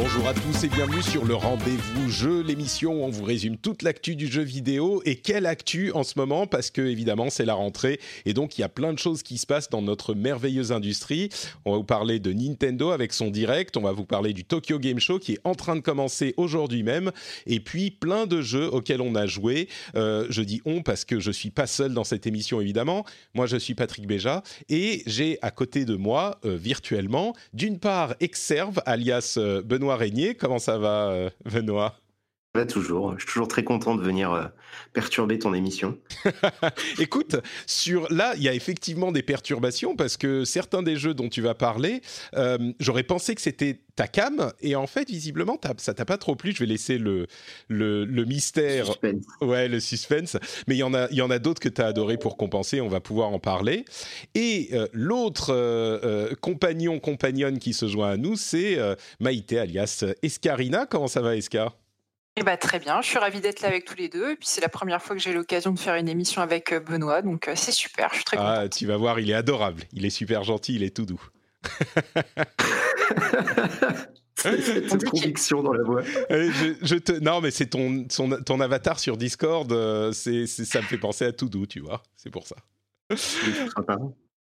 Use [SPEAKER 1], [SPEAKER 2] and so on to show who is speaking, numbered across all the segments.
[SPEAKER 1] Bonjour à tous et bienvenue sur le rendez-vous jeu, l'émission où on vous résume toute l'actu du jeu vidéo et quelle actu en ce moment parce que évidemment c'est la rentrée et donc il y a plein de choses qui se passent dans notre merveilleuse industrie. On va vous parler de Nintendo avec son direct, on va vous parler du Tokyo Game Show qui est en train de commencer aujourd'hui même et puis plein de jeux auxquels on a joué. Euh, je dis on parce que je suis pas seul dans cette émission évidemment. Moi je suis Patrick Béja et j'ai à côté de moi euh, virtuellement d'une part Exerve alias euh, Benoît. Comment ça va, euh, Benoît?
[SPEAKER 2] Va toujours. Je suis toujours très content de venir euh, perturber ton émission.
[SPEAKER 1] Écoute, sur là, il y a effectivement des perturbations parce que certains des jeux dont tu vas parler, euh, j'aurais pensé que c'était ta cam et en fait, visiblement, ça t'a pas trop plu. Je vais laisser le le, le mystère,
[SPEAKER 2] Suspense.
[SPEAKER 1] ouais, le suspense. Mais il y en a, il y en a d'autres que tu as adoré pour compenser. On va pouvoir en parler. Et euh, l'autre compagnon, compagnonne qui se joint à nous, c'est Maïté alias Escarina. Comment ça va, Esca?
[SPEAKER 3] Eh ben, très bien, je suis ravie d'être là avec tous les deux. Et puis c'est la première fois que j'ai l'occasion de faire une émission avec euh, Benoît, donc euh, c'est super, je suis très contente.
[SPEAKER 1] Ah, tu vas voir, il est adorable. Il est super gentil, il est tout doux.
[SPEAKER 2] C'est cette conviction dans la voix.
[SPEAKER 1] Euh, je, je te... Non, mais c'est ton, son- ton avatar sur Discord, euh, c'est, c'est- ça me fait penser à tout doux, tu vois. C'est pour ça.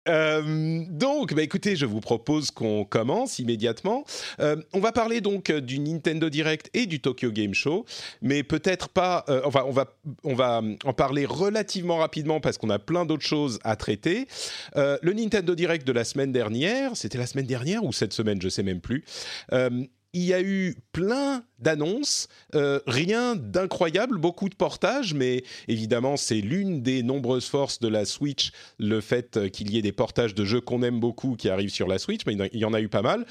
[SPEAKER 1] Euh, donc, bah écoutez, je vous propose qu'on commence immédiatement. Euh, on va parler donc euh, du Nintendo Direct et du Tokyo Game Show, mais peut-être pas. enfin, on va on va en parler relativement rapidement parce qu'on a plein d'autres choses à traiter. Le Nintendo Direct de la semaine dernière, c'était la semaine dernière ou cette semaine, je sais même plus. Il y a eu plein d'annonces, euh, rien d'incroyable, beaucoup de portages, mais évidemment c'est l'une des nombreuses forces de la Switch, le fait euh, qu'il y ait des portages de jeux qu'on aime beaucoup qui arrivent sur la Switch, mais il y en a- eu pas mal.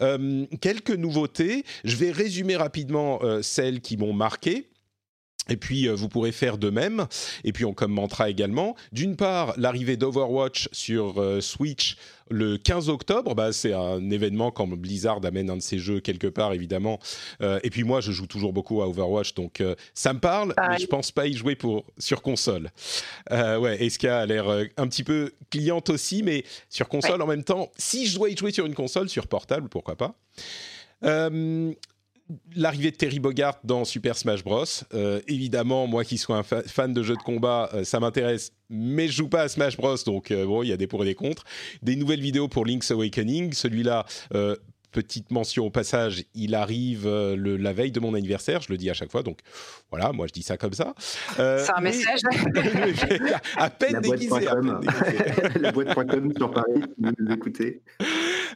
[SPEAKER 1] Euh, quelques nouveautés, je vais résumer rapidement celles qui m'ont marqué. Et puis, euh, vous pourrez faire de même. Et puis, on commentera également. D'une part, l'arrivée d'Overwatch sur euh, Switch le 15 octobre. Bah, c'est un événement quand Blizzard amène un de ses jeux quelque part, évidemment. Euh, et puis, moi, je joue toujours beaucoup à Overwatch, donc euh, ça me parle, mais je pense pas y jouer pour, sur console. Ouais, Eska a l'air un petit peu cliente aussi, mais sur console en même temps. Si je dois y jouer sur une console, sur portable, pourquoi pas Euh, L'arrivée de Terry Bogart dans Super Smash Bros. Euh, évidemment, moi qui suis un fa- fan de jeux de combat, euh, ça m'intéresse, mais je joue pas à Smash Bros. Donc euh, bon, il y a des pour et des contre. Des nouvelles vidéos pour Link's Awakening. Celui-là, euh, petite mention au passage, il arrive euh, le, la veille de mon anniversaire. Je le dis à chaque fois, donc voilà, moi je dis ça comme ça. Euh,
[SPEAKER 3] C'est un
[SPEAKER 1] mais-
[SPEAKER 3] message.
[SPEAKER 1] à peine
[SPEAKER 2] La
[SPEAKER 1] déguisé. à peine
[SPEAKER 2] boîte.com.
[SPEAKER 1] déguisé.
[SPEAKER 2] la boîte.com sur Paris, vous écoutez.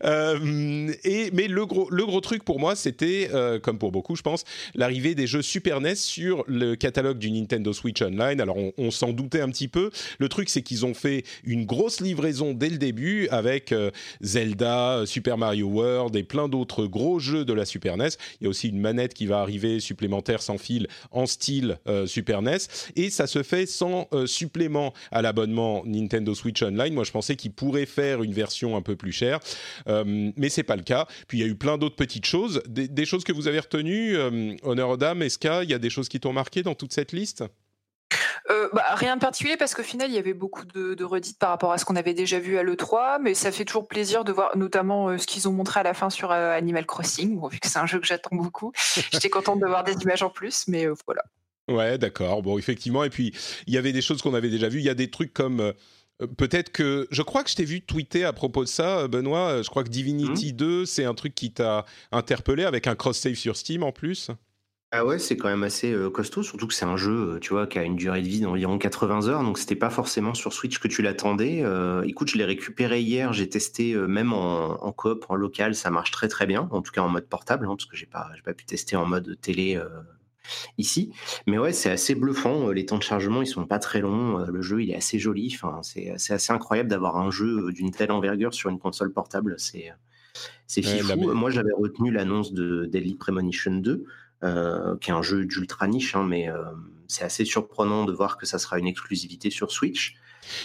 [SPEAKER 1] Euh, mais le gros, le gros truc pour moi, c'était, euh, comme pour beaucoup, je pense, l'arrivée des jeux Super NES sur le catalogue du Nintendo Switch Online. Alors, on, s'en doutait un petit peu. Le truc, c'est qu'ils ont fait une grosse livraison dès le début avec euh, Zelda, Super Mario World et plein d'autres gros jeux de la Super NES. Il y a aussi une manette qui va arriver supplémentaire sans fil en style Super NES. Et ça se fait sans supplément à l'abonnement Nintendo Switch Online. Moi, je pensais qu'ils pourraient faire une version un peu plus chère. Euh, mais c'est pas le cas. Puis il y a eu plein d'autres petites choses, des, des choses que vous avez retenues. Euh, honneur aux dames, Eska, il y a des choses qui t'ont marqué dans toute cette liste?
[SPEAKER 3] Euh, bah, rien de particulier parce qu'au final, il y avait beaucoup de, de redites par rapport à ce qu'on avait déjà vu à l'E3, mais ça fait toujours plaisir de voir notamment euh, ce qu'ils ont montré à la fin sur euh, Animal Crossing. Bon, vu que c'est un jeu que j'attends beaucoup, j'étais contente de voir des images en plus, mais voilà.
[SPEAKER 1] Ouais, d'accord. Bon, effectivement. Et puis, il y avait des choses qu'on avait déjà vues. Il y a des trucs comme. Euh, Peut-être que. Je crois que je t'ai vu tweeter à propos de ça, euh, Benoît. Euh, Je crois que Divinity 2, c'est un truc qui t'a interpellé avec un cross-save sur Steam en plus.
[SPEAKER 2] Ah ouais, c'est quand même assez costaud, surtout que c'est un jeu, tu vois, qui a une durée de vie d'environ 80 heures, donc c'était pas forcément sur Switch que tu l'attendais. Euh, écoute, je l'ai récupéré hier, j'ai testé euh, même en, en coop, en local, ça marche très très bien, en tout cas en mode portable, hein, parce que j'ai pas, pas pu tester en mode télé. euh, ici. Mais ouais, c'est assez bluffant. Les temps de chargement, ils sont pas très longs. Le jeu, il est assez joli. Enfin, c'est assez incroyable d'avoir un jeu d'une telle envergure sur une console portable. C'est c'est fifou. Moi, j'avais retenu l'annonce de Deadly Premonition 2, qui est un jeu d'ultra niche, hein, mais c'est assez surprenant de voir que ça sera une exclusivité sur Switch.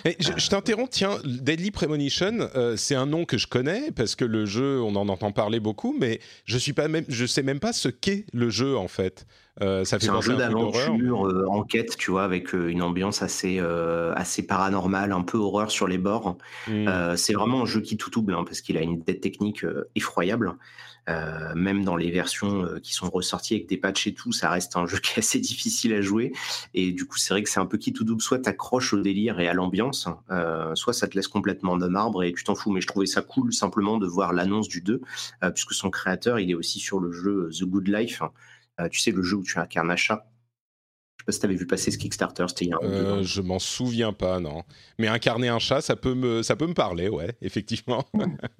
[SPEAKER 1] je, t'interromps, tiens, Deadly Premonition, euh, c'est un nom que je connais parce que le jeu, on en entend parler beaucoup, mais je suis pas même, je sais même pas ce qu'est le jeu en fait.
[SPEAKER 2] Euh, ça fait c'est un jeu d'aventure, euh, enquête, tu vois, avec une ambiance assez assez paranormale, un peu horreur sur les bords. Hmm. c'est vraiment un jeu qui tout double hein, parce qu'il a une dette technique effroyable. Euh, même dans les versions euh, qui sont ressorties avec des patchs et tout, ça reste un jeu qui est assez difficile à jouer. Et du coup, c'est vrai que c'est un peu qui tout double. Soit t'accroches au délire et à l'ambiance, euh, soit ça te laisse complètement de marbre et tu t'en fous. Mais je trouvais ça cool simplement de voir l'annonce du 2, puisque son créateur, il est aussi sur le jeu The Good Life. Tu sais, le jeu où tu incarnes un chat sais pas si tu avais vu passer ce Kickstarter, c'était il y a un
[SPEAKER 1] euh, Je m'en souviens pas, non. Mais incarner un chat, ça peut me, ça peut me parler, ouais, effectivement.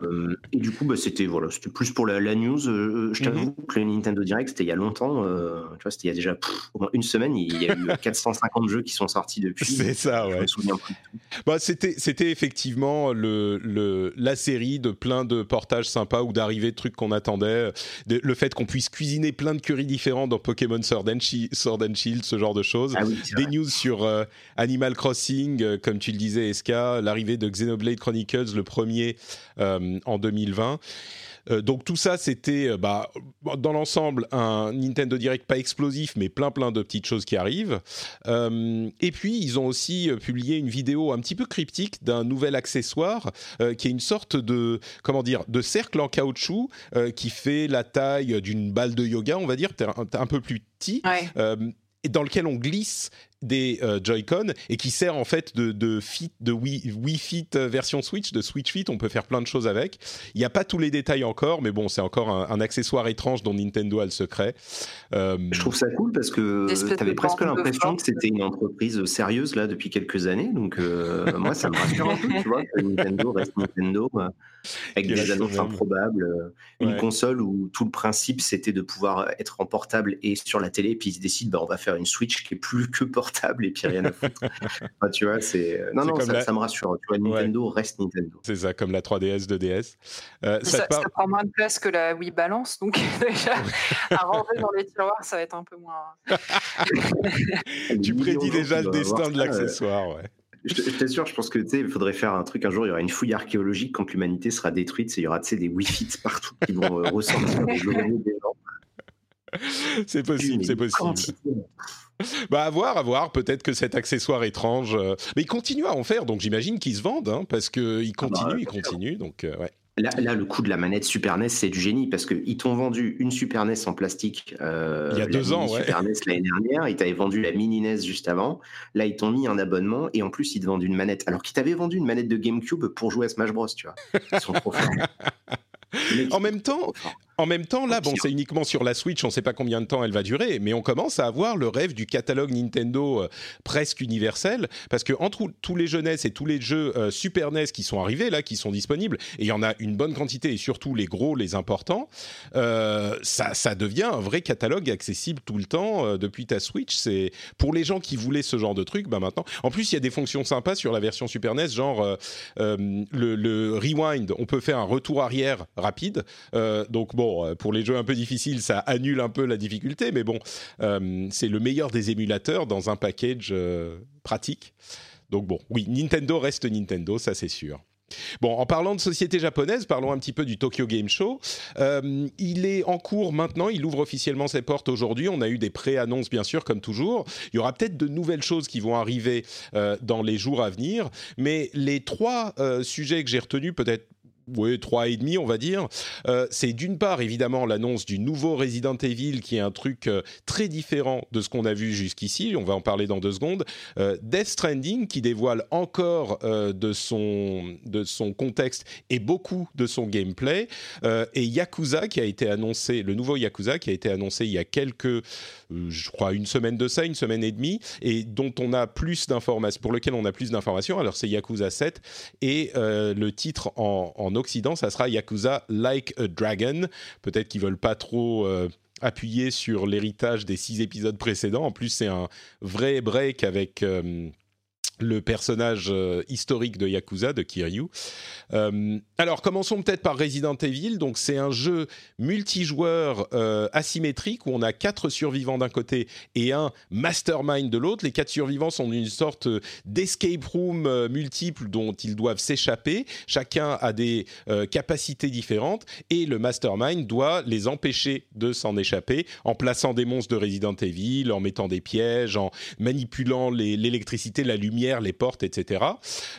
[SPEAKER 2] Euh, et du coup, bah, c'était voilà, c'était plus pour la, news. Euh, je t'avoue mhm. que le Nintendo Direct, c'était il y a longtemps. tu vois, c'était il y a déjà au moins une semaine. Il y a eu 450 jeux qui sont sortis depuis.
[SPEAKER 1] C'est ça, ouais. Je me souviens plus. Bah, c'était, c'était effectivement le, le, la série de plein de portages sympas ou d'arrivées de trucs qu'on attendait. le fait qu'on puisse cuisiner plein de curries différents dans Pokémon Sword and, Shield, ce genre de choses. Ah des news sur euh, Animal Crossing, euh, comme tu le disais, Eska, l'arrivée de Xenoblade Chronicles, le premier euh, en 2020. donc tout ça, c'était bah, dans l'ensemble un Nintendo Direct pas explosif, mais plein plein de petites choses qui arrivent. et puis ils ont aussi publié une vidéo un petit peu cryptique d'un nouvel accessoire qui est une sorte de comment dire de cercle en caoutchouc qui fait la taille d'une balle de yoga, on va dire, un, peu plus petit et dans lequel on glisse des euh, Joy-Con et qui sert en fait de, de Fit, de Wii, Wii, Fit euh, version Switch, de Switch Fit. On peut faire plein de choses avec. Il n'y a pas tous les détails encore, mais bon, c'est encore un, accessoire étrange dont Nintendo a le secret.
[SPEAKER 2] Euh, Je trouve ça cool parce que tu avais presque l'impression que c'était une entreprise sérieuse là depuis quelques années. Donc moi, ça me rassure un peu, tu vois, que Nintendo reste Nintendo avec des annonces improbables. Une console où tout le principe c'était de pouvoir être en portable et sur la télé, puis ils se décident, bah, on va faire une Switch qui est plus que portable et puis rien à foutre. tu vois, c'est. Euh, non, non, ça, me rassure. Tu vois, Nintendo reste Nintendo.
[SPEAKER 1] C'est ça, comme la 3DS, 2DS.
[SPEAKER 3] Euh, ça, prend moins de place que la Wii Balance, donc déjà, à rentrer dans les tiroirs, ça va être un peu moins.
[SPEAKER 1] tu prédis déjà le destin de l'accessoire, ouais.
[SPEAKER 2] Je t'assure, je pense que il faudrait faire un truc un jour. Il y aura une fouille archéologique quand l'humanité sera détruite. Il y aura des Wi-Fi partout qui vont euh, ressortir des.
[SPEAKER 1] C'est possible, c'est possible. Bah à voir, à voir. Peut-être que cet accessoire étrange, euh, mais ils continuent à en faire, donc j'imagine qu'ils se vendent, hein, parce qu'ils continuent, ah bah, ils continuent, donc euh, ouais.
[SPEAKER 2] Là, là, le coup de la manette Super NES, c'est du génie parce qu'ils t'ont vendu une Super NES en plastique.
[SPEAKER 1] Euh, il y a deux ans, ouais.
[SPEAKER 2] Super NES l'année dernière. Ils t'avaient vendu la mini NES juste avant. Là, ils t'ont mis un abonnement et en plus, ils te vendent une manette. Alors qu'ils t'avaient vendu une manette de GameCube pour jouer à Smash Bros. Tu vois. Ils sont trop forts.
[SPEAKER 1] en même temps, en même temps, là, bon, c'est uniquement sur la Switch, on ne sait pas combien de temps elle va durer, mais on commence à avoir le rêve du catalogue Nintendo euh, presque universel, parce que entre tous les jeunesses et tous les jeux euh, Super NES qui sont arrivés là, qui sont disponibles, et il y en a une bonne quantité, et surtout les gros, les importants, euh, ça, ça, devient un vrai catalogue accessible tout le temps depuis ta Switch. C'est pour les gens qui voulaient ce genre de truc, bah maintenant. En plus, il y a des fonctions sympas sur la version Super NES, genre le, le, rewind. On peut faire un retour arrière rapide, donc bon euh, pour les jeux un peu difficiles, ça annule un peu la difficulté, mais bon, euh, c'est le meilleur des émulateurs dans un package euh, pratique. Donc bon, oui, Nintendo reste Nintendo, ça c'est sûr. Bon, en parlant de société japonaise, parlons un petit peu du Tokyo Game Show. il est en cours maintenant, il ouvre officiellement ses portes aujourd'hui. On a eu des pré-annonces, bien sûr, comme toujours. Il y aura peut-être de nouvelles choses qui vont arriver dans les jours à venir. Mais les trois sujets que j'ai retenus, peut-être oui, trois et demi, on va dire. Euh, c'est d'une part évidemment l'annonce du nouveau Resident Evil, qui est un truc euh, très différent de ce qu'on a vu jusqu'ici. On va en parler dans deux secondes. Euh, Death Stranding, qui dévoile encore de son de son contexte et beaucoup de son gameplay. et Yakuza, qui a été annoncé, le nouveau Yakuza, qui a été annoncé il y a quelques, je crois, une semaine de ça, une semaine et demie, et dont on a plus d'informations, pour lequel on a plus d'informations. Alors c'est Yakuza 7 et le titre en, en Occident, ça sera Yakuza Like a Dragon. Peut-être qu'ils veulent pas trop euh, appuyer sur l'héritage des six épisodes précédents. En plus, c'est un vrai break avec le personnage euh, historique de Yakuza, de Kiryu. Euh, alors, commençons peut-être par Resident Evil. Donc, c'est un jeu multijoueur euh, asymétrique où on a quatre survivants d'un côté et un mastermind de l'autre. Les quatre survivants sont une sorte d'escape room multiple dont ils doivent s'échapper. Chacun a des capacités différentes et le mastermind doit les empêcher de s'en échapper en plaçant des monstres de Resident Evil, en mettant des pièges, en manipulant l'électricité, la lumière les portes, etc.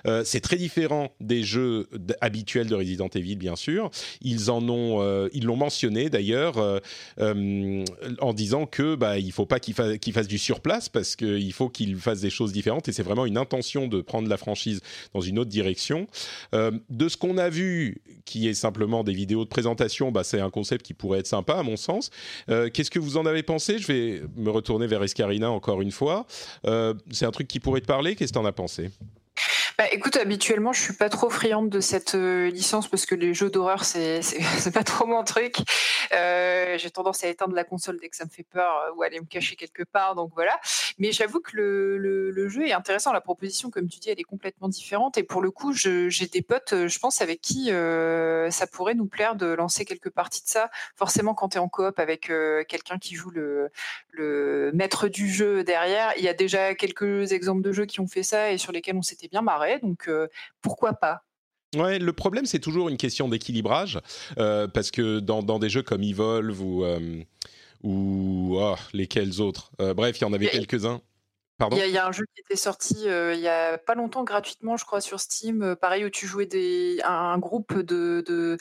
[SPEAKER 1] Euh, c'est très différent des jeux habituels de Resident Evil, bien sûr. Ils en ont, euh, ils l'ont mentionné d'ailleurs euh, en disant que bah il faut pas qu'il fasse, fasse du surplace parce qu'il faut qu'il fasse des choses différentes et c'est vraiment une intention de prendre la franchise dans une autre direction. de ce qu'on a vu, qui est simplement des vidéos de présentation, bah, c'est un concept qui pourrait être sympa à mon sens. Qu'est-ce que vous en avez pensé? Je vais me retourner vers Escarina encore une fois. c'est un truc qui pourrait te parler? T'en as pensé?
[SPEAKER 3] Bah, écoute, habituellement, je suis pas trop friande de cette euh, licence parce que les jeux d'horreur, c'est pas trop mon truc. Euh, j'ai tendance à éteindre la console dès que ça me fait peur euh, ou aller me cacher quelque part. Donc voilà. Mais j'avoue que le, le, jeu est intéressant. La proposition, comme tu dis, elle est complètement différente. Et pour le coup, j'ai des potes, je pense, avec qui ça pourrait nous plaire de lancer quelques parties de ça. Forcément, quand tu es en coop avec quelqu'un qui joue le, le maître du jeu derrière, il y a déjà quelques exemples de jeux qui ont fait ça et sur lesquels on s'était bien marré donc euh, pourquoi pas?
[SPEAKER 1] Ouais, le problème c'est toujours une question d'équilibrage euh, parce que dans, des jeux comme Evolve ou euh, ou oh, lesquels autres, bref, il y en avait quelques-uns.
[SPEAKER 3] Pardon? il y, a un jeu qui était sorti il y a pas longtemps gratuitement, je crois, sur Steam, pareil où tu jouais des, un, groupe de de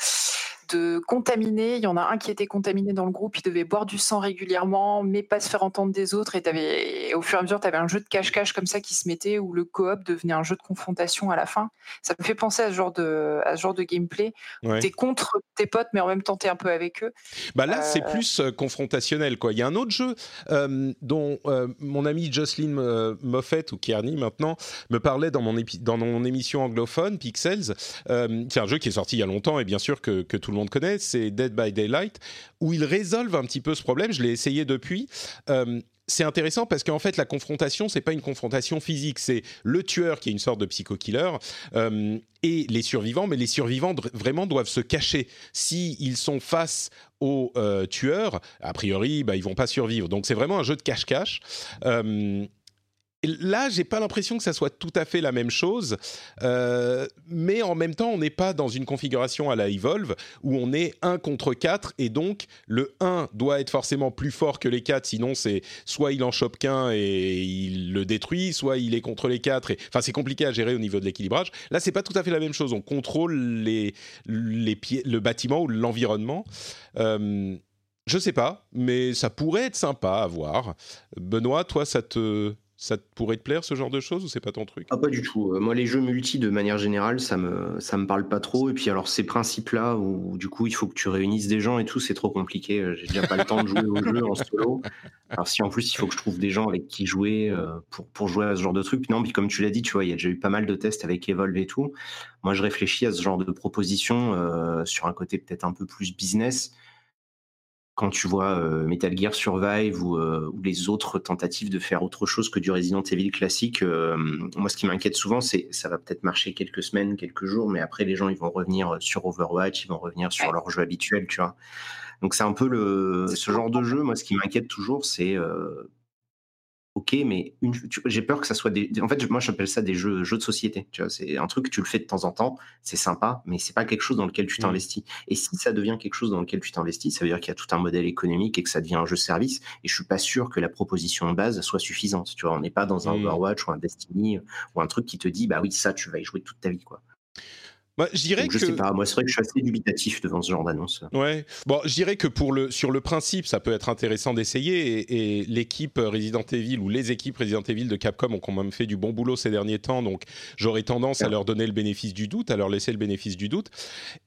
[SPEAKER 3] contaminés. Il y en a un qui était contaminé dans le groupe, il devait boire du sang régulièrement, mais pas se faire entendre des autres. Et, avais, au fur et à mesure, tu avais un jeu de cache-cache comme ça qui se mettait, où le coop devenait un jeu de confrontation à la fin. Ça me fait penser à ce genre de, à ce genre de gameplay. Ouais. Tu es contre tes potes, mais en même temps, tu es un peu avec eux.
[SPEAKER 1] Bah là, c'est euh, plus euh, confrontationnel. Quoi. Il y a un autre jeu euh, dont mon ami Jocelyn Moffett, ou Kearney maintenant, me parlait dans mon, dans mon émission anglophone, Pixels. c'est un jeu qui est sorti il y a longtemps, et bien sûr que, que tout le monde connaît, c'est Dead by Daylight, où ils résolvent un petit peu ce problème. Je l'ai essayé depuis. Euh, c'est intéressant parce qu'en fait la confrontation c'est pas une confrontation physique. C'est le tueur qui est une sorte de psycho-killer euh, et les survivants. Mais les survivants vraiment doivent se cacher. Si ils sont face au euh, tueur a priori bah, ils vont pas survivre. Donc c'est vraiment un jeu de cache-cache là, j'ai pas l'impression que ça soit tout à fait la même chose, euh, mais en même temps, on n'est pas dans une configuration à la Evolve où on est 1 contre 4 et donc le 1 doit être forcément plus fort que les 4, sinon c'est soit il en chope qu'un et il le détruit, soit il est contre les 4. Et... Enfin, c'est compliqué à gérer au niveau de l'équilibrage. Là, c'est pas tout à fait la même chose. On contrôle les, les pieds, le bâtiment ou l'environnement. Euh, je sais pas, mais ça pourrait être sympa à voir. Benoît, toi, ça te ça pourrait te plaire ce genre de choses ou c'est pas ton truc?
[SPEAKER 2] Ah, Pas du tout. Euh, moi, les jeux multi, de manière générale, ça me ça me parle pas trop. Et puis alors ces principes-là où du coup il faut que tu réunisses des gens et tout, c'est trop compliqué. Euh, j'ai déjà pas le temps de jouer au jeu en solo. Alors si en plus il faut que je trouve des gens avec qui jouer euh, pour pour jouer à ce genre de truc. Non, puis comme tu l'as dit, tu vois, il y a déjà eu pas mal de tests avec Evolve et tout. Moi, je réfléchis à ce genre de proposition sur un côté peut-être un peu plus business quand tu vois euh, Metal Gear Survive euh, ou, les autres tentatives de faire autre chose que du Resident Evil classique, euh, moi ce qui m'inquiète souvent, c'est ça va peut-être marcher quelques semaines, quelques jours, mais après les gens ils vont revenir sur Overwatch, ils vont revenir sur leur jeu habituel, tu vois. Donc c'est un peu le ce genre de jeu. Moi, ce qui m'inquiète toujours, c'est ok, mais j'ai peur que ça soit des. En fait, moi, j'appelle ça des jeux, jeux de société. Tu vois, c'est un truc que tu le fais de temps en temps, c'est sympa, mais c'est pas quelque chose dans lequel tu mmh. t'investis. Et si ça devient quelque chose dans lequel tu t'investis, ça veut dire qu'il y a tout un modèle économique et que ça devient un jeu service. Et je suis pas sûr que la proposition de base soit suffisante. Tu vois, on n'est pas dans un mmh. Overwatch ou un Destiny ou un truc qui te dit, bah oui, ça, tu vas y jouer toute ta vie, quoi.
[SPEAKER 1] Bah, je dirais que...
[SPEAKER 2] sais pas, moi c'est vrai que je suis assez dubitatif devant ce genre d'annonce.
[SPEAKER 1] Ouais, bon, je dirais que pour le, sur le principe, ça peut être intéressant d'essayer et, l'équipe Resident Evil ou les équipes Resident Evil de Capcom ont quand même fait du bon boulot ces derniers temps, donc j'aurais tendance à leur donner le bénéfice du doute, à leur laisser le bénéfice du doute.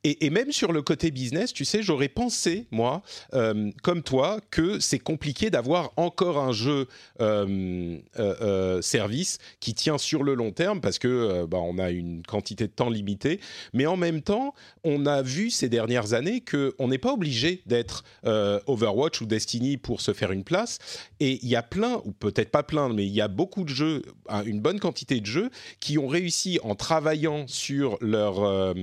[SPEAKER 1] Et, même sur le côté business, tu sais, j'aurais pensé, moi, euh, comme toi, que c'est compliqué d'avoir encore un jeu euh, euh, service qui tient sur le long terme parce que bah, on a une quantité de temps limitée Mais en même temps, on a vu ces dernières années qu'on n'est pas obligé d'être euh, Overwatch ou Destiny pour se faire une place. Et il y a plein, ou peut-être pas plein, mais il y a beaucoup de jeux, une bonne quantité de jeux qui ont réussi en travaillant sur leur, euh,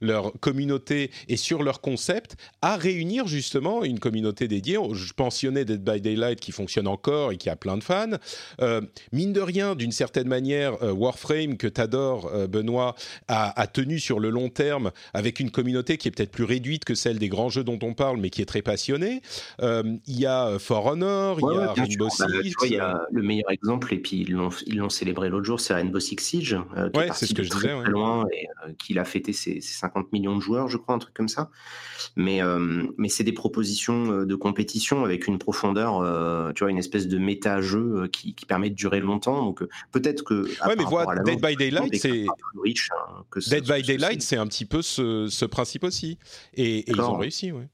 [SPEAKER 1] leur communauté et sur leur concept à réunir justement une communauté dédiée. Je mentionnais Dead by Daylight qui fonctionne encore et qui a plein de fans. Euh, mine de rien, d'une certaine manière, Warframe que tu adores, Benoît, a, a, tenu sur le long terme avec une communauté qui est peut-être plus réduite que celle des grands jeux dont on parle, mais qui est très passionnée. il y a For Honor, il y a Rainbow
[SPEAKER 2] Six. Bah, il y a le meilleur exemple, et puis ils l'ont célébré l'autre jour, c'est Rainbow Six Siege,
[SPEAKER 1] euh, qui c'est ce que je
[SPEAKER 2] très,
[SPEAKER 1] disais,
[SPEAKER 2] très loin et euh, qui a fêté ses, 50 millions de joueurs, je crois, un truc comme ça. Mais, euh, mais c'est des propositions de compétition avec une profondeur, tu vois, une espèce de méta-jeu qui, permet de durer longtemps. Donc peut-être que.
[SPEAKER 1] Ouais, mais voilà, Dead by Daylight, c'est. Hein, Dead by Daylight, c'est un petit peu ce, principe aussi. Et, et ils ont réussi, oui.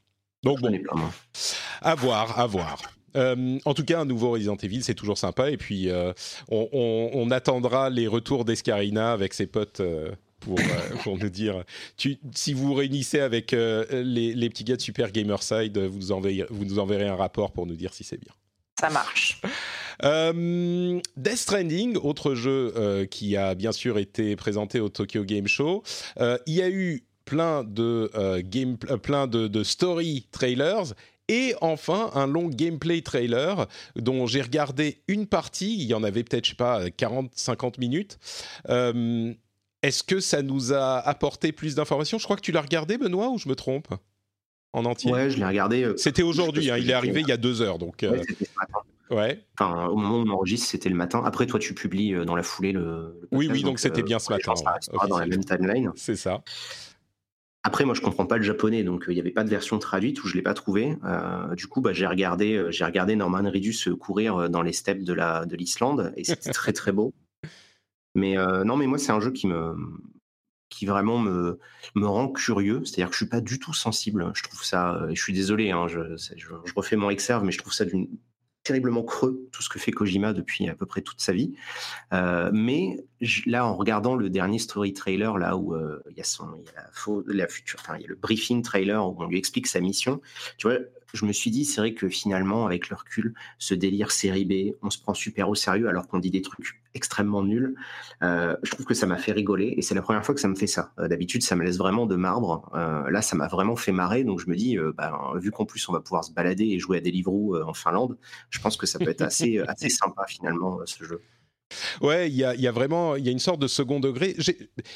[SPEAKER 1] Donc bon, à voir, à voir. Euh, en tout cas, un nouveau Resident Evil, c'est toujours sympa. Et puis, euh, on, attendra les retours d'Escarina avec ses potes euh, pour, pour nous dire. Tu, si vous vous réunissez avec les, petits gars de Super Gamerside, vous, enverrez, vous nous enverrez un rapport pour nous dire si c'est bien.
[SPEAKER 3] Ça marche.
[SPEAKER 1] Death Stranding, autre jeu qui a bien sûr été présenté au Tokyo Game Show. Il y a eu plein de, plein de, story trailers et enfin, un long gameplay trailer dont j'ai regardé une partie. Il y en avait peut-être, je sais pas, 40-50 minutes. Euh, est-ce que ça nous a apporté plus d'informations? Je crois que tu l'as regardé, Benoît, ou je me trompe? En entier
[SPEAKER 2] Ouais, je l'ai regardé. Euh,
[SPEAKER 1] c'était aujourd'hui, hein, il est arrivé il y a deux heures. Donc,
[SPEAKER 2] euh, ce matin.
[SPEAKER 1] Ouais.
[SPEAKER 2] Enfin, au moment où on enregistre, c'était le matin. Après, toi, tu publies dans la foulée le.
[SPEAKER 1] oui, oui, donc c'était bien ce matin.
[SPEAKER 2] dans la même timeline.
[SPEAKER 1] C'est ça.
[SPEAKER 2] Après, moi, je comprends pas le japonais, donc euh, il n'y avait pas de version traduite ou je l'ai pas trouvé. Euh, du coup, bah, j'ai regardé, euh, j'ai regardé Norman Reedus courir dans les steppes de la de l'Islande et c'était très très beau. Mais non, mais moi, c'est un jeu qui me qui vraiment me me rend curieux. C'est-à-dire que je suis pas du tout sensible. Je trouve ça. je suis désolé, hein, je, refais mon exerve, mais je trouve ça d'une terriblement creux tout ce que fait Kojima depuis à peu près toute sa vie. Euh, mais là, en regardant le dernier story trailer, là où euh, il y a son, y a la, la future, enfin il y a le briefing trailer où on lui explique sa mission. Tu vois, je me suis dit, c'est vrai que finalement, avec le recul, ce délire série B, on se prend super au sérieux alors qu'on dit des trucs extrêmement nuls. Euh, je trouve que ça m'a fait rigoler et c'est la première fois que ça me fait ça. Euh, d'habitude, ça me laisse vraiment de marbre. Euh, là, ça m'a vraiment fait marrer. Donc, je me dis, bah, vu qu'en plus, on va pouvoir se balader et jouer à Deliveroo en Finlande, je pense que ça peut être assez, assez sympa finalement, ce jeu.
[SPEAKER 1] Ouais, il y a, y a, vraiment il y a une sorte de second degré.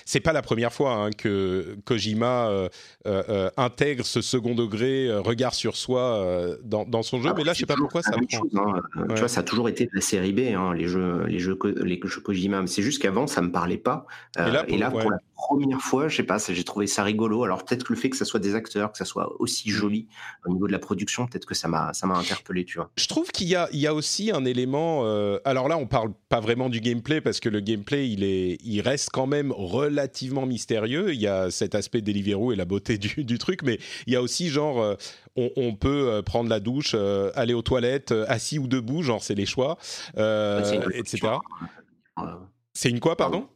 [SPEAKER 1] C'est pas la première fois hein, que Kojima euh, euh, euh, intègre ce second degré, regard sur soi dans, dans, son jeu, ah, mais là je sais pas pourquoi ça prend.
[SPEAKER 2] Hein. Tu vois, ça a toujours été de la série B, hein, les jeux, les jeux, les jeux Kojima. C'est juste qu'avant ça me parlait pas. et là, pour, et là, pour la première fois, je sais pas, j'ai trouvé ça rigolo. Alors peut-être que le fait que ça soit des acteurs, que ça soit aussi mm. joli au niveau de la production, peut-être que ça m'a interpellé, tu vois.
[SPEAKER 1] Je trouve qu'il y y a aussi un élément. Alors là, on parle pas vraiment du gameplay parce que le gameplay il est il reste quand même relativement mystérieux. Il y a cet aspect Deliveroo et la beauté du, du truc, mais il y a aussi genre euh, on, on, peut euh, prendre la douche, aller aux toilettes, assis ou debout, genre c'est les choix, etc. C'est une quoi, pardon?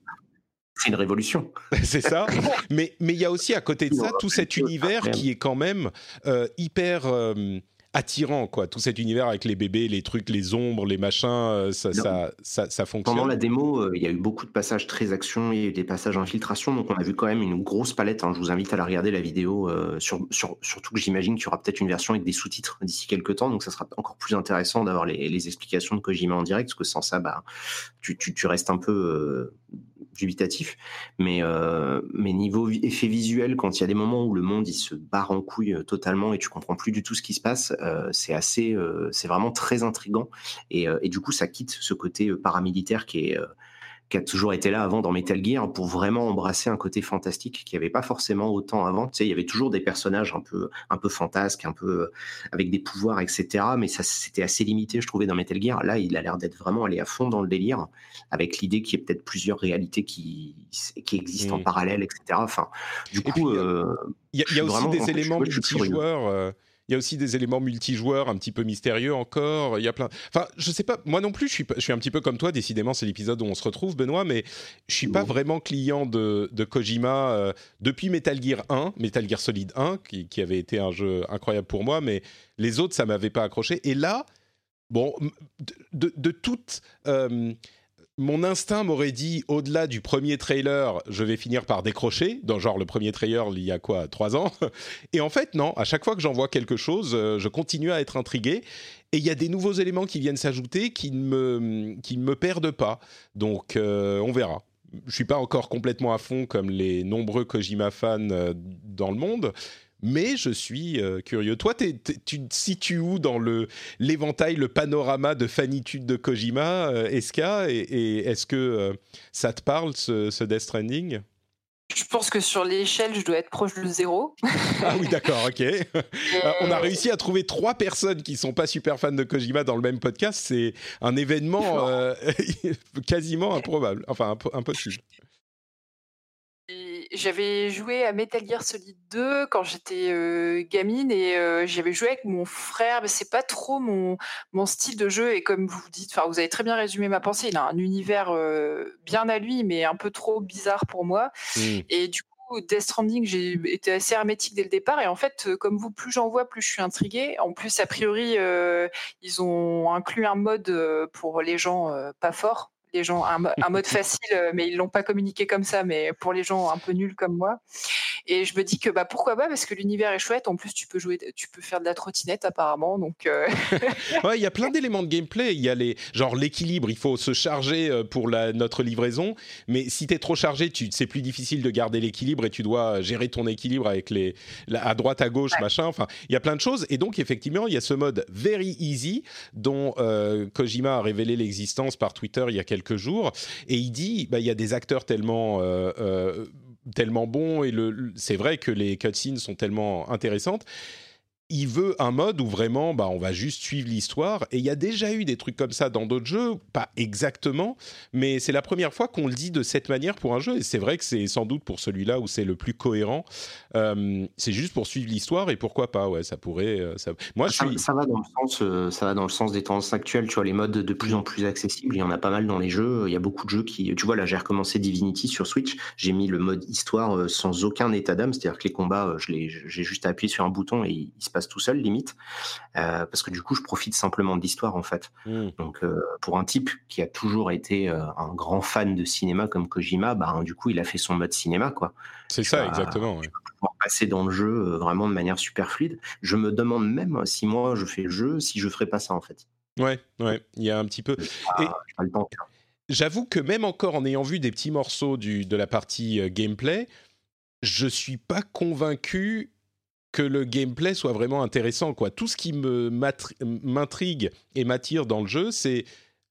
[SPEAKER 2] C'est une révolution.
[SPEAKER 1] c'est ça. mais mais il y a aussi à côté de ça tout cet univers qui est quand même euh, hyper euh, attirant, quoi. Tout cet univers avec les bébés, les trucs, les ombres, les machins, euh, ça, ça, ça, fonctionne.
[SPEAKER 2] Pendant la démo, il y a eu beaucoup de passages très action, il y a eu des passages infiltration, donc on a vu quand même une grosse palette. Hein. Je vous invite à la regarder la vidéo, sur, sur, surtout que j'imagine qu'il y aura peut-être une version avec des sous-titres d'ici quelques temps, donc ça sera encore plus intéressant d'avoir les, les, explications de Kojima en direct, parce que sans ça, bah, tu, tu, tu restes un peu dubitatif. Mais, euh, mais niveau effet visuel, quand il y a des moments où le monde il se barre en couille euh, totalement et tu comprends plus du tout ce qui se passe, euh, c'est assez, c'est vraiment très intrigant. Et, et, du coup, ça quitte ce côté paramilitaire qui est qui a toujours été là avant dans Metal Gear pour vraiment embrasser un côté fantastique qui n'y avait pas forcément autant avant. Tu sais, il y avait toujours des personnages un peu, un peu fantasques, un peu euh, avec des pouvoirs, etc. Mais ça, c'était assez limité, je trouvais, dans Metal Gear. Là, il a l'air d'être vraiment allé à fond dans le délire, avec l'idée qu'il y ait peut-être plusieurs réalités qui, qui existent en parallèle, etc. Enfin, du coup,
[SPEAKER 1] il y a, euh, aussi des éléments multijoueurs. Il y a aussi des éléments multijoueurs un petit peu mystérieux encore. Il y a plein. Enfin, je sais pas. Moi non plus, je suis, je suis un petit peu comme toi. Décidément, c'est l'épisode où on se retrouve, Benoît. Mais je suis pas vraiment client de, de Kojima euh, depuis Metal Gear 1, Metal Gear Solid 1, qui, qui, avait été un jeu incroyable pour moi. Mais les autres, ça m'avait pas accroché. Et là, bon, de, de, toute euh, mon instinct m'aurait dit, au-delà du premier trailer, je vais finir par décrocher, dans genre le premier trailer il y a quoi, trois ans? Et en fait, non, à chaque fois que j'en vois quelque chose, euh, je continue à être intrigué. Et il y a des nouveaux éléments qui viennent s'ajouter qui ne me, qui me perdent pas. Donc, euh, on verra. Je suis pas encore complètement à fond comme les nombreux Kojima fans euh, dans le monde, mais je suis euh, curieux. Toi, tu te situes où dans le l'éventail, le panorama de fanitude de Kojima, euh, Eska? Et, est-ce que euh, ça te parle, ce, ce Death Stranding?
[SPEAKER 3] Je pense que sur l'échelle, je dois être proche de zéro.
[SPEAKER 1] ah oui, d'accord, ok. On a réussi à trouver trois personnes qui sont pas super fans de Kojima dans le même podcast. C'est un événement quasiment improbable, enfin impossible
[SPEAKER 3] j'avais joué à Metal Gear Solid 2 quand j'étais euh, gamine et euh, j'avais joué avec mon frère. Mais c'est pas trop mon, mon style de jeu et comme vous dites, enfin vous avez très bien résumé ma pensée. Il a un univers euh, bien à lui, mais un peu trop bizarre pour moi. Mmh. Et du coup, Death Stranding, j'ai été assez hermétique dès le départ. Et en fait, comme vous, plus j'en vois, plus je suis intriguée. En plus, a priori, ils ont inclus un mode pour les gens pas forts les gens un, mode facile, euh, mais ils l'ont pas communiqué comme ça, mais pour les gens un peu nuls comme moi. Et je me dis que bah pourquoi pas parce que l'univers est chouette. En plus, tu peux jouer, tu peux faire de la trottinette apparemment. Donc euh.
[SPEAKER 1] ouais, il y a plein d'éléments de gameplay. Il y a les genre l'équilibre. Il faut se charger euh, pour la, notre livraison, mais si tu es trop chargé, tu, c'est plus difficile de garder l'équilibre et tu dois gérer ton équilibre avec les à droite à gauche machin. Enfin, il y a plein de choses. Et donc effectivement, il y a ce mode very easy dont Kojima a révélé l'existence par Twitter il y a quelques quelques jours, et il dit, bah, il y a des acteurs tellement euh, euh, tellement bons et c'est vrai que les cutscenes sont tellement intéressantes il veut un mode où vraiment, bah, on va juste suivre l'histoire. Et il y a déjà eu des trucs comme ça dans d'autres jeux, pas exactement, mais c'est la première fois qu'on le dit de cette manière pour un jeu. Et c'est vrai que c'est sans doute pour celui-là où c'est le plus cohérent. Euh, c'est juste pour suivre l'histoire et pourquoi pas, ouais, ça pourrait. Euh, ça...
[SPEAKER 2] Moi, je suis... ça, va dans le sens, euh, ça va dans le sens des tendances actuelles. Tu vois, les modes de plus en plus accessibles. Il y en a pas mal dans les jeux. Il y a beaucoup de jeux qui, tu vois, là, j'ai recommencé Divinity sur Switch. J'ai mis le mode histoire sans aucun état d'âme, c'est-à-dire que les combats, je j'ai juste appuyé sur un bouton et il se passe tout seul limite, euh, parce que du coup je profite simplement de l'histoire en fait. Mmh. Donc euh, pour un type qui a toujours été un grand fan de cinéma comme Kojima, bah du coup il a fait son mode cinéma quoi.
[SPEAKER 1] C'est ça exactement.
[SPEAKER 2] passer dans le jeu vraiment de manière super fluide. Je me demande même si moi je fais le jeu, si je ferais pas ça en fait.
[SPEAKER 1] Ouais, ouais, il y a un petit peu. J'avoue que même encore en ayant vu des petits morceaux du, de la partie gameplay, je suis pas convaincu que le gameplay soit vraiment intéressant. Quoi. Tout ce qui me m'intrigue et m'attire dans le jeu, c'est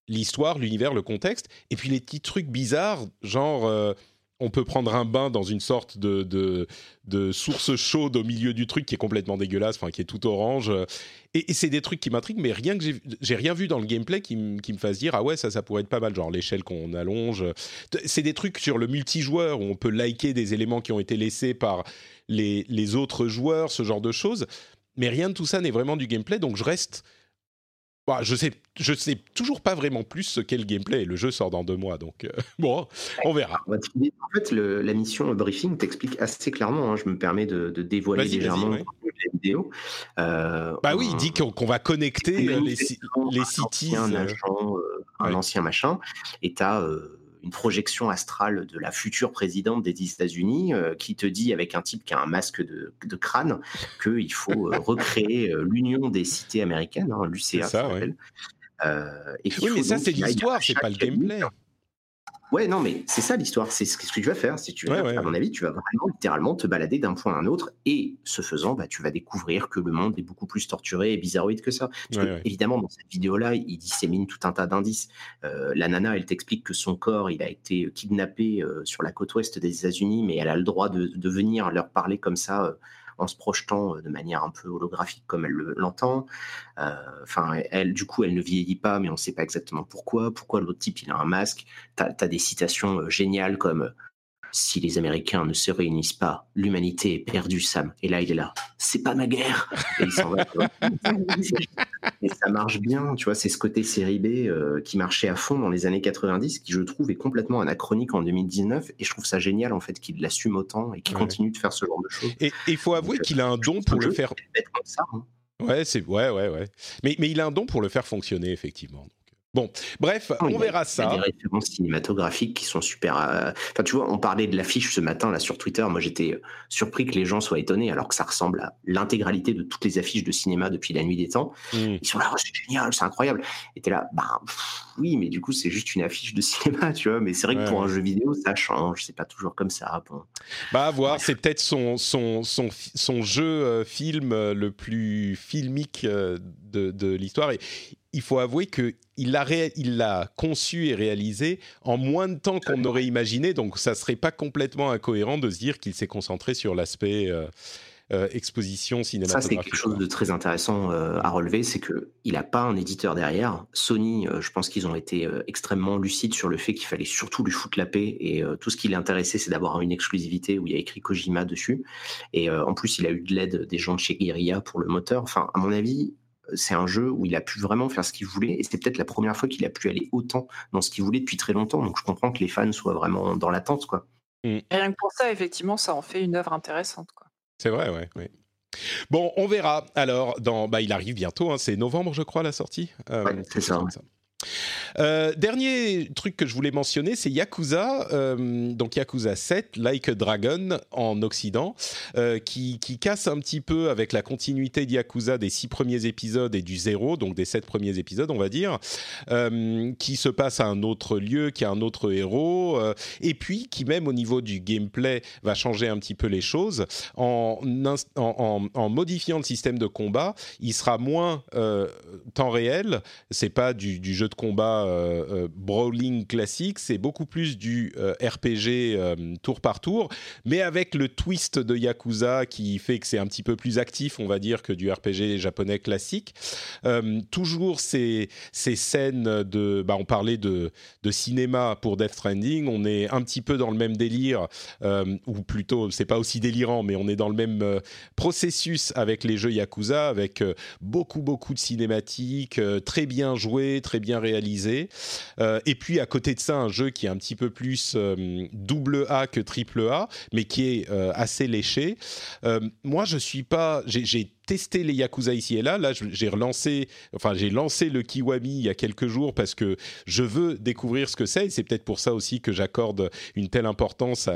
[SPEAKER 1] l'histoire, l'univers, le contexte, et puis les petits trucs bizarres, genre euh, on peut prendre un bain dans une sorte de, de, source chaude au milieu du truc qui est complètement dégueulasse, enfin qui est tout orange. Et, c'est des trucs qui m'intriguent, mais rien que j'ai rien vu dans le gameplay qui, me fasse dire ah ouais ça ça pourrait être pas mal, genre l'échelle qu'on allonge. C'est des trucs sur le multijoueur où on peut liker des éléments qui ont été laissés par les, autres joueurs, ce genre de choses. Mais rien de tout ça n'est vraiment du gameplay, donc je reste. Bah, je sais, je sais toujours pas vraiment plus ce qu'est le gameplay. Le jeu sort dans deux mois, donc euh, bon, on verra.
[SPEAKER 2] En fait, la mission briefing t'explique assez clairement. Hein, je me permets de, dévoiler légèrement la vidéo.
[SPEAKER 1] Euh, bah oui, il dit qu'on va connecter les, les, cities.
[SPEAKER 2] Un, euh, un ancien machin, et t'as une projection astrale de la future présidente des États-Unis euh, qui te dit avec un type qui a un masque de, de crâne qu'il faut euh, recréer euh, l'union des cités américaines, hein, l'UCA. Ça,
[SPEAKER 1] ouais. et oui, mais ça c'est l'histoire, c'est pas le gameplay.
[SPEAKER 2] Ouais, non, mais c'est ça l'histoire. C'est ce que tu vas faire. Si tu à mon avis, tu vas vraiment littéralement te balader d'un point à un autre. Et ce faisant, bah, tu vas découvrir que le monde est beaucoup plus torturé et bizarroïde que ça. Parce que, évidemment, dans cette vidéo-là, il dissémine tout un tas d'indices. Euh, la nana, elle t'explique que son corps, il a été kidnappé euh, sur la côte ouest des États-Unis, mais elle a le droit de, de venir leur parler comme ça. Euh, en se projetant euh, de manière un peu holographique comme elle l'entend. Euh, elle, du coup, elle ne vieillit pas, mais on ne sait pas exactement pourquoi. Pourquoi l'autre type, il a un masque? Tu as, des citations euh, géniales comme si les Américains ne se réunissent pas, l'humanité est perdue, Sam. Et là, il est là. C'est pas ma guerre. Et il s'en va. et ça marche bien, tu vois. C'est ce côté série B euh, qui marchait à fond dans les années 90, qui je trouve est complètement anachronique en 2019. Et je trouve ça génial en fait qu'il l'assume autant et qu'il continue de faire ce genre de choses.
[SPEAKER 1] Et il faut avouer qu'il a un don pour le faire. Hein. Ouais, c'est ouais, ouais, ouais. Mais, mais il a un don pour le faire fonctionner effectivement. Bon, bref, ah, on verra ça.
[SPEAKER 2] Il y a des références cinématographiques qui sont super. Euh, enfin, tu vois, on parlait de l'affiche ce matin là sur Twitter. Moi, j'étais euh, surpris que les gens soient étonnés, alors que ça ressemble à l'intégralité de toutes les affiches de cinéma depuis la nuit des temps. Hmm. Ils sont là, oh, c'est génial, c'est incroyable. Et t'es là, bah oui, mais du coup, c'est juste une affiche de cinéma, tu vois. Mais c'est vrai que pour un jeu vidéo, ça change. C'est pas toujours comme ça. Bon.
[SPEAKER 1] Bah, à voir. C'est peut-être son, son, son, son, jeu euh, film le plus filmique de, de l'histoire. Et il faut avouer qu'il l'a, il l'a conçu et réalisé en moins de temps qu'on aurait imaginé, donc ça serait pas complètement incohérent de se dire qu'il s'est concentré sur l'aspect euh, euh, exposition cinématographique.
[SPEAKER 2] Ça, c'est quelque chose de très intéressant euh, à relever, c'est qu'il n'a pas un éditeur derrière. Sony, je pense qu'ils ont été extrêmement lucides sur le fait qu'il fallait surtout lui foutre la paix, et tout ce qui l'intéressait, c'est d'avoir une exclusivité où il y a écrit Kojima dessus. Et en plus, il a eu de l'aide des gens de chez Guerilla pour le moteur. Enfin, à mon avis, c'est un jeu où il a pu vraiment faire ce qu'il voulait et c'est peut-être la première fois qu'il a pu aller autant dans ce qu'il voulait depuis très longtemps. Donc je comprends que les fans soient vraiment dans l'attente, quoi.
[SPEAKER 3] Mm. rien que pour ça, effectivement, ça en fait une œuvre intéressante, quoi.
[SPEAKER 1] C'est vrai, ouais, Bon, on verra. Alors, dans, bah, il arrive bientôt. Hein, c'est novembre, je crois, la sortie.
[SPEAKER 2] Euh, c'est ça.
[SPEAKER 1] Euh, dernier truc que je voulais mentionner, c'est Yakuza, euh, donc Yakuza 7, Like a Dragon en Occident, euh, qui, qui, casse un petit peu avec la continuité de Yakuza des six premiers épisodes et du zéro, donc des sept premiers épisodes, on va dire, qui se passe à un autre lieu, qui a un autre héros, et puis qui même au niveau du gameplay va changer un petit peu les choses en, en, modifiant le système de combat. Il sera moins temps réel, c'est pas du jeu de combat euh, euh, brawling classique, c'est beaucoup plus du euh, RPG tour par tour, mais avec le twist de Yakuza qui fait que c'est un petit peu plus actif, on va dire, que du RPG japonais classique. toujours ces, ces scènes de, bah, on parlait de, de cinéma pour Death Stranding, on est un petit peu dans le même délire, ou plutôt, c'est pas aussi délirant, mais on est dans le même processus avec les jeux Yakuza, avec beaucoup beaucoup de cinématiques, très bien jouées, très bien réalisé. Euh, et puis à côté de ça, un jeu qui est un petit peu plus euh, double A que triple A, mais qui est euh, assez léché. moi, je suis pas, j'ai testé les Yakuza ici et là. Là, j'ai relancé, enfin, j'ai lancé le Kiwami il y a quelques jours parce que je veux découvrir ce que c'est. c'est peut-être pour ça aussi que j'accorde une telle importance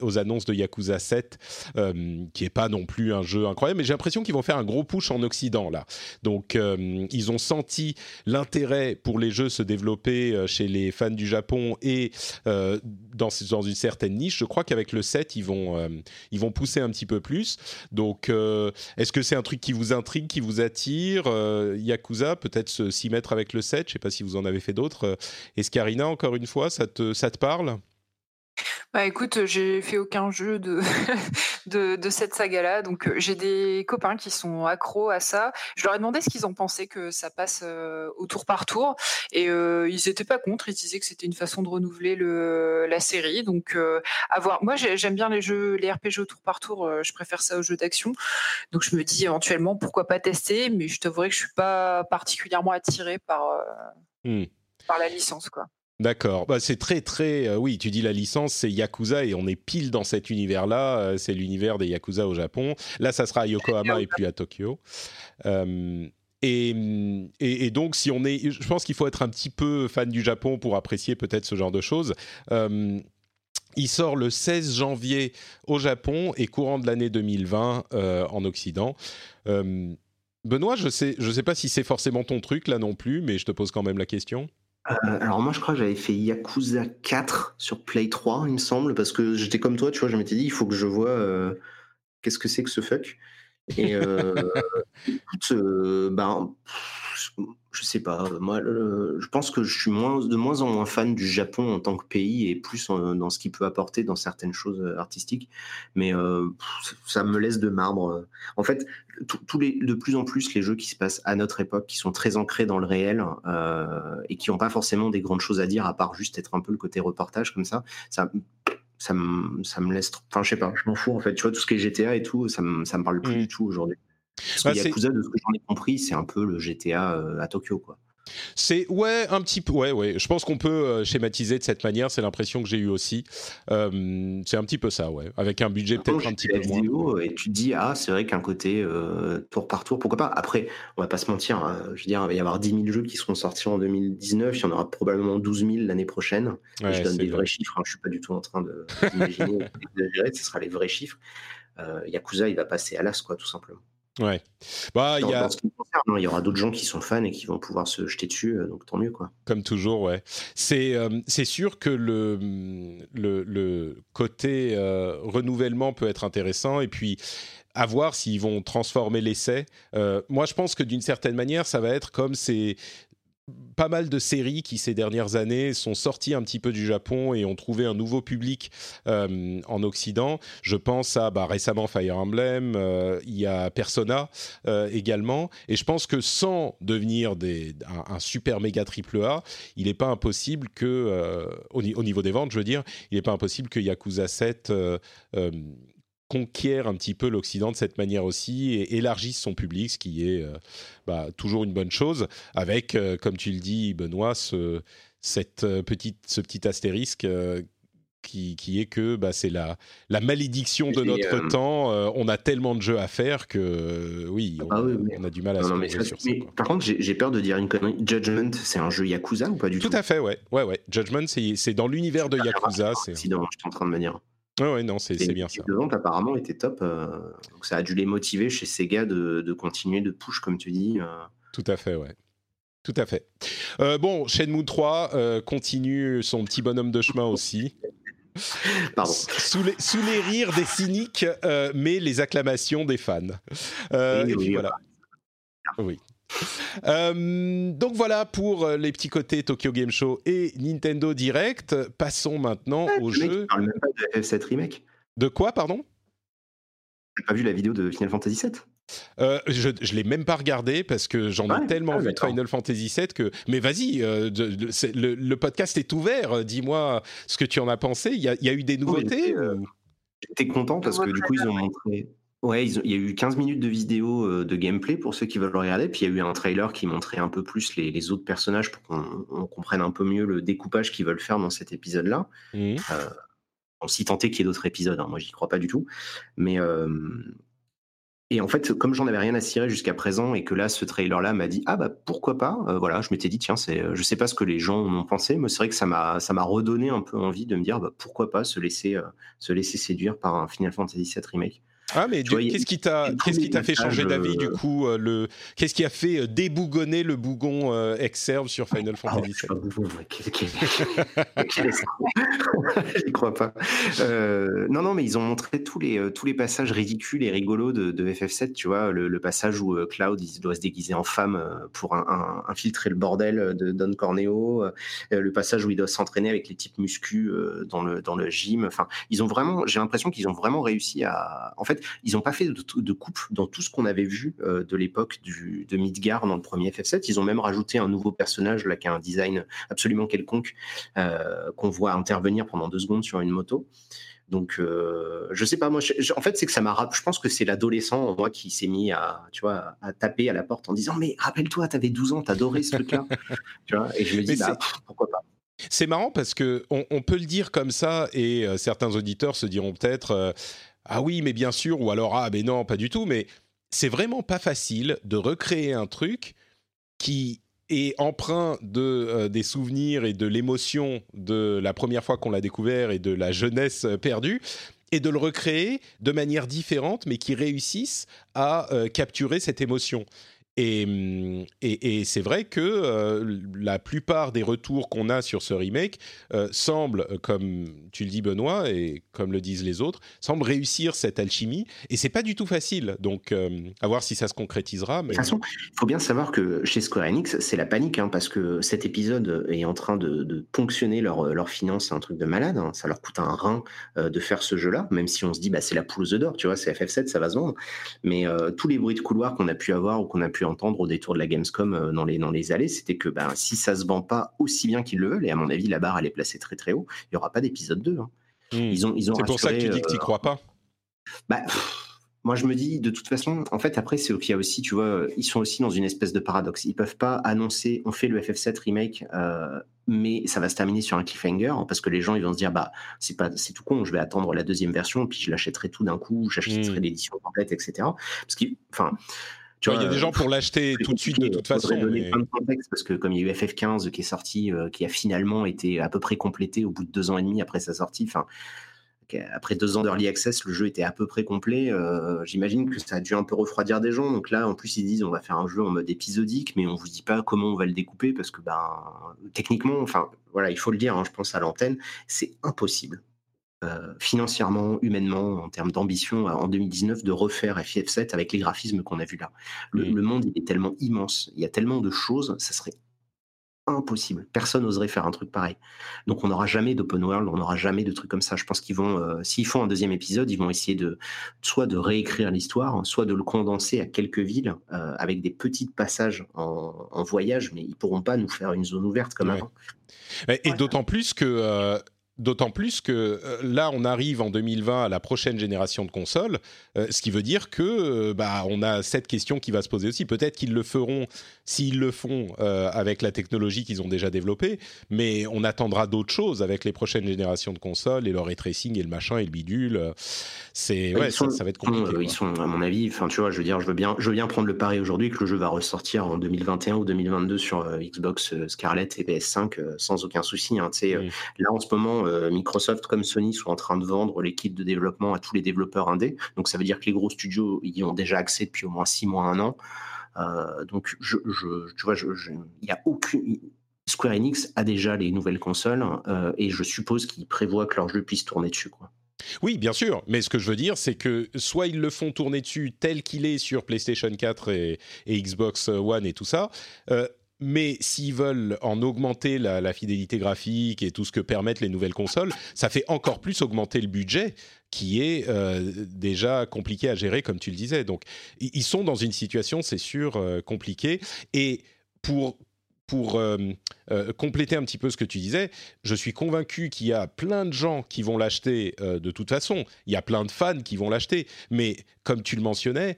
[SPEAKER 1] aux annonces de Yakuza 7, euh, qui est pas non plus un jeu incroyable. Mais j'ai l'impression qu'ils vont faire un gros push en Occident là. Donc, euh, ils ont senti l'intérêt pour les jeux se développer euh, chez les fans du Japon et dans, dans une certaine niche. Je crois qu'avec le 7, ils vont, ils vont pousser un petit peu plus. Donc, est-ce que c'est un truc qui vous intrigue, qui vous attire euh, Yakuza, peut-être s'y mettre avec le 7, je ne sais pas si vous en avez fait d'autres. Euh, Escarina, encore une fois, ça te, ça te parle?
[SPEAKER 3] Bah écoute, j'ai fait aucun jeu de, de, cette saga-là, donc j'ai des copains qui sont accros à ça. Je leur ai demandé ce qu'ils en pensaient que ça passe au tour par tour, et ils n'étaient pas contre. Ils disaient que c'était une façon de renouveler le, la série. Donc à voir. Moi, j'aime bien les jeux, les RPG au tour par tour. je préfère ça aux jeux d'action. Donc je me dis éventuellement pourquoi pas tester, mais je t'avouerai que je suis pas particulièrement attiré par mmh. par la licence, quoi.
[SPEAKER 1] D'accord. Bah, c'est très, très. Euh, oui, tu dis la licence, c'est Yakuza et on est pile dans cet univers-là. Euh, c'est l'univers des Yakuza au Japon. Là, ça sera à Yokohama et plus à Tokyo. Euh, et, et, donc, si on est. Je pense qu'il faut être un petit peu fan du Japon pour apprécier peut-être ce genre de choses. il sort le 16 janvier au Japon et courant de l'année 2020 en Occident. Benoît, je ne sais, je sais pas si c'est forcément ton truc là non plus, mais je te pose quand même la question.
[SPEAKER 2] Euh, alors moi je crois que j'avais fait Yakuza 4 sur Play 3 il me semble parce que j'étais comme toi tu vois je m'étais dit il faut que je vois euh, qu'est-ce que c'est que ce fuck? Et euh, écoute ben je sais pas. Moi, je pense que je suis moins, de moins en moins fan du Japon en tant que pays et plus dans ce qu'il peut apporter dans certaines choses euh, artistiques. Mais euh, ça me laisse de marbre. En fait, tous les, de plus en plus, les jeux qui se passent à notre époque, qui sont très ancrés dans le réel euh, et qui n'ont pas forcément des grandes choses à dire à part juste être un peu le côté reportage comme ça, ça ça me, ça me laisse. Enfin, je sais pas, je m'en fous en fait. Tu vois, tout ce qui est GTA et tout, ça me, ça me parle plus mmh. du tout aujourd'hui. Parce bah, Yakuza, de ce que j'en ai compris, c'est un peu le GTA à Tokyo, quoi.
[SPEAKER 1] C'est ouais un petit peu ouais ouais. Je pense qu'on peut euh, schématiser de cette manière. C'est l'impression que j'ai eu aussi. Euh, c'est un petit peu ça ouais. Avec un budget peut-être un petit peu
[SPEAKER 2] moins. Et tu te dis ah c'est vrai qu'un côté euh, tour par tour pourquoi pas. Après on va pas se mentir. Hein. je veux dire il va y avoir 10 000 jeux qui seront sortis en 2019. Il y en aura probablement 12 000 l'année prochaine. je donne des vrais chiffres. Hein. Je suis pas du tout en train de d'imaginer d'exagérer. Ce sera les vrais chiffres. Yakuza il va passer à l'as quoi tout simplement.
[SPEAKER 1] Ouais. Bah, il y a...
[SPEAKER 2] Hein, il y aura d'autres gens qui sont fans et qui vont pouvoir se jeter dessus, euh, donc tant mieux, quoi.
[SPEAKER 1] Comme toujours, ouais. C'est euh, sûr que le, le, le côté euh, renouvellement peut être intéressant et puis à voir s'ils vont transformer l'essai. moi, je pense que d'une certaine manière, ça va être comme ces, pas mal de séries qui ces dernières années sont sorties un petit peu du Japon et ont trouvé un nouveau public euh, en Occident. Je pense à bah, récemment Fire Emblem, euh, il y a Persona euh, également. Et je pense que sans devenir un, super méga triple A, il n'est pas impossible que, au, au, niveau des ventes, je veux dire, il n'est pas impossible que Yakuza 7 conquiert un petit peu l'Occident de cette manière aussi et élargisse son public, ce qui est euh, bah, toujours une bonne chose, avec, euh, comme tu le dis, Benoît, ce, cette euh, petite, ce petit astérisque qui, qui, est que bah, c'est la, la malédiction de notre temps. on a tellement de jeux à faire que oui, on, ah on a du mal à se
[SPEAKER 2] sur ça. Par contre, j'ai peur de dire une connerie. Judgment, c'est un jeu Yakuza ou pas du
[SPEAKER 1] tout
[SPEAKER 2] Tout?
[SPEAKER 1] à fait, ouais. ouais, ouais. Judgment, c'est dans l'univers de Yakuza.
[SPEAKER 2] C'est je suis en train de me dire.
[SPEAKER 1] Ouais, ouais, non, c'est bien ça.
[SPEAKER 2] de vente apparemment était top. Euh, donc ça a dû les motiver chez Sega de, de continuer de push, comme tu dis. Euh.
[SPEAKER 1] Tout à fait, ouais. Tout à fait. Euh, bon, Shenmue 3 continue son petit bonhomme de chemin aussi.
[SPEAKER 2] Pardon.
[SPEAKER 1] Sous les, sous les rires des cyniques, mais les acclamations des fans. et puis voilà. Oui. Euh, donc voilà pour euh, les petits côtés Tokyo Game Show et Nintendo Direct. Passons maintenant au jeu.
[SPEAKER 2] Même pas de F7 Remake.
[SPEAKER 1] De quoi, pardon?
[SPEAKER 2] T'as pas vu la vidéo de Final Fantasy VII
[SPEAKER 1] euh, je ne l'ai même pas regardé parce que j'en ai tellement ah, vu de Final Fantasy VII que. Mais vas-y, le, podcast est ouvert. Dis-moi ce que tu en as pensé. Il y a, eu des nouveautés
[SPEAKER 2] J'étais content parce que du coup, ils ont montré. Ouais, il y a eu 15 minutes de vidéo euh, de gameplay pour ceux qui veulent le regarder. Puis il y a eu un trailer qui montrait un peu plus les, autres personnages pour qu'on comprenne un peu mieux le découpage qu'ils veulent faire dans cet épisode-là. Mmh. Euh, on s'y tentait qu'il y ait d'autres épisodes. Hein. Moi, j'y crois pas du tout. Mais. Euh, et en fait, comme j'en avais rien à cirer jusqu'à présent et que là, ce trailer-là m'a dit ah bah pourquoi pas, voilà, je m'étais dit tiens c'est, je sais pas ce que les gens en ont pensé, mais c'est vrai que ça m'a ça m'a redonné un peu envie de me dire bah, pourquoi pas se laisser se laisser séduire par un Final Fantasy VII remake.
[SPEAKER 1] Ah mais qu'est-ce qui t'a qu'est-ce qui t'a fait changer d'avis du coup euh, le qu'est-ce qui a fait euh, débougonner le bougon euh, Exerve sur Final ah, Fantasy VII
[SPEAKER 2] Je crois pas. non non mais ils ont montré tous les tous les passages ridicules et rigolos de, de FF7 tu vois le, passage où Cloud il doit se déguiser en femme pour un, infiltrer le bordel de Don Corneo le passage où il doit s'entraîner avec les types muscu dans le dans le gym. Enfin ils ont vraiment j'ai l'impression qu'ils ont vraiment réussi à en fait ils n'ont pas fait de, coupe dans tout ce qu'on avait vu euh, de l'époque de Midgar dans le premier FF7. Ils ont même rajouté un nouveau personnage là qui a un design absolument quelconque euh, qu'on voit intervenir pendant deux secondes sur une moto. Donc, euh, je sais pas, moi, en fait, c'est que ça m'a, je pense que c'est l'adolescent, moi, qui s'est mis à, tu vois, à taper à la porte en disant, mais rappelle-toi, tu avais 12 ans, t'adorais ce truc-là. tu vois, et je me dis, bah, pourquoi pas.
[SPEAKER 1] C'est marrant parce que on, peut le dire comme ça et certains auditeurs se diront peut-être ah oui, mais bien sûr, ou alors ah mais non, pas du tout, mais c'est vraiment pas facile de recréer un truc qui est emprunt de euh, des souvenirs et de l'émotion de la première fois qu'on l'a découvert et de la jeunesse euh, perdue et de le recréer de manière différente mais qui réussisse à euh, capturer cette émotion. Et, et, c'est vrai que euh, la plupart des retours qu'on a sur ce remake euh, semblent, comme tu le dis Benoît et comme le disent les autres, semblent réussir cette alchimie. Et c'est pas du tout facile. Donc, euh, à voir si ça se concrétisera.
[SPEAKER 2] De toute façon, il faut bien savoir que chez Square Enix, c'est la panique, hein, parce que cet épisode est en train de, ponctionner leurs leur finances, c'est un truc de malade. Hein. Ça leur coûte un rein de faire ce jeu-là, même si on se dit, bah, c'est la poule d'or, tu vois, c'est FF7, ça va se vendre. Mais tous les bruits de couloir qu'on a pu avoir ou qu'on a pu entendre au détour de la Gamescom euh, dans les, dans les allées, c'était que ben, si ça se vend pas aussi bien qu'ils le veulent, et à mon avis, la barre elle est placée très très haut, il n'y aura pas d'épisode 2. Hein.
[SPEAKER 1] Hmm. Ils ont, ils ont C'est pour ça que tu dis que tu n'y crois pas
[SPEAKER 2] bah, moi, je me dis, de toute façon, en fait, après, c'est qu'il y a aussi, tu vois, ils sont aussi dans une espèce de paradoxe. Ils peuvent pas annoncer, on fait le FF7 remake, euh, mais ça va se terminer sur un cliffhanger, parce que les gens, ils vont se dire, bah, c'est pas, c'est tout con, je vais attendre la deuxième version, puis je l'achèterai tout d'un coup, j'achèterai mmh. l'édition complète, etc. Parce qu'il, enfin.
[SPEAKER 1] Tu vois, il y a des gens pour l'acheter tout de suite de toute façon.
[SPEAKER 2] Donner plein de contexte parce que comme il y a eu FF15 qui est sorti, euh, qui a finalement été à peu près complété au bout de deux ans et demi après sa sortie. Enfin, après deux ans d'early access, le jeu était à peu près complet. Euh, j'imagine que ça a dû un peu refroidir des gens. Donc là, en plus, ils disent on va faire un jeu en mode épisodique, mais on vous dit pas comment on va le découper parce que ben techniquement, enfin voilà, il faut le dire. Hein, je pense à l'antenne, c'est impossible. Euh, financièrement, humainement, en termes d'ambition, en 2019, de refaire FF7 avec les graphismes qu'on a vus là. Le, le, monde, il est tellement immense, il y a tellement de choses, ça serait impossible. Personne n'oserait faire un truc pareil. Donc on n'aura jamais d'open world, on n'aura jamais de trucs comme ça. Je pense qu'ils vont, euh, s'ils font un deuxième épisode, ils vont essayer de soit de réécrire l'histoire, soit de le condenser à quelques villes euh, avec des petits passages en, voyage, mais ils pourront pas nous faire une zone ouverte comme avant.
[SPEAKER 1] Et, d'autant plus que euh, D'autant plus que euh, là, on arrive en 2020 à la prochaine génération de consoles, euh, ce qui veut dire que euh, bah, on a cette question qui va se poser aussi. Peut-être qu'ils le feront s'ils le font avec la technologie qu'ils ont déjà développée, mais on attendra d'autres choses avec les prochaines générations de consoles et leur ray tracing et le machin et le bidule. C'est ouais, ça, va être compliqué.
[SPEAKER 2] ils sont, à mon avis, enfin tu vois, je veux dire, je veux bien, je veux bien prendre le pari aujourd'hui que le jeu va ressortir en 2021 ou 2022 sur Xbox Scarlett et PS5 sans aucun souci. Hein, Là, en ce moment euh, Microsoft comme Sony sont en train de vendre l'équipe de développement à tous les développeurs indés. Donc ça veut dire que les gros studios y ont déjà accès depuis au moins six mois, un an. Euh, donc je, tu vois, il y a aucune. Square Enix a déjà les nouvelles consoles euh, et je suppose qu'ils prévoient que leur jeu puisse tourner dessus.
[SPEAKER 1] Oui, bien sûr, mais ce que je veux dire, c'est que soit ils le font tourner dessus tel qu'il est sur PlayStation 4 et, Xbox One et tout ça, mais s'ils veulent en augmenter la, fidélité graphique et tout ce que permettent les nouvelles consoles, ça fait encore plus augmenter le budget qui est euh, déjà compliqué à gérer, comme tu le disais. Donc, ils sont dans une situation, c'est sûr, euh, compliquée. Et pour pour euh, compléter un petit peu ce que tu disais, je suis convaincu qu'il y a plein de gens qui vont l'acheter de toute façon. Il y a plein de fans qui vont l'acheter. Mais comme tu le mentionnais,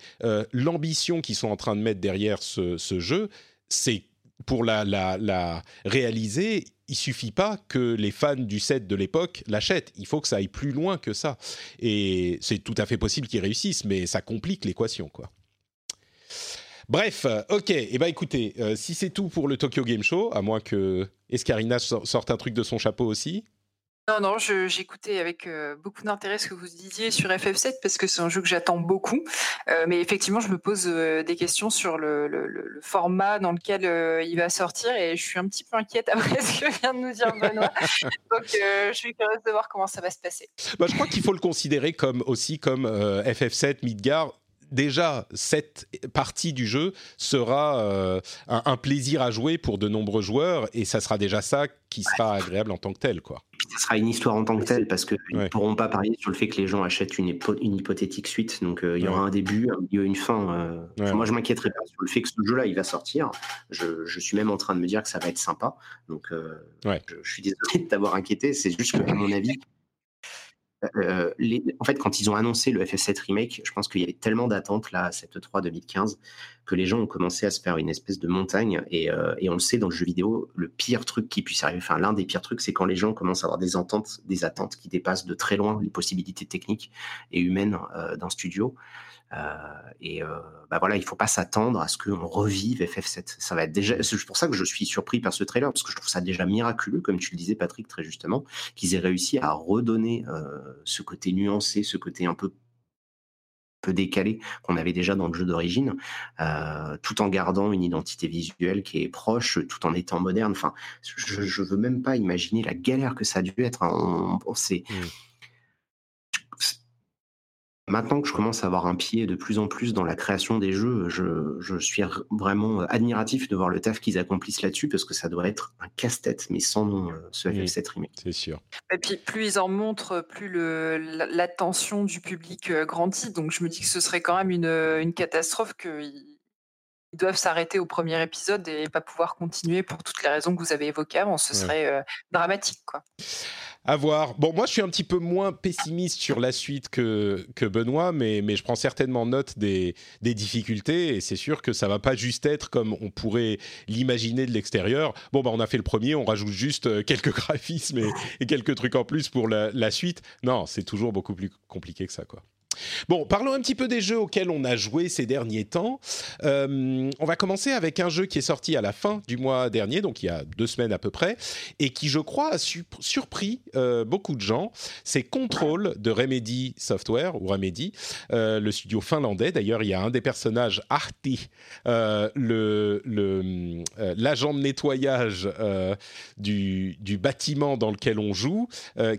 [SPEAKER 1] l'ambition qu'ils sont en train de mettre derrière ce, ce jeu, c'est pour la, réaliser, il suffit pas que les fans du set de l'époque l'achètent. Il faut que ça aille plus loin que ça. Et c'est tout à fait possible qu'ils réussissent, mais ça complique l'équation, quoi. Bref, ok. Et eh ben écoutez, euh, si c'est tout pour le Tokyo Game Show, à moins que Escarina sorte un truc de son chapeau aussi.
[SPEAKER 3] Non, non, j'écoutais avec euh, beaucoup d'intérêt ce que vous disiez sur FF7 parce que c'est un jeu que j'attends beaucoup. Euh, mais effectivement, je me pose euh, des questions sur le, format dans lequel il va sortir et je suis un petit peu inquiète après ce que vient de nous dire Benoît. Donc, je suis curieuse de voir comment ça va se passer.
[SPEAKER 1] Bah, je crois qu'il faut le considérer comme aussi comme FF7 Midgar déjà cette partie du jeu sera euh, un, plaisir à jouer pour de nombreux joueurs et ça sera déjà ça qui sera agréable en tant que tel quoi.
[SPEAKER 2] Ça sera une histoire en tant que telle parce qu'ils ne pourront pas parier sur le fait que les gens achètent une, une hypothétique suite. Donc euh, il y aura un début, un milieu, une fin. Euh. moi je m'inquiéterais pas sur le fait que ce jeu-là il va sortir. Je, je, suis même en train de me dire que ça va être sympa. Donc je, je, suis désolé de t'avoir inquiété. C'est juste que à mon avis euh, en fait, quand ils ont annoncé le FF7 Remake, je pense qu'il y avait tellement d'attentes là à cette 3 2015 que les gens ont commencé à se faire une espèce de montagne. Euh, et, on le sait dans le jeu vidéo, le pire truc qui puisse arriver, enfin l'un des pires trucs, c'est quand les gens commencent à avoir des attentes, des attentes qui dépassent de très loin les possibilités techniques et humaines euh, d'un studio. Euh, et euh, bah voilà, il faut pas s'attendre à ce qu'on revive FF7. Ça va être déjà. C'est pour ça que je suis surpris par ce trailer parce que je trouve ça déjà miraculeux, comme tu le disais, Patrick, très justement, qu'ils aient réussi à redonner euh, ce côté nuancé, ce côté un peu peu décalé qu'on avait déjà dans le jeu d'origine, tout en gardant une identité visuelle qui est proche, tout en étant moderne. Enfin, je, je veux même pas imaginer la galère que ça a dû être. Hein. On, mmh. Maintenant que je commence à avoir un pied de plus en plus dans la création des jeux, je, suis vraiment admiratif de voir le taf qu'ils accomplissent là-dessus parce que ça doit être un casse-tête, mais sans nom, euh, ce FF7 Remake.
[SPEAKER 1] C'est sûr.
[SPEAKER 3] Et puis plus ils en montrent, plus l'attention du public euh, grandit. Donc je me dis que ce serait quand même une, une catastrophe qu'ils doivent s'arrêter au premier épisode et pas pouvoir continuer pour toutes les raisons que vous avez évoquées avant. Ce serait euh, dramatique, quoi.
[SPEAKER 1] À voir. Bon, moi, je suis un petit peu moins pessimiste sur la suite que, que Benoît, mais, mais je prends certainement note des, des difficultés et c'est sûr que ça va pas juste être comme on pourrait l'imaginer de l'extérieur. Bon, bah, on a fait le premier, on rajoute juste euh, quelques graphismes et, quelques trucs en plus pour la, la suite. Non, c'est toujours beaucoup plus compliqué que ça, quoi. Bon, parlons un petit peu des jeux auxquels on a joué ces derniers temps. Euh, on va commencer avec un jeu qui est sorti à la fin du mois dernier, donc il y a deux semaines à peu près, et qui, je crois, a surpris euh, beaucoup de gens. C'est Control de Remedy Software, ou Remedy, euh, le studio finlandais. D'ailleurs, il y a un des personnages, Arti, l'agent le, de nettoyage du, du, bâtiment dans lequel on joue,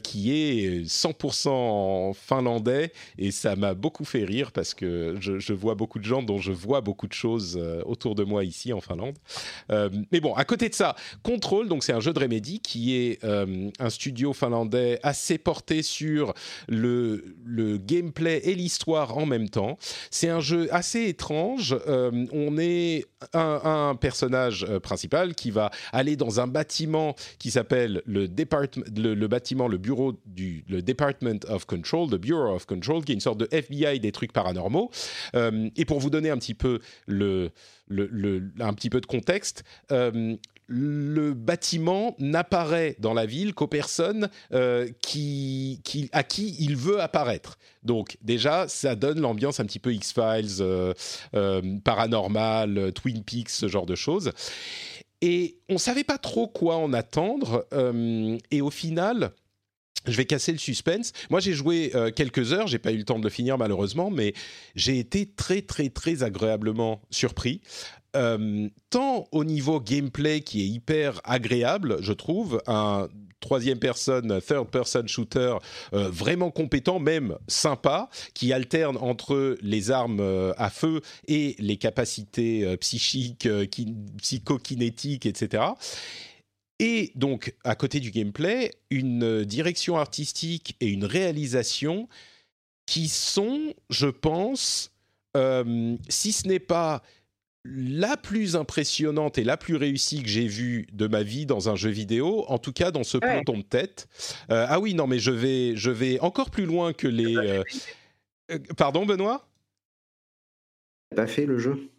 [SPEAKER 1] qui est 100% finlandais, et ça m'a beaucoup fait rire parce que je, vois beaucoup de gens dont je vois beaucoup de choses euh, autour de moi ici en Finlande. Euh, mais bon, à côté de ça, Control, donc c'est un jeu de Remedy qui est euh, un studio finlandais assez porté sur le, gameplay et l'histoire en même temps. C'est un jeu assez étrange. on est un, personnage principal qui va aller dans un bâtiment qui s'appelle le, le, le, bâtiment, le bureau du Department of Control, le Bureau of Control, qui est une sorte de FBI des trucs paranormaux. Euh, et pour vous donner un petit peu le, un petit peu de contexte. Euh, le bâtiment n'apparaît dans la ville qu'aux personnes euh, qui, qui, à qui il veut apparaître. Donc déjà, ça donne l'ambiance un petit peu X-Files, paranormal, Twin Peaks, ce genre de choses. Et on ne savait pas trop quoi en attendre. et au final, je vais casser le suspense. Moi, j'ai joué euh, quelques heures, j'ai pas eu le temps de le finir malheureusement, mais j'ai été très très très agréablement surpris. Euh, tant au niveau gameplay qui est hyper agréable, je trouve, un troisième personne, third person shooter euh, vraiment compétent, même sympa, qui alterne entre les armes à feu et les capacités psychiques, psychokinétiques, etc. Et donc, à côté du gameplay, une direction artistique et une réalisation qui sont, je pense, euh, si ce n'est pas la plus impressionnante et la plus réussie que j'ai vue de ma vie dans un jeu vidéo, en tout cas dans ce peloton de tête. Euh, ah oui, non, mais je vais, je vais encore plus loin que les. Euh, pardon, Benoît?
[SPEAKER 2] Pas fait le jeu?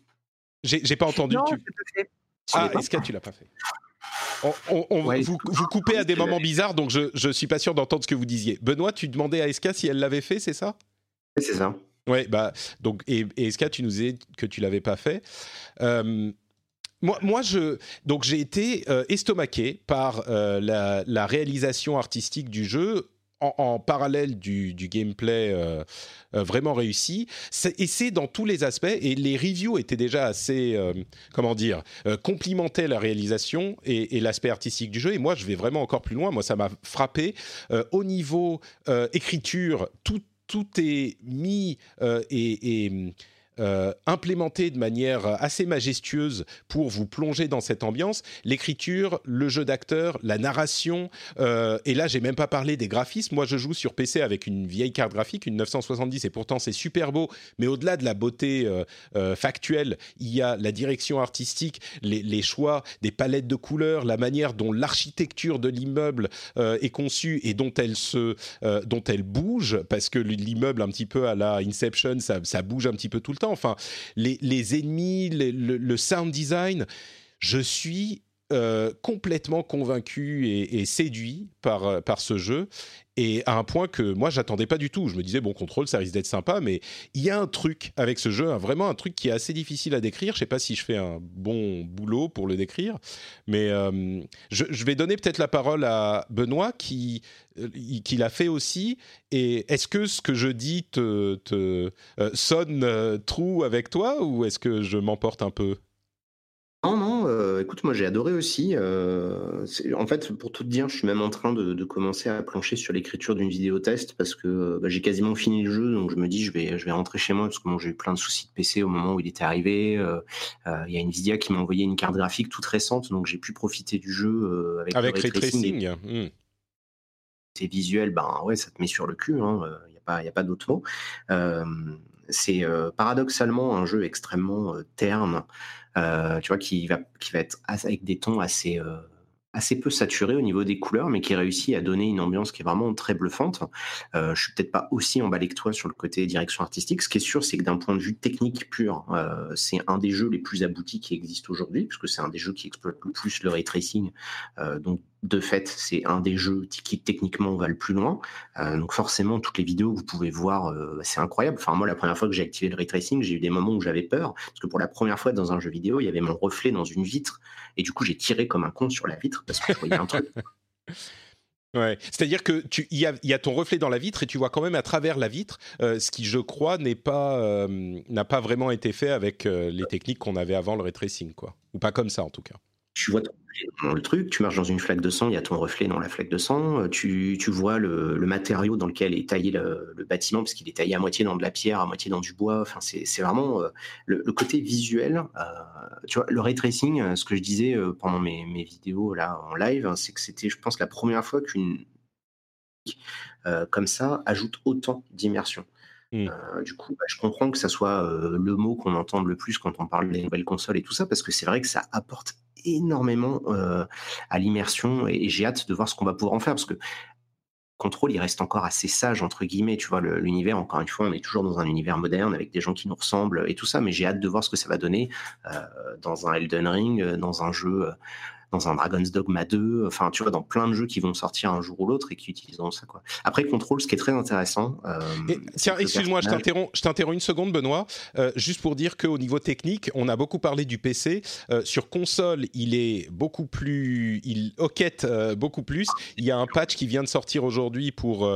[SPEAKER 1] J'ai pas entendu.
[SPEAKER 3] Non,
[SPEAKER 1] tu...
[SPEAKER 3] Pas fait.
[SPEAKER 1] Ah, est-ce que tu l'as pas fait? On, vous, coupez à des moments bizarres, donc je ne suis pas sûr d'entendre ce que vous disiez. Benoît, tu demandais à Eska si elle l'avait fait, c'est ça?
[SPEAKER 2] C'est ça.
[SPEAKER 1] Ouais, bah, donc, et, Eska, tu nous disais que tu l'avais pas fait. Euh, moi, moi, je donc j'ai été euh, estomaqué par euh, la, la, réalisation artistique du jeu en, parallèle du, gameplay euh, euh, vraiment réussi. Et c'est dans tous les aspects. Et les reviews étaient déjà assez, euh, comment dire, complimentaient la réalisation et, l'aspect artistique du jeu. Et moi, je vais vraiment encore plus loin. Moi, ça m'a frappé. au niveau écriture, tout, tout est mis et euh, implémenté de manière assez majestueuse pour vous plonger dans cette ambiance. L'écriture, le jeu d'acteur, la narration, euh, et là j'ai même pas parlé des graphismes. Moi je joue sur PC avec une vieille carte graphique, une 970, et pourtant c'est super beau. Mais au-delà de la beauté euh, factuelle, il y a la direction artistique, les, choix des palettes de couleurs, la manière dont l'architecture de l'immeuble est conçue et dont elle se, dont elle bouge, parce que l'immeuble un petit peu à la Inception, ça bouge un petit peu tout le temps Enfin, les, ennemis, le, sound design, je suis euh, complètement convaincu et, séduit par, par ce jeu et à un point que moi j'attendais pas du tout. Je me disais bon contrôle ça risque d'être sympa mais il y a un truc avec ce jeu, vraiment un truc qui est assez difficile à décrire. Je sais pas si je fais un bon boulot pour le décrire, mais euh, je, vais donner peut-être la parole à Benoît qui euh, qui l'a fait aussi. Et est-ce que ce que je dis te, te sonne trou avec toi ou est-ce que je m'emporte un peu?
[SPEAKER 2] Non, non, euh, écoute, moi j'ai adoré aussi. Euh, en fait, pour tout te dire, je suis même en train de, commencer à plancher sur l'écriture d'une vidéo test parce que bah, j'ai quasiment fini le jeu, donc je me dis je vais, je vais rentrer chez moi parce que moi j'ai eu plein de soucis de PC au moment où il était arrivé. Euh, il y a Nvidia qui m'a envoyé une carte graphique toute récente, donc j'ai pu profiter du jeu avec,
[SPEAKER 1] avec ray tracing. Hmm.
[SPEAKER 2] C'est visuel, ben ouais, ça te met sur le cul. Il hein, n'y a pas, y a pas d'autre mot. c'est paradoxalement un jeu extrêmement terne. Euh, tu vois, qui va, qui va être avec des tons assez, euh, assez peu saturé au niveau des couleurs, mais qui réussit à donner une ambiance qui est vraiment très bluffante. Euh, je suis peut-être pas aussi emballé que toi sur le côté direction artistique. Ce qui est sûr, c'est que d'un point de vue technique pur, euh, c'est un des jeux les plus aboutis qui existent aujourd'hui, puisque c'est un des jeux qui exploite le plus le ray tracing. Donc de fait, c'est un des jeux qui techniquement va le plus loin. Euh, donc forcément, toutes les vidéos que vous pouvez voir, euh, c'est incroyable. Enfin moi, la première fois que j'ai activé le ray tracing, j'ai eu des moments où j'avais peur, parce que pour la première fois dans un jeu vidéo, il y avait mon reflet dans une vitre, et du coup j'ai tiré comme un con sur la vitre parce que je voyais un truc.
[SPEAKER 1] Ouais. C'est-à-dire que tu y a, y a, ton reflet dans la vitre et tu vois quand même à travers la vitre, euh, ce qui je crois n'est pas n'a pas vraiment été fait avec les techniques qu'on avait avant le ray tracing, quoi. Ou pas comme ça en tout cas
[SPEAKER 2] tu vois ton reflet dans le truc, tu marches dans une flaque de sang, il y a ton reflet dans la flaque de sang, euh, tu, tu vois le, le, matériau dans lequel est taillé le, le bâtiment, parce qu'il est taillé à moitié dans de la pierre, à moitié dans du bois, enfin, c'est vraiment euh, le, le, côté visuel. Euh, tu vois, le ray tracing, ce que je disais pendant mes, mes vidéos là en live, hein, c'est que c'était, je pense, la première fois qu'une comme ça ajoute autant d'immersion. Mmh. Euh, du coup, bah, je comprends que ça soit euh, le mot qu'on entende le plus quand on parle des nouvelles consoles et tout ça, parce que c'est vrai que ça apporte énormément à l'immersion et, j'ai hâte de voir ce qu'on va pouvoir en faire, parce que Control, il reste encore assez sage, entre guillemets, tu vois, l'univers, encore une fois, on est toujours dans un univers moderne avec des gens qui nous ressemblent et tout ça, mais j'ai hâte de voir ce que ça va donner dans un Elden Ring, dans un jeu dans un Dragon's Dogma 2, enfin, tu vois, dans plein de jeux qui vont sortir un jour ou l'autre et qui utiliseront ça, quoi. Après, Control, ce qui est très intéressant. Euh,
[SPEAKER 1] tiens, excuse-moi, je t'interromps, je t'interromps une seconde, Benoît, euh, juste pour dire qu'au niveau technique, on a beaucoup parlé du PC. Euh, sur console, il est beaucoup plus, il hoquette beaucoup plus. Il y a un patch qui vient de sortir aujourd'hui pour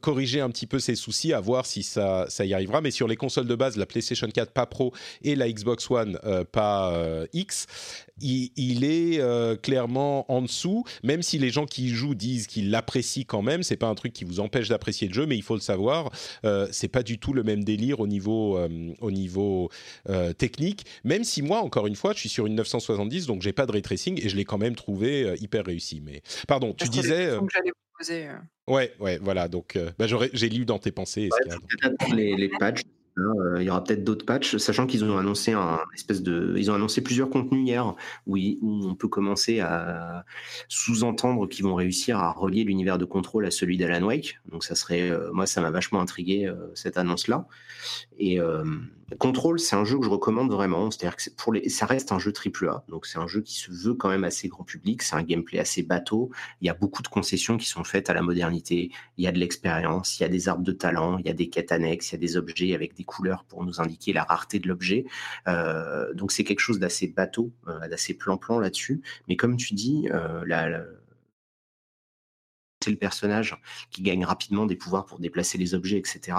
[SPEAKER 1] corriger un petit peu ces soucis, à voir si ça, ça y arrivera. Mais sur les consoles de base, la PlayStation 4 pas Pro et la Xbox One pas X, il, il est euh, clairement en dessous, même si les gens qui y jouent disent qu'ils l'apprécient quand même. C'est pas un truc qui vous empêche d'apprécier le jeu, mais il faut le savoir, euh, c'est pas du tout le même délire au niveau, euh, au niveau euh, technique. Même si moi, encore une fois, je suis sur une 970, donc j'ai pas de ray tracing et je l'ai quand même trouvé hyper réussi. Mais pardon, tu disais. Ouais, ouais, voilà. Donc, bah, j'ai lu dans tes pensées.
[SPEAKER 2] Ouais, les, les patchs il y aura peut-être d'autres patchs, sachant qu'ils ont annoncé un espèce de, ils ont annoncé plusieurs contenus hier où, où on peut commencer à sous-entendre qu'ils vont réussir à relier l'univers de contrôle à celui d'Alan Wake. Donc ça serait, euh, moi ça m'a vachement intrigué euh, cette annonce-là. Et Control, c'est un jeu que je recommande vraiment. C'est-à-dire que ça reste un jeu triple A, donc c'est un jeu qui se veut quand même assez grand public. C'est un gameplay assez bateau. Il y a beaucoup de concessions qui sont faites à la modernité. Il y a de l'expérience, il y a des arbres de talent, il y a des quêtes annexes, il y a des objets avec des couleurs pour nous indiquer la rareté de l'objet. Euh, donc c'est quelque chose d'assez bateau, euh, d'assez plan-plan là-dessus. Mais comme tu dis, euh, la, le personnage qui gagne rapidement des pouvoirs pour déplacer les objets, etc.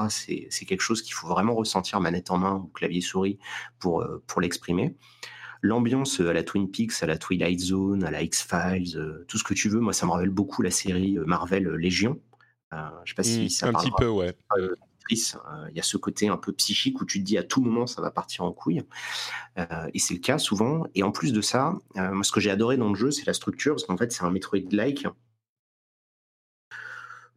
[SPEAKER 2] C'est quelque chose qu'il faut vraiment ressentir manette en main ou clavier souris pour, euh, pour l'exprimer. L'ambiance à la Twin Peaks, à la Twilight Zone, à la X-Files, euh, tout ce que tu veux, moi ça me rappelle beaucoup la série euh, Marvel Légion. Euh, je sais pas si mmh, ça
[SPEAKER 1] Un petit peu, ouais.
[SPEAKER 2] Il y a ce côté un peu psychique où tu te dis à tout moment ça va partir en couille. Euh, et c'est le cas souvent. Et en plus de ça, euh, moi ce que j'ai adoré dans le jeu, c'est la structure, parce qu'en fait c'est un Metroid-like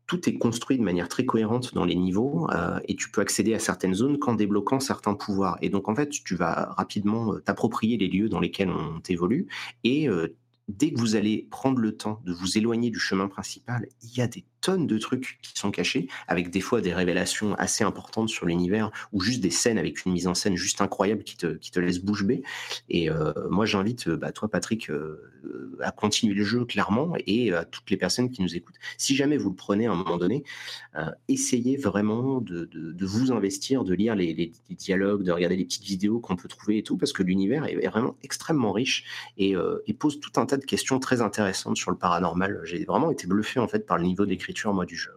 [SPEAKER 2] tout est construit de manière très cohérente dans les niveaux euh, et tu peux accéder à certaines zones qu'en débloquant certains pouvoirs. Et donc en fait, tu vas rapidement euh, t'approprier les lieux dans lesquels on évolue et euh, dès que vous allez prendre le temps de vous éloigner du chemin principal, il y a des tonnes de trucs qui sont cachés, avec des fois des révélations assez importantes sur l'univers, ou juste des scènes avec une mise en scène juste incroyable qui te, qui te laisse bouche bée. Et euh, moi, j'invite euh, bah, toi, Patrick, euh, à continuer le jeu clairement, et à toutes les personnes qui nous écoutent. Si jamais vous le prenez à un moment donné, essayez vraiment de, de, vous investir, de lire les, dialogues, de regarder les petites vidéos qu'on peut trouver et tout, parce que l'univers est, vraiment extrêmement riche et, et pose tout un tas de questions très intéressantes sur le paranormal. J'ai vraiment été bluffé en fait par le niveau d'écriture moi du jeu,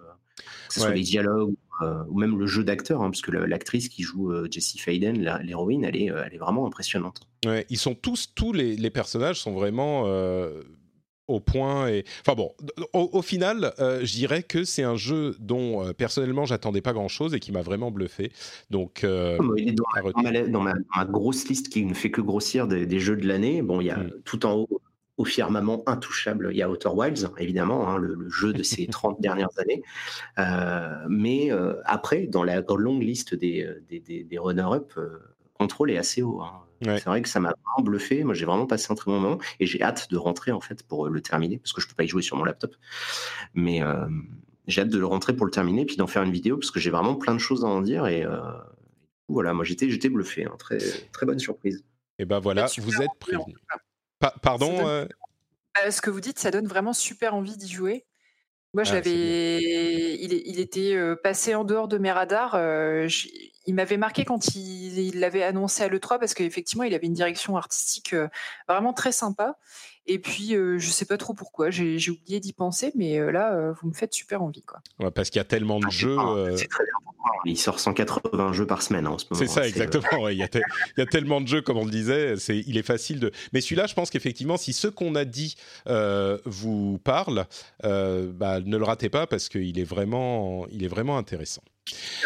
[SPEAKER 2] que ce ouais. soit les dialogues euh, ou même le jeu d'acteur, hein, parce que l'actrice qui joue euh, Jessie Faden, l'héroïne, elle est, euh, elle est vraiment impressionnante.
[SPEAKER 1] Ouais, ils sont tous, tous les, les personnages sont vraiment euh, au point et enfin bon au, au final je dirais que c'est un jeu dont personnellement j'attendais pas grand chose et qui m'a vraiment bluffé donc
[SPEAKER 2] il est dans, dans, ma, dans, ma, ma, grosse liste qui ne fait que grossir des, des jeux de l'année bon il y a mm. tout en haut au firmament intouchable. Il y a Outer Wilds, évidemment, hein, le, le, jeu de ces 30 dernières années. Euh, mais euh, après, dans la longue liste des, des, des, des runner-up, euh, contrôle est assez haut. Hein. C'est vrai que ça m'a vraiment bluffé. Moi, j'ai vraiment passé un très bon moment et j'ai hâte de rentrer en fait pour le terminer parce que je peux pas y jouer sur mon laptop. Mais j'ai hâte de le rentrer pour le terminer puis d'en faire une vidéo parce que j'ai vraiment plein de choses à en dire et voilà, moi j'étais j'étais bluffé, hein. très très bonne surprise.
[SPEAKER 1] Et ben voilà, vous êtes pardon. Euh?
[SPEAKER 3] Bah, ce que vous dites, ça donne vraiment super envie d'y jouer. Moi, ah, j'avais, il, il, était passé en dehors de mes radars. Il m'avait marqué quand il l'avait annoncé à l'E3 parce qu'effectivement, il avait une direction artistique vraiment très sympa. Et puis, je je sais pas trop pourquoi, j'ai oublié d'y penser, mais là, vous me faites super envie. Quoi.
[SPEAKER 1] Ouais, parce qu'il y a tellement de ah, jeux. C'est très
[SPEAKER 2] bien Il sort 180 jeux par semaine hein, en ce moment.
[SPEAKER 1] C'est ça, exactement. il, y a tellement de jeux, comme on le disait, il est facile de. Mais celui-là, je pense qu'effectivement, si ce qu'on a dit vous parle, bah, ne le ratez pas parce qu'il est, vraiment, il est vraiment intéressant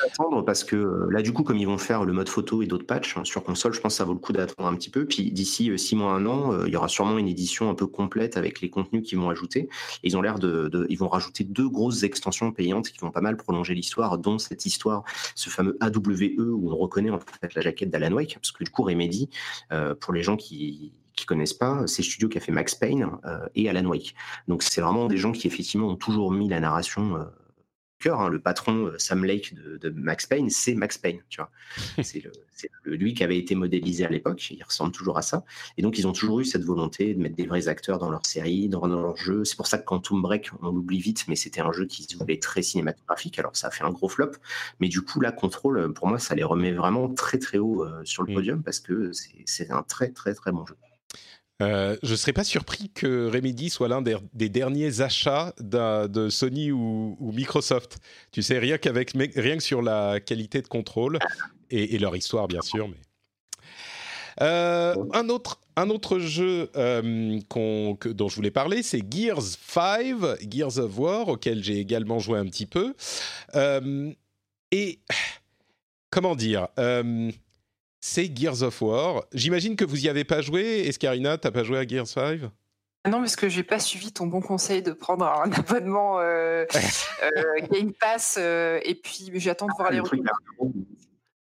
[SPEAKER 2] attendre parce que euh, là, du coup, comme ils vont faire le mode photo et d'autres patchs hein, sur console, je pense que ça vaut le coup d'attendre un petit peu. Puis d'ici 6 euh, mois, un an, euh, il y aura sûrement une édition un peu complète avec les contenus qu'ils vont ajouter. ils ont l'air de, ils vont rajouter deux grosses extensions payantes qui vont pas mal prolonger l'histoire, dont cette histoire, ce fameux AWE où on reconnaît en fait la jaquette d'Alan Wake, parce que du coup, Remedy, pour les gens qui qui connaissent pas, c'est le studio qui a fait Max Payne et Alan Wake. Donc c'est vraiment des gens qui effectivement ont toujours mis la narration Hein, le patron euh, Sam Lake de, Max Payne, c'est Max Payne. Tu vois, c'est lui qui avait été modélisé à l'époque. Il ressemble toujours à ça. Et donc ils ont toujours eu cette volonté de mettre des vrais acteurs dans leur série, dans, leur jeu. C'est pour ça que Quantum Break, on l'oublie vite, mais c'était un jeu qui se voulait très cinématographique. Alors ça a fait un gros flop, mais du coup la Control, pour moi, ça les remet vraiment très très haut euh, sur le mmh. podium parce que c'est un très très très bon jeu.
[SPEAKER 1] Euh, je ne serais pas surpris que Remedy soit l'un des, derniers achats de Sony ou, Microsoft. Tu sais, rien qu'avec rien que sur la qualité de contrôle et, leur histoire, bien sûr. Euh, un autre un autre jeu euh, dont je voulais parler, c'est Gears 5, Gears of War, auquel j'ai également joué un petit peu. et comment dire c'est Gears of War. J'imagine que vous y avez pas joué. Escarina, t'as pas joué à Gears 5
[SPEAKER 3] ah non, parce que j'ai pas suivi ton bon conseil de prendre un abonnement euh, euh, Game Pass euh, et puis j'attends de voir les retours.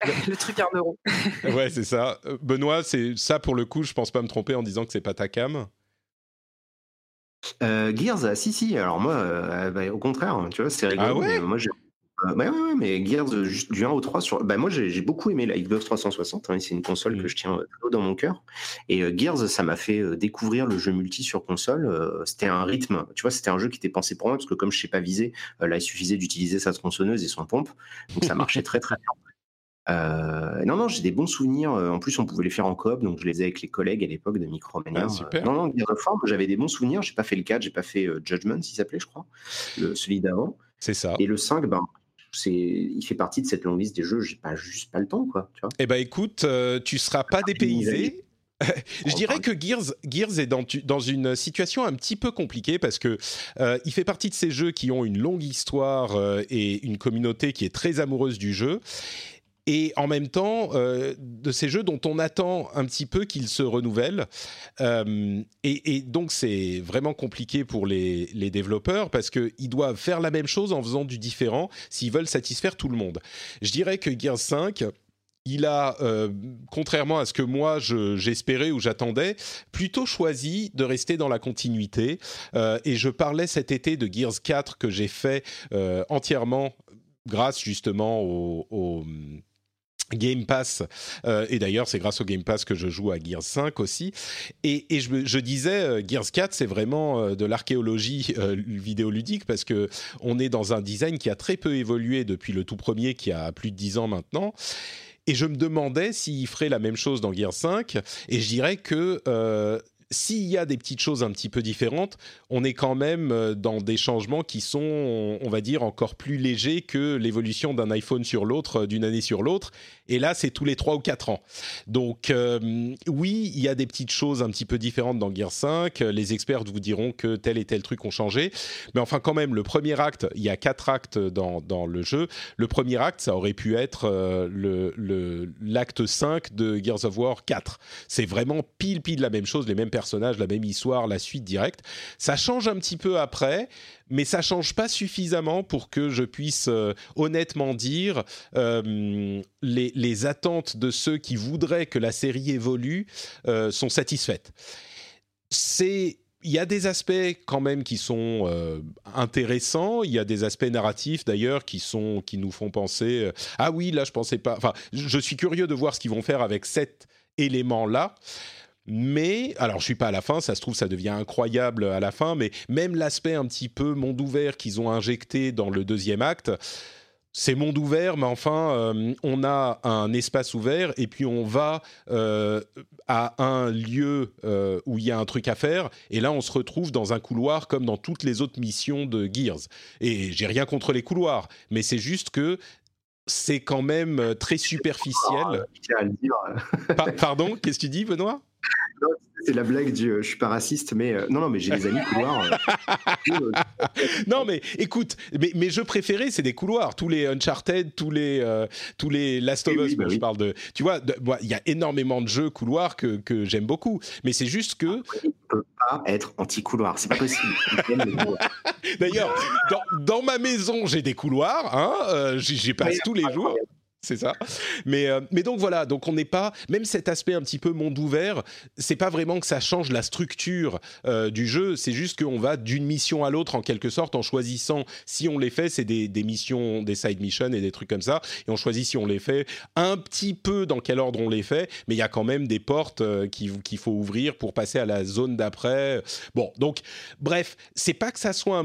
[SPEAKER 3] le truc à un euro.
[SPEAKER 1] ouais, c'est ça. Benoît, c'est ça pour le coup, je pense pas me tromper en disant que c'est pas ta cam.
[SPEAKER 2] Gears, si, si. Alors moi, bah, au contraire, tu vois, c'est rigolo. Ah ouais moi, ouais, ouais, mais Gears juste du 1 au 3 sur. Bah, moi, j'ai beaucoup aimé la Xbox 360. Hein, c'est une console que mmh. je tiens euh, dans mon cœur. Et euh, Gears, ça m'a fait découvrir le jeu multi sur console. c'était un rythme. Tu vois, c'était un jeu qui était pensé pour moi parce que comme je sais pas viser, là, il suffisait d'utiliser sa tronçonneuse et son pompe. Donc ça marchait très très bien. non, non, j'ai des bons souvenirs. En plus, on pouvait les faire en coop, donc je les ai avec les collègues à l'époque de Micromania. Ah, super. non, non, Gears of j'avais des bons souvenirs. J'ai pas fait le 4, j'ai pas fait Judgment, s'il s'appelait, je crois, le, celui d'avant.
[SPEAKER 1] C'est ça.
[SPEAKER 2] Et le 5, ben, il fait partie de cette longue liste des jeux. J'ai pas juste pas le temps, quoi. Tu vois
[SPEAKER 1] eh ben, écoute, euh, tu seras pas dépaysé. je dirais que Gears, Gears est dans, dans, une situation un petit peu compliquée parce que euh, il fait partie de ces jeux qui ont une longue histoire euh, et une communauté qui est très amoureuse du jeu et en même temps euh, de ces jeux dont on attend un petit peu qu'ils se renouvellent. Euh, et, donc c'est vraiment compliqué pour les, développeurs parce qu'ils doivent faire la même chose en faisant du différent s'ils veulent satisfaire tout le monde. Je dirais que Gears 5 il a, euh, contrairement à ce que moi j'espérais ou j'attendais, plutôt choisi de rester dans la continuité. et je parlais cet été de Gears 4 que j'ai fait entièrement grâce justement au, Game Pass, euh, et d'ailleurs c'est grâce au Game Pass que je joue à Gears 5 aussi, et, je, disais euh, Gears 4 c'est vraiment euh, de l'archéologie vidéoludique parce que on est dans un design qui a très peu évolué depuis le tout premier qui a plus de 10 ans maintenant, et je me demandais s'il ferait la même chose dans Gears 5, et je dirais que s'il y a des petites choses un petit peu différentes, on est quand même euh, dans des changements qui sont, on va dire, encore plus légers que l'évolution d'un iPhone sur l'autre euh, d'une année sur l'autre. Et là, c'est tous les 3 ou 4 ans. Donc, euh, oui, il y a des petites choses un petit peu différentes dans Gear 5. Les experts vous diront que tel et tel truc ont changé. Mais enfin, quand même, le premier acte, il y a quatre actes dans, dans le jeu. Le premier acte, ça aurait pu être le l'acte 5 de Gears of War 4. C'est vraiment pile pile la même chose, les mêmes personnages, la même histoire, la suite directe. Ça change un petit peu après, mais ça change pas suffisamment pour que je puisse euh, honnêtement dire euh, les, les, attentes de ceux qui voudraient que la série évolue euh, sont satisfaites. C'est il y a des aspects quand même qui sont intéressants. Il y a des aspects narratifs d'ailleurs qui sont qui nous font penser ah oui là je pensais pas. Enfin je suis curieux de voir ce qu'ils vont faire avec cet élément là. Mais, alors je suis pas à la fin, ça se trouve ça devient incroyable à la fin, mais même l'aspect un petit peu monde ouvert qu'ils ont injecté dans le deuxième acte, c'est monde ouvert, mais enfin, euh, on a un espace ouvert et puis on va euh, à un lieu euh, où il y a un truc à faire. Et là, on se retrouve dans un couloir comme dans toutes les autres missions de Gears. Et j'ai rien contre les couloirs, mais c'est juste que c'est quand même très superficiel. pardon, qu'est-ce que tu dis, Benoît?
[SPEAKER 2] C'est la blague du euh, je suis pas raciste, mais euh, non, non, mais j'ai des amis couloirs.
[SPEAKER 1] Euh. non, mais écoute, mais, mes jeux préférés, c'est des couloirs. Tous les Uncharted, tous les, tous les Last of Us, bah je parle de. Tu vois, il y a énormément de jeux couloirs que, que j'aime beaucoup. Mais c'est juste que.
[SPEAKER 2] On peut pas être anti-couloir, c'est pas possible.
[SPEAKER 1] D'ailleurs, dans, dans, ma maison, j'ai des couloirs, hein, j'y passe tous les jours c'est ça. Mais, euh, mais donc voilà, donc on n'est pas, même cet aspect un petit peu monde ouvert, c'est pas vraiment que ça change la structure euh, du jeu, c'est juste qu'on va d'une mission à l'autre en quelque sorte en choisissant si on les fait, c'est des, des, missions, des side missions et des trucs comme ça, et on choisit si on les fait un petit peu dans quel ordre on les fait, mais il y a quand même des portes euh, qu'il faut ouvrir pour passer à la zone d'après. Bon, donc bref, c'est pas que ça soit un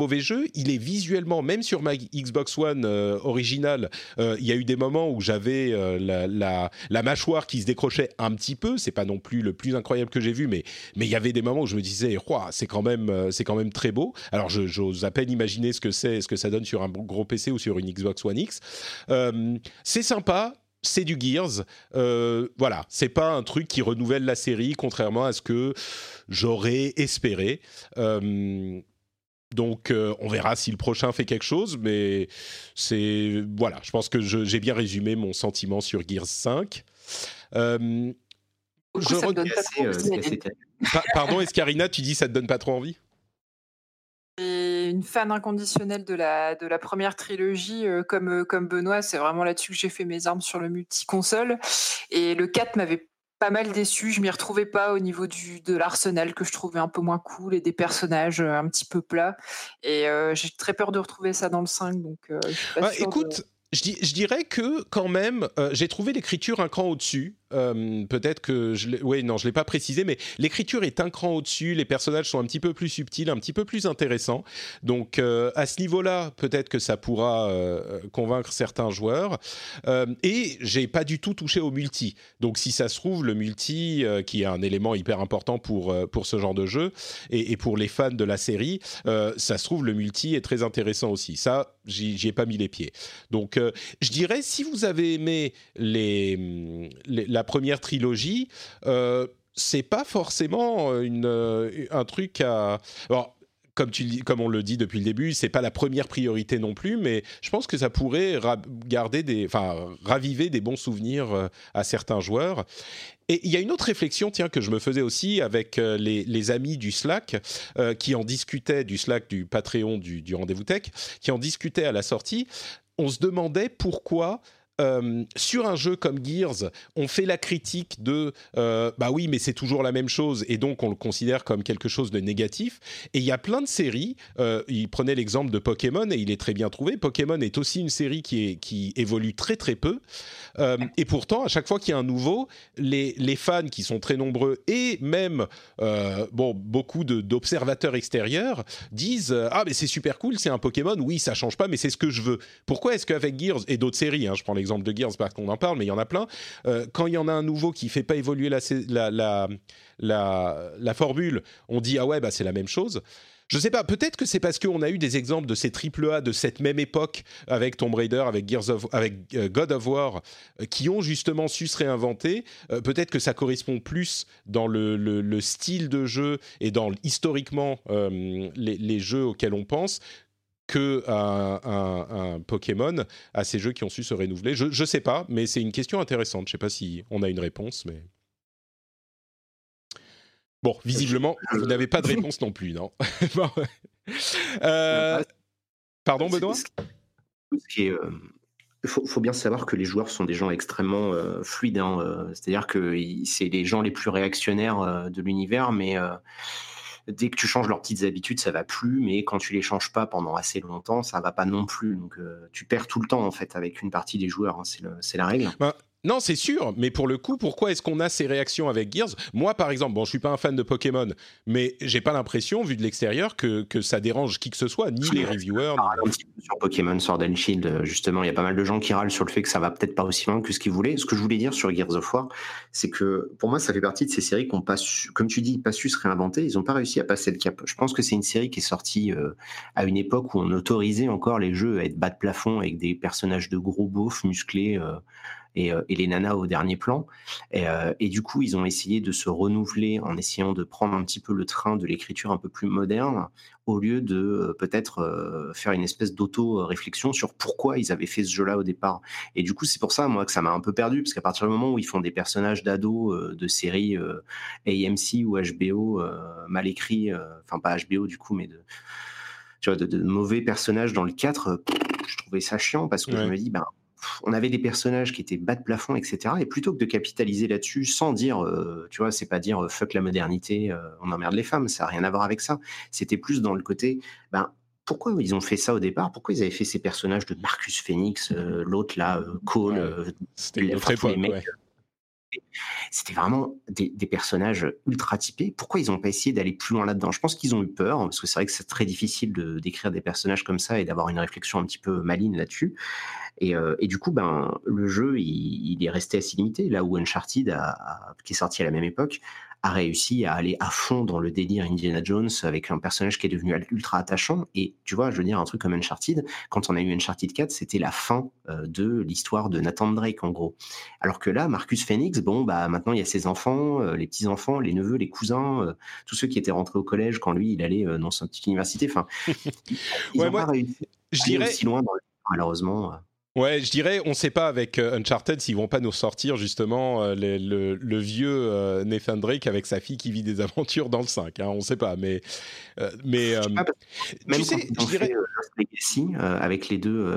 [SPEAKER 1] Mauvais jeu, il est visuellement, même sur ma Xbox One euh, originale, euh, il y a eu des moments où j'avais euh, la, mâchoire qui se décrochait un petit peu. C'est pas non plus le plus incroyable que j'ai vu, mais il y avait des moments où je me disais, c'est quand même très beau. Alors j'ose à peine imaginer ce que c'est, ce que ça donne sur un gros PC ou sur une Xbox One X. c'est sympa, c'est du Gears. Euh, voilà, c'est pas un truc qui renouvelle la série, contrairement à ce que j'aurais espéré. Donc, euh, on verra si le prochain fait quelque chose, mais c'est voilà. Je pense que j'ai bien résumé mon sentiment sur Gears 5.
[SPEAKER 3] je
[SPEAKER 1] Pardon, Escarina, tu dis ça te donne pas trop envie?
[SPEAKER 3] Une fan inconditionnelle de la, de la première trilogie, euh, comme, euh, comme Benoît. C'est vraiment là-dessus que j'ai fait mes armes sur le multi-console. Et le 4 m'avait pas mal déçu. Je m'y retrouvais pas au niveau du, de l'arsenal que je trouvais un peu moins cool et des personnages euh, un petit peu plats. Et j'ai très peur de retrouver ça dans le 5. Donc,
[SPEAKER 1] bah, écoute, je, je, dirais que quand même, j'ai trouvé l'écriture un cran au-dessus. Euh, peut-être que je oui non je l'ai pas précisé mais l'écriture est un cran au-dessus les personnages sont un petit peu plus subtils un petit peu plus intéressants. Donc euh, à ce niveau-là peut-être que ça pourra euh, convaincre certains joueurs. Et j'ai pas du tout touché au multi. Donc si ça se trouve le multi qui est un élément hyper important pour pour ce genre de jeu et, pour les fans de la série ça se trouve le multi est très intéressant aussi. Ça j'y ai pas mis les pieds. Donc je dirais si vous avez aimé les la première trilogie, euh, c'est pas forcément une, euh, un truc à. comme, tu, comme on le dit depuis le début, c'est pas la première priorité non plus, mais je pense que ça pourrait garder raviver des bons souvenirs à certains joueurs. Et il y a une autre réflexion, tiens, que je me faisais aussi avec les, les, amis du Slack, qui en discutaient, du Slack, du Patreon, du, du Rendez-vous Tech, qui en discutaient à la sortie. On se demandait pourquoi euh, sur un jeu comme Gears, on fait la critique de euh, bah oui, mais c'est toujours la même chose et donc on le considère comme quelque chose de négatif. Et il y a plein de séries. Euh, il prenait l'exemple de Pokémon et il est très bien trouvé. Pokémon est aussi une série qui, évolue très très peu. et pourtant, à chaque fois qu'il y a un nouveau, les, les, fans qui sont très nombreux et même bon beaucoup d'observateurs extérieurs disent ah mais c'est super cool, c'est un Pokémon. Oui, ça change pas, mais c'est ce que je veux. Pourquoi est-ce qu'avec Gears et d'autres séries, hein, je prends exemple de Gears parce qu'on en parle, mais il y en a plein. Euh, quand il y en a un nouveau qui fait pas évoluer la, la, la, formule, on dit ah ouais, bah, c'est la même chose. Je sais pas, peut-être que c'est parce qu'on a eu des exemples de ces triple A de cette même époque avec Tomb Raider, avec, Gears of, avec euh, God of War, euh, qui ont justement su se réinventer. peut-être que ça correspond plus dans le, le, style de jeu et dans historiquement les, les, jeux auxquels on pense que un, Pokémon à ces jeux qui ont su se renouveler Je ne sais pas, mais c'est une question intéressante. Je ne sais pas si on a une réponse, mais... Bon, visiblement, vous n'avez pas de réponse non plus, non? Euh, Pardon, Benoît?
[SPEAKER 2] Il euh, faut, bien savoir que les joueurs sont des gens extrêmement euh, fluides. Hein, c'est-à-dire que c'est les gens les plus réactionnaires de l'univers, mais dès que tu changes leurs petites habitudes, ça va plus, mais quand tu les changes pas pendant assez longtemps, ça va pas non plus. Donc euh, tu perds tout le temps en fait avec une partie des joueurs, hein. c'est la règle.
[SPEAKER 1] Bah, non, c'est sûr, mais pour le coup, pourquoi est-ce qu'on a ces réactions avec Gears? Moi, par exemple, bon, je suis pas un fan de Pokémon, mais j'ai pas l'impression, vu de l'extérieur, que, que ça dérange qui que ce soit, ni les reviewers.
[SPEAKER 2] Un petit peu sur Pokémon Sword and Shield, euh, justement, il y a pas mal de gens qui râlent sur le fait que ça va peut-être pas aussi loin que ce qu'ils voulaient. Ce que je voulais dire sur Gears of War, c'est que pour moi, ça fait partie de ces séries qui n'ont pas su, comme tu dis, pas su se réinventer. Ils n'ont pas réussi à passer le cap. Je pense que c'est une série qui est sortie euh, à une époque où on autorisait encore les jeux à être bas de plafond avec des personnages de gros beaufs musclés. Euh, euh, et, les nanas au dernier plan. Euh, et, du coup, ils ont essayé de se renouveler en essayant de prendre un petit peu le train de l'écriture un peu plus moderne, au lieu de euh, peut-être faire une espèce d'auto-réflexion sur pourquoi ils avaient fait ce jeu-là au départ. Et du coup, c'est pour ça, moi, que ça m'a un peu perdu, parce qu'à partir du moment où ils font des personnages d'ados de séries AMC ou HBO mal écrits, enfin pas HBO du coup, mais de, tu vois, de, mauvais personnages dans le 4, je trouvais ça chiant parce que je me dis, ben, on avait des personnages qui étaient bas de plafond, etc. Et plutôt que de capitaliser là-dessus, sans dire, euh, tu vois, c'est pas dire euh, fuck la modernité, euh, on emmerde les femmes, ça n'a rien à voir avec ça. C'était plus dans le côté, ben, pourquoi ils ont fait ça au départ? Pourquoi ils avaient fait ces personnages de Marcus Phoenix, l'autre là, Cole,
[SPEAKER 1] c'était une autre
[SPEAKER 2] c'était vraiment des, personnages ultra typés. Pourquoi ils n'ont pas essayé d'aller plus loin là-dedans? Je pense qu'ils ont eu peur, parce que c'est vrai que c'est très difficile de d'écrire des personnages comme ça et d'avoir une réflexion un petit peu maligne là-dessus. Euh, et, du coup, ben, le jeu, il, est resté assez limité. Là où Uncharted, qui est sorti à la même époque, a réussi à aller à fond dans le délire Indiana Jones avec un personnage qui est devenu ultra attachant. Et tu vois, je veux dire, un truc comme Uncharted, quand on a eu Uncharted 4, c'était la fin euh, de l'histoire de Nathan Drake, en gros. Alors que là, Marcus Phoenix, bon, bah, maintenant, il y a ses enfants, euh, les petits-enfants, les neveux, les cousins, tous ceux qui étaient rentrés au collège quand lui, il allait dans sa petite université. Enfin, ils pas réussi je dirais... aussi loin, malheureusement.
[SPEAKER 1] Ouais, je dirais, on ne sait pas avec euh, Uncharted s'ils vont pas nous sortir justement euh, le, vieux euh, Nathan Drake avec sa fille qui vit des aventures dans le 5. Hein, on ne sait pas, mais mais
[SPEAKER 2] même tu sais, je dirais Legacy avec les deux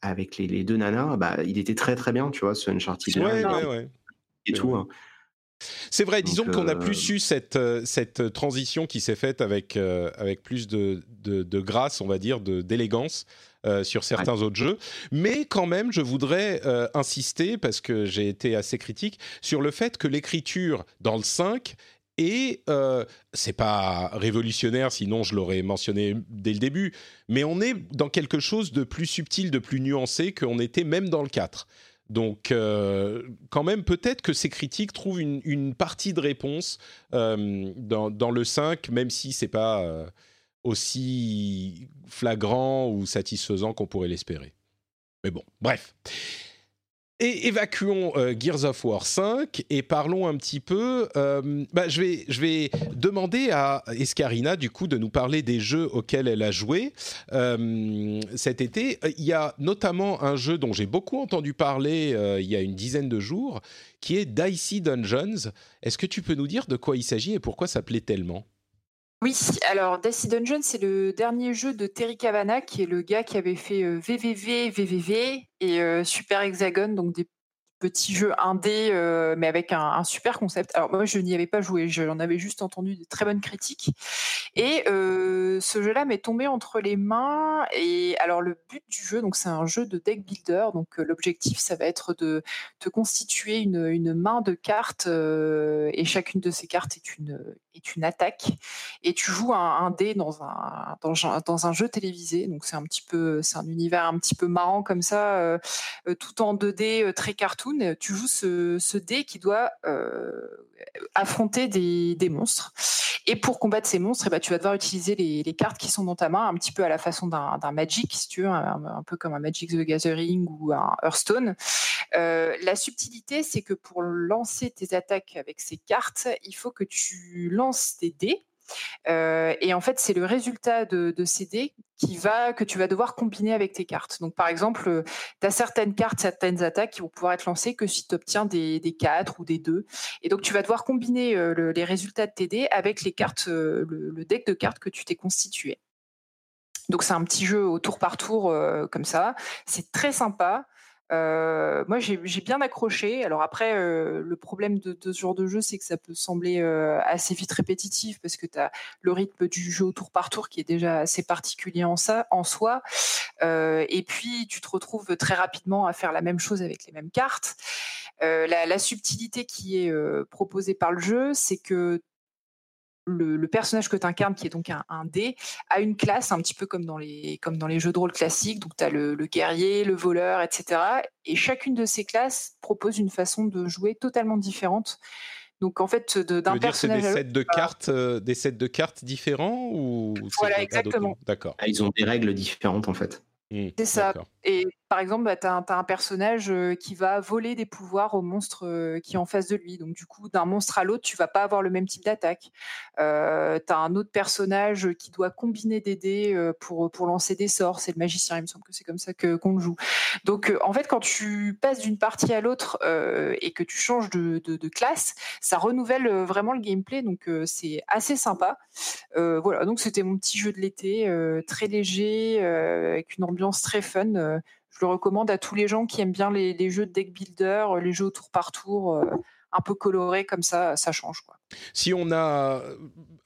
[SPEAKER 2] avec les, deux nanas, bah, il était très très bien, tu vois, ce Uncharted.
[SPEAKER 1] Ouais, ouais, ouais.
[SPEAKER 2] Et tout. Hein.
[SPEAKER 1] C'est vrai, disons qu'on a plus eu cette, cette transition qui s'est faite avec, avec plus de, de, de, grâce, on va dire, d'élégance euh, sur certains autres jeux. Mais quand même, je voudrais euh, insister, parce que j'ai été assez critique, sur le fait que l'écriture dans le 5 et euh, c'est pas révolutionnaire, sinon je l'aurais mentionné dès le début, mais on est dans quelque chose de plus subtil, de plus nuancé qu'on était même dans le 4. Donc, euh, quand même, peut-être que ces critiques trouvent une, partie de réponse dans, dans, le 5, même si c'est pas aussi flagrant ou satisfaisant qu'on pourrait l'espérer. Mais bon, bref. Et évacuons euh, Gears of War 5 et parlons un petit peu. Euh, bah, je, vais, je vais demander à Escarina, du coup, de nous parler des jeux auxquels elle a joué euh, cet été. Il y a notamment un jeu dont j'ai beaucoup entendu parler il y a une dizaine de jours, qui est Dicey Dungeons. Est-ce que tu peux nous dire de quoi il s'agit et pourquoi ça plaît tellement?
[SPEAKER 3] Oui, alors Dicey Dungeon, c'est le dernier jeu de Terry Cavana, qui est le gars qui avait fait VVV, VVV et Super Hexagon, donc des petit jeu indé, euh, mais avec un, super concept. Alors moi, je n'y avais pas joué, j'en avais juste entendu de très bonnes critiques. Et euh, ce jeu-là m'est tombé entre les mains. Et alors le but du jeu, donc c'est un jeu de deck builder. Donc euh, l'objectif, ça va être de te constituer une main de cartes, et chacune de ces cartes est une est une attaque. Et tu joues un, dé dans un, dans dans un jeu télévisé. Donc c'est un petit peu, c'est un univers un petit peu marrant comme ça, tout en 2D, très cartoon tu joues ce, dé qui doit euh, affronter des, monstres. Et pour combattre ces monstres, eh ben, tu vas devoir utiliser les, cartes qui sont dans ta main, un petit peu à la façon d'un Magic, si tu veux, un, peu comme un Magic the Gathering ou un Hearthstone. Euh, la subtilité, c'est que pour lancer tes attaques avec ces cartes, il faut que tu lances des dés euh, et en fait, c'est le résultat de, ces dés qui va, que tu vas devoir combiner avec tes cartes. Donc, par exemple, euh, tu as certaines cartes, certaines attaques qui vont pouvoir être lancées que si tu obtiens des, des 4 ou des 2. Et donc, tu vas devoir combiner euh, les résultats de tes dés avec les cartes, le, deck de cartes que tu t'es constitué. Donc, c'est un petit jeu au tour par tour comme ça. C'est très sympa. Euh, moi, j'ai bien accroché. Alors après, euh, le problème de, ce genre de jeu, c'est que ça peut sembler euh, assez vite répétitif parce que tu as le rythme du jeu au tour par tour qui est déjà assez particulier en, ça, en soi. et puis, tu te retrouves très rapidement à faire la même chose avec les mêmes cartes. La, la, subtilité qui est proposée par le jeu, c'est que le, personnage que tu incarnes, qui est donc un, dé, a une classe un petit peu comme dans les, comme dans les jeux de rôle classiques. Donc, tu as le, guerrier, le voleur, etc. Et chacune de ces classes propose une façon de jouer totalement différente. Donc, en fait, d'un personnage.
[SPEAKER 1] C'est des sets de cartes, euh, des sets de cartes différents ou
[SPEAKER 3] Voilà, exactement.
[SPEAKER 1] D'accord.
[SPEAKER 2] Ah, ils ont des règles différentes, en fait.
[SPEAKER 3] Mmh, c'est ça. Et par exemple, bah, tu as, un personnage euh, qui va voler des pouvoirs au monstre euh, qui est en face de lui. Donc, du coup, d'un monstre à l'autre, tu vas pas avoir le même type d'attaque. Euh, tu as un autre personnage qui doit combiner des dés pour, lancer des sorts. C'est le magicien, il me semble que c'est comme ça qu'on le joue. Donc, en fait, quand tu passes d'une partie à l'autre et que tu changes de, de, classe, ça renouvelle vraiment le gameplay. Donc, c'est assez sympa. voilà, donc c'était mon petit jeu de l'été, très léger, avec une ambiance très fun je le recommande à tous les gens qui aiment bien les, jeux de deck builder, euh, les jeux tour par tour, euh, un peu colorés comme ça, ça change.
[SPEAKER 1] Si on a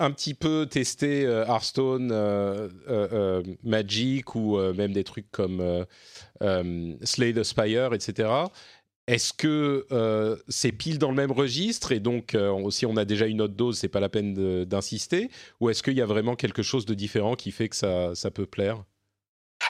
[SPEAKER 1] un petit peu testé euh, Hearthstone, Magic ou même des trucs comme Slay the Spire, etc., est-ce que c'est pile dans le même registre et donc si on a déjà une autre dose, c'est pas la peine d'insister Ou est-ce qu'il y a vraiment quelque chose de différent qui fait que ça, ça peut plaire?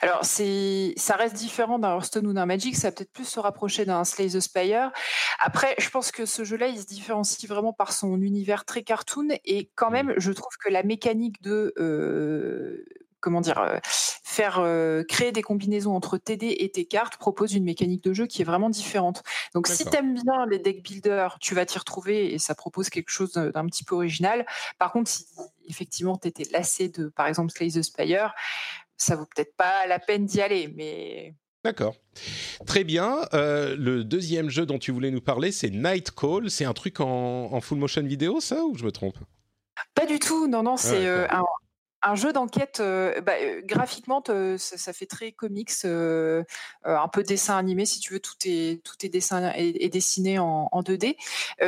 [SPEAKER 3] Alors, ça reste différent d'un Hearthstone ou d'un Magic, ça va peut-être plus se rapprocher d'un Slay the Spire. Après, je pense que ce jeu-là, il se différencie vraiment par son univers très cartoon, et quand même, je trouve que la mécanique de euh, comment dire, euh, faire euh, créer des combinaisons entre TD et tes cartes propose une mécanique de jeu qui est vraiment différente. Donc si tu aimes bien les deck builders, tu vas t'y retrouver et ça propose quelque chose d'un petit peu original. Par contre, si effectivement tu étais lassé de par exemple Slay the Spire, ça vaut peut-être pas la peine d'y aller, mais.
[SPEAKER 1] D'accord. Très bien. Euh, le deuxième jeu dont tu voulais nous parler, c'est Night Call. C'est un truc en, full motion vidéo, ça, ou je me trompe?
[SPEAKER 3] Pas du tout. Non, non, ah, c'est euh, un, jeu d'enquête. Euh, bah, graphiquement, ça, fait très comics, un peu dessin animé, si tu veux. Tout est, tout est, dessin, est, dessiné en, en 2D.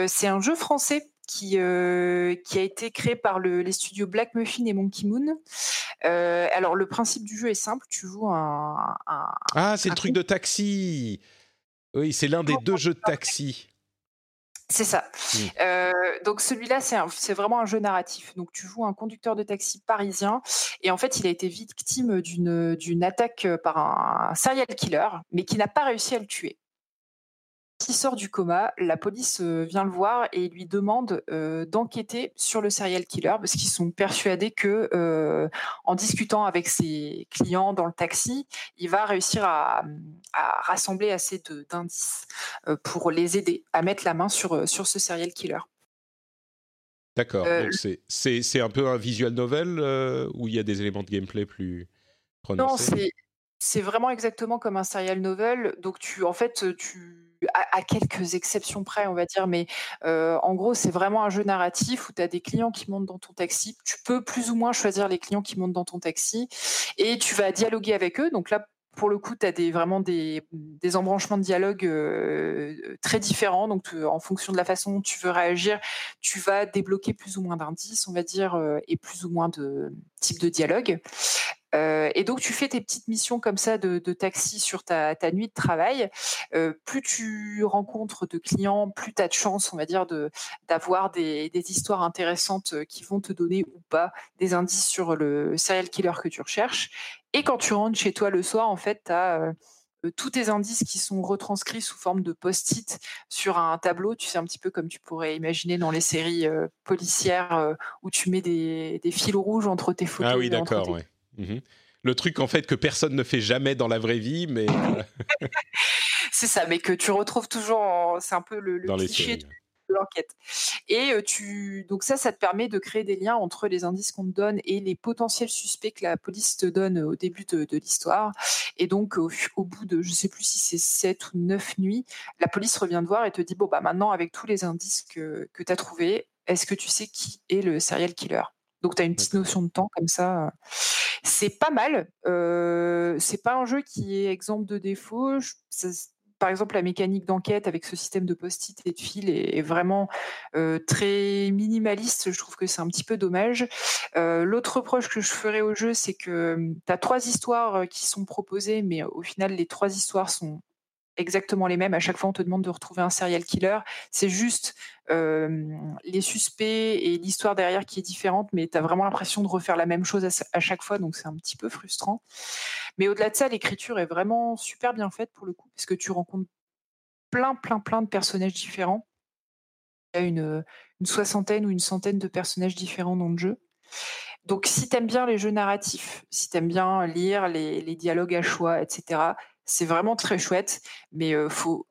[SPEAKER 3] c'est un jeu français qui, euh, qui a été créé par le, les studios Black Muffin et Monkey Moon. Euh, alors, le principe du jeu est simple. Tu joues un.
[SPEAKER 1] ah, c'est le truc de taxi Oui, c'est l'un des deux jeux de taxi.
[SPEAKER 3] C'est ça. Hmm. Euh, donc celui-là, c'est vraiment un jeu narratif. Donc tu joues un conducteur de taxi parisien et en fait, il a été victime d'une attaque par un serial killer, mais qui n'a pas réussi à le tuer. Il sort du coma, la police vient le voir et lui demande d'enquêter sur le serial killer parce qu'ils sont persuadés que en discutant avec ses clients dans le taxi, il va réussir à, rassembler assez d'indices pour les aider à mettre la main sur, sur ce serial killer.
[SPEAKER 1] D'accord. C'est un peu un visual novel où il y a des éléments de gameplay plus prononcés?
[SPEAKER 3] Non, c'est vraiment exactement comme un serial novel. Donc tu en fait tu à, quelques exceptions près, on va dire, mais en gros, c'est vraiment un jeu narratif où tu as des clients qui montent dans ton taxi. Tu peux plus ou moins choisir les clients qui montent dans ton taxi et tu vas dialoguer avec eux. Donc là, pour le coup, tu as des, vraiment des, des, embranchements de dialogue très différents. Donc, en fonction de la façon dont tu veux réagir, tu vas débloquer plus ou moins d'indices, on va dire, et plus ou moins de types de dialogue. Euh, et donc, tu fais tes petites missions comme ça de, taxi sur ta, nuit de travail. Euh, plus tu rencontres de clients, plus tu as de chance, on va dire, d'avoir des, histoires intéressantes qui vont te donner ou pas des indices sur le serial killer que tu recherches. Et quand tu rentres chez toi le soir, en fait, tu as tous tes indices qui sont retranscrits sous forme de post-it sur un tableau, tu sais, un petit peu comme tu pourrais imaginer dans les séries policières où tu mets des, fils rouges entre tes photos.
[SPEAKER 1] Ah oui, d'accord, ouais. Mhm. Le truc en fait que personne ne fait jamais dans la vraie vie, mais
[SPEAKER 3] c'est ça, mais que tu retrouves toujours. C'est un peu le, cliché de l'enquête. Et euh, tu donc ça, ça te permet de créer des liens entre les indices qu'on te donne et les potentiels suspects que la police te donne au début de, l'histoire. Et donc au, bout de, je sais plus si c'est 7 ou 9 nuits, la police revient te voir et te dit bon bah maintenant avec tous les indices que, que tu as trouvés, est-ce que tu sais qui est le serial killer? Donc tu as une petite notion de temps comme ça. C'est pas mal. Euh, c'est pas un jeu qui est exemple de défauts. par exemple, la mécanique d'enquête avec ce système de post-it et de fil est, vraiment euh, très minimaliste. Je trouve que c'est un petit peu dommage. Euh, l'autre reproche que je ferais au jeu, c'est que tu as trois histoires qui sont proposées, mais au final, les trois histoires sont exactement les mêmes. À chaque fois, on te demande de retrouver un serial killer. C'est juste les suspects et l'histoire derrière qui est différente, mais tu as vraiment l'impression de refaire la même chose à, chaque fois, donc c'est un petit peu frustrant. Mais au-delà de ça, l'écriture est vraiment super bien faite pour le coup, parce que tu rencontres plein, plein, plein de personnages différents. Il y a une, soixantaine ou une centaine de personnages différents dans le jeu. Donc si tu aimes bien les jeux narratifs, si tu aimes bien lire les, les, dialogues à choix, etc., c'est vraiment très chouette, mais il faut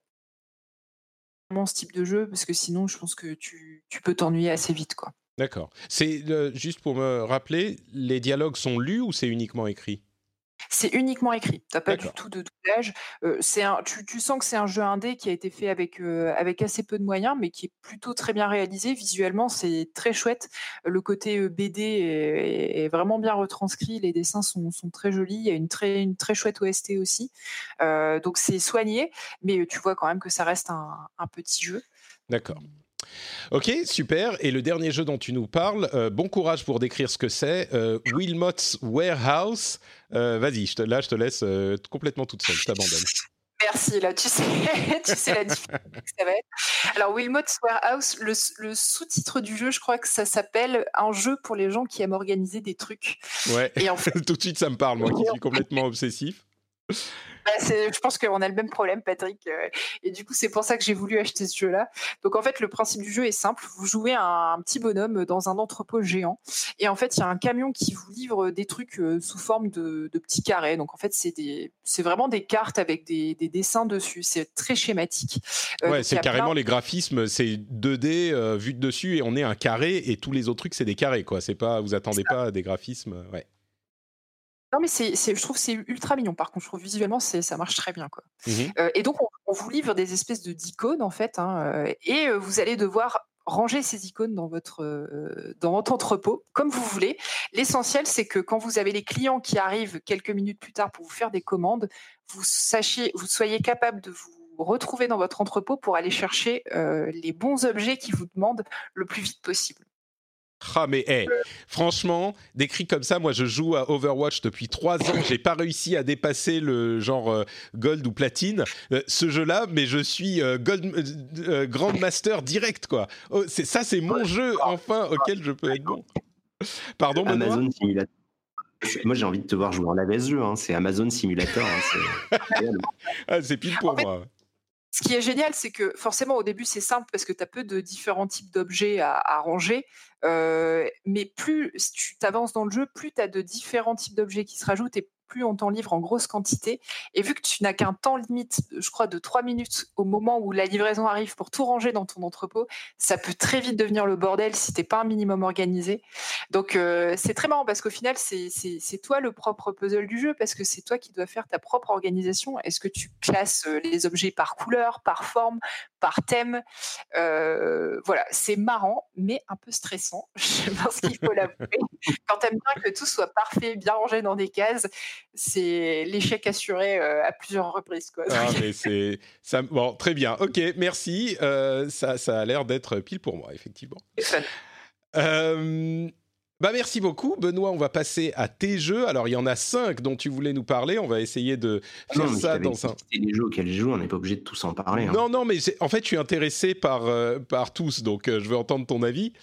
[SPEAKER 3] ce type de jeu parce que sinon, je pense que tu, peux t'ennuyer assez vite, quoi.
[SPEAKER 1] D'accord. C'est juste pour me rappeler, les dialogues sont lus ou c'est uniquement écrit?
[SPEAKER 3] C'est uniquement écrit. Tu n'as pas du tout de doublage. Euh, tu, sens que c'est un jeu indé qui a été fait avec, euh, avec assez peu de moyens, mais qui est plutôt très bien réalisé. Visuellement, c'est très chouette. Le côté BD est, vraiment bien retranscrit. Les dessins sont, très jolis. Il y a une très, une très chouette OST aussi. donc c'est soigné, mais tu vois quand même que ça reste un petit jeu.
[SPEAKER 1] D'accord. Ok, super. Et le dernier jeu dont tu nous parles, euh, bon courage pour décrire ce que c'est. Euh, Wilmot's Warehouse. Euh, vas-y, là, je te laisse complètement toute seule. Je t'abandonne.
[SPEAKER 3] Merci, là, tu sais, tu sais la difficulté que ça va être. Alors, Wilmot's Warehouse, le, sous-titre du jeu, je crois que ça s'appelle Un jeu pour les gens qui aiment organiser des trucs.
[SPEAKER 1] Ouais, et en fait... tout de suite, ça me parle, moi qui suis complètement obsessif.
[SPEAKER 3] Bah, je pense qu'on a le même problème, Patrick. Euh, et du coup, c'est pour ça que j'ai voulu acheter ce jeu-là. Donc, en fait, le principe du jeu est simple. Vous jouez un, petit bonhomme dans un entrepôt géant. Et en fait, il y a un camion qui vous livre des trucs euh, sous forme de, petits carrés. Donc, en fait, c'est vraiment des cartes avec des, dessins dessus. C'est très schématique.
[SPEAKER 1] Euh, ouais, c'est carrément les graphismes. C'est 2D vu de dessus et on est un carré et tous les autres trucs, c'est des carrés. Quoi. Pas, vous attendez pas à des graphismes. Ouais.
[SPEAKER 3] Non, mais c'est, je trouve c'est ultra mignon. Par contre, je trouve visuellement, ça marche très bien. Quoi. Mmh euh, et donc, on, vous livre des espèces de d'icônes, en fait, hein, euh, et euh, vous allez devoir ranger ces icônes dans votre, dans votre entrepôt, comme vous voulez. L'essentiel, c'est que quand vous avez les clients qui arrivent quelques minutes plus tard pour vous faire des commandes, vous, sachiez, vous soyez capable de vous retrouver dans votre entrepôt pour aller chercher les bons objets qu'ils vous demandent le plus vite possible.
[SPEAKER 1] Ah mais hey, franchement, décrit comme ça, moi je joue à Overwatch depuis trois ans, j'ai pas réussi à dépasser le genre euh, gold ou platine. Euh, ce jeu-là, mais je suis euh, gold grandmaster direct quoi. Oh, c'est ça, c'est mon jeu enfin auquel je peux être bon. Pardon.
[SPEAKER 2] Amazon Simulator. Moi j'ai envie de te voir jouer en la jeu, hein. c'est Amazon Simulator. Hein.
[SPEAKER 1] Ah, c'est pile pour moi.
[SPEAKER 3] Ce qui est génial, c'est que forcément au début c'est simple parce que tu as peu de différents types d'objets à, ranger, mais plus tu avances dans le jeu, plus tu as de différents types d'objets qui se rajoutent plus on t'en livre en grosse quantité. Et vu que tu n'as qu'un temps limite, je crois, de trois minutes au moment où la livraison arrive pour tout ranger dans ton entrepôt, ça peut très vite devenir le bordel si t'es pas un minimum organisé. Donc euh, c'est très marrant parce qu'au final, c'est toi le propre puzzle du jeu parce que c'est toi qui dois faire ta propre organisation. Est-ce que tu classes euh, les objets par couleur, par forme, par thème? Euh, Voilà, c'est marrant, mais un peu stressant. Je pense qu'il faut l'avouer. Quand t'aimes bien que tout soit parfait, bien rangé dans des cases, c'est l'échec assuré euh, à plusieurs reprises. Quoi.
[SPEAKER 1] Ah, mais c'est ça, bon, très bien. Ok, merci. Euh, ça, ça a l'air d'être pile pour moi, effectivement. Euh, bah merci beaucoup, Benoît. On va passer à tes jeux. Alors, il y en a cinq dont tu voulais nous parler. On va essayer de faire ça dans un.
[SPEAKER 2] les jeux auxquels je joue, on n'est pas obligé de tous en parler. Hein.
[SPEAKER 1] Non, non, mais en fait, je suis intéressé par, par tous, donc je veux entendre ton avis.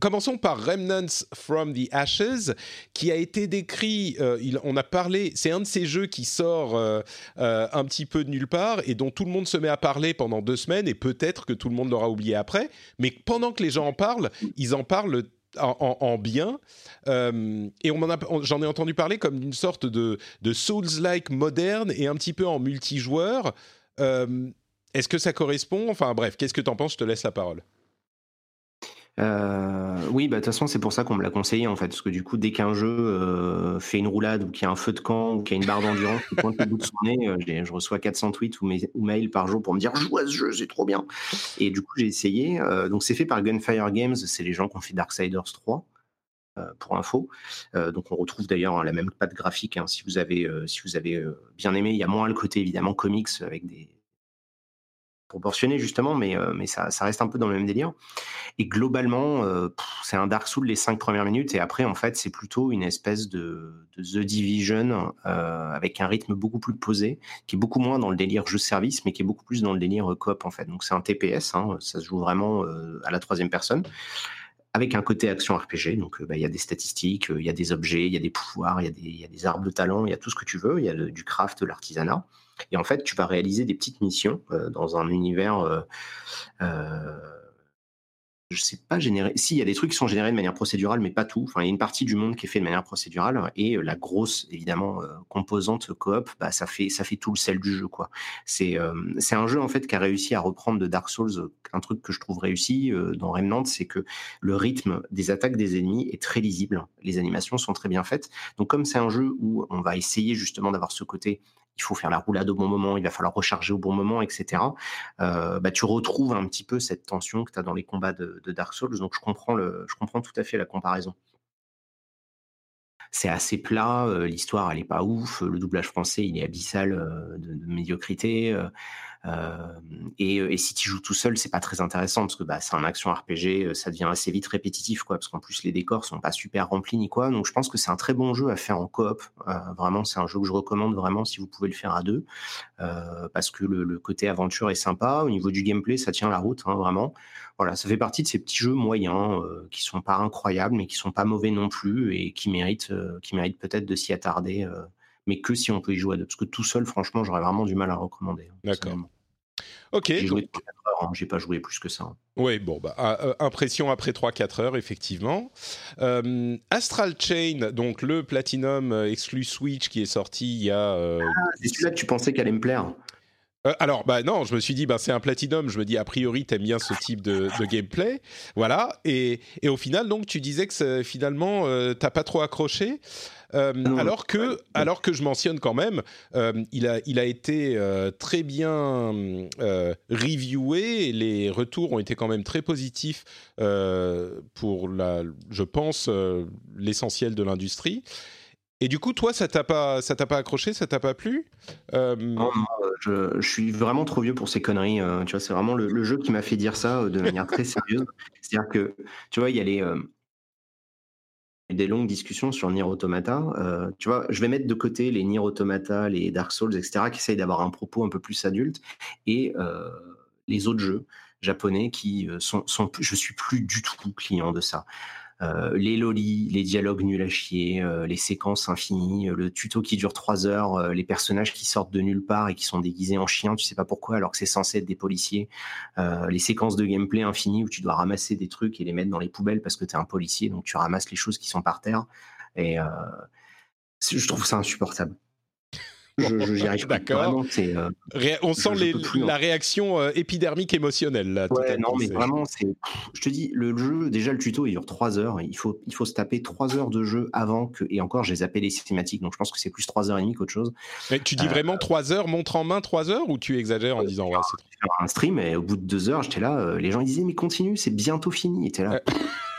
[SPEAKER 1] Commençons par Remnants from the Ashes, qui a été décrit, euh, on a parlé, c'est un de ces jeux qui sort euh, euh, un petit peu de nulle part et dont tout le monde se met à parler pendant deux semaines et peut-être que tout le monde l'aura oublié après, mais pendant que les gens en parlent, ils en parlent en, bien. et j'en ai entendu parler comme une sorte de, Souls-like moderne et un petit peu en multijoueur. Est-ce que ça correspond? Enfin bref, qu'est-ce que tu en penses? Je te laisse la parole.
[SPEAKER 2] Euh, oui, bah, de toute façon, c'est pour ça qu'on me l'a conseillé, en fait. Parce que du coup, dès qu'un jeu euh, fait une roulade ou qu'il y a un feu de camp ou qu'il y a une barre d'endurance qui pointe le bout de son nez, euh, je reçois 400 tweets ou, mails par jour pour me dire joue à ce jeu, c'est trop bien. Et du coup, j'ai essayé. donc, c'est fait par Gunfire Games, c'est les gens qui ont fait Darksiders 3. pour info. donc on retrouve d'ailleurs hein, la même patte graphique. Hein, si vous avez, si vous avez bien aimé, il y a moins le côté évidemment comics avec des, proportionné justement, mais, euh, mais ça, ça, reste un peu dans le même délire. Et globalement, euh, c'est un Dark Souls les cinq premières minutes, et après, en fait, c'est plutôt une espèce de, The Division euh, avec un rythme beaucoup plus posé, qui est beaucoup moins dans le délire jeu-service, mais qui est beaucoup plus dans le délire coop, en fait. Donc c'est un TPS, hein, ça se joue vraiment à la troisième personne avec un côté action RPG. Donc, bah, il y a des statistiques, il y a des objets, il y a des pouvoirs, il y, a des arbres de talent, il y a tout ce que tu veux. Il y a du craft, de l'artisanat. Et en fait, tu vas réaliser des petites missions euh, dans un univers euh, euh, je sais pas générer. Si, il y a des trucs qui sont générés de manière procédurale, mais pas tout. Enfin, il y a une partie du monde qui est fait de manière procédurale et la grosse, évidemment, composante coop, bah, ça fait ça fait tout le sel du jeu, quoi. C'est c'est un jeu en fait qui a réussi à reprendre de Dark Souls un truc que je trouve réussi dans Remnant, c'est que le rythme des attaques des ennemis est très lisible. Les animations sont très bien faites. Donc, comme c'est un jeu où on va essayer justement d'avoir ce côté il faut faire la roulade au bon moment, il va falloir recharger au bon moment, etc. Euh, bah, tu retrouves un petit peu cette tension que tu as dans les combats de, Dark Souls. Donc je comprends, le, je comprends tout à fait la comparaison. C'est assez plat, euh, l'histoire elle est pas ouf, le doublage français il est abyssal euh, de, de, médiocrité. Euh, et, et, si tu joues tout seul, c'est pas très intéressant parce que bah, c'est un action RPG, euh, ça devient assez vite répétitif, quoi, parce qu'en plus les décors sont pas super remplis ni quoi. Donc je pense que c'est un très bon jeu à faire en coop. Euh, vraiment, c'est un jeu que je recommande vraiment si vous pouvez le faire à deux, euh, parce que le, le, côté aventure est sympa. Au niveau du gameplay, ça tient la route, hein, vraiment. Voilà, ça fait partie de ces petits jeux moyens euh, qui sont pas incroyables, mais qui sont pas mauvais non plus et qui méritent, qui méritent peut-être de s'y attarder mais que si on peut y jouer à deux. Parce que tout seul, franchement, j'aurais vraiment du mal à recommander. Hein,
[SPEAKER 1] D'accord. Ok.
[SPEAKER 2] J'ai joué 4 heures, hein, j'ai pas joué plus que ça. Hein.
[SPEAKER 1] Oui, bon, bah, ah, euh, impression après 3-4 heures, effectivement. Euh, Astral Chain, donc le Platinum euh, exclu Switch qui est sorti il y a.
[SPEAKER 2] Ah, c'est celui-là que tu pensais qu'elle allait me plaire
[SPEAKER 1] alors, bah non, je me suis dit, bah, c'est un Platinum. Je me dis, a priori, t'aimes bien ce type de, de, gameplay. Voilà. Et, et, au final, donc, tu disais que finalement, t'as pas trop accroché. Euh, alors que, alors que je mentionne quand même, euh, il a, il a été euh, très bien reviewé. Et les retours ont été quand même très positifs pour la, je pense, l'essentiel de l'industrie. Et du coup, toi, ça t'a pas, ça t'a pas accroché, ça t'a pas plu?
[SPEAKER 2] Je, je, suis vraiment trop vieux pour ces conneries. tu vois, c'est vraiment le, le, jeu qui m'a fait dire ça de manière très sérieuse. C'est-à-dire que, tu vois, il y a les, des longues discussions sur Nier Automata. Euh, tu vois, je vais mettre de côté les Nier Automata, les Dark Souls, etc., qui essayent d'avoir un propos un peu plus adulte, et euh, les autres jeux japonais qui euh, sont, sont, je suis plus du tout client de ça. Les lolis, les dialogues nuls à chier, les séquences infinies, le tuto qui dure trois heures, les personnages qui sortent de nulle part et qui sont déguisés en chiens, tu sais pas pourquoi, alors que c'est censé être des policiers, les séquences de gameplay infinies où tu dois ramasser des trucs et les mettre dans les poubelles parce que tu es un policier, donc tu ramasses les choses qui sont par terre. Et je trouve ça insupportable.
[SPEAKER 1] Je, j'y arrive D'accord. Euh, on sent la réaction euh, épidermique émotionnelle là.
[SPEAKER 2] Ouais, non, mais vraiment, c'est. Je te dis, le jeu, déjà le tuto, il dure 3 heures. Il faut, il faut se taper 3 heures de jeu avant que. Et encore, j'ai zappé les cinématiques, donc je pense que c'est plus 3 heures et demie qu'autre chose.
[SPEAKER 1] Mais tu dis vraiment 3 heures, montre en main 3 heures, ou tu exagères en disant ouais,
[SPEAKER 2] un stream et au bout de 2 heures, j'étais là. Euh, les gens ils disaient mais continue, c'est bientôt fini. Et là.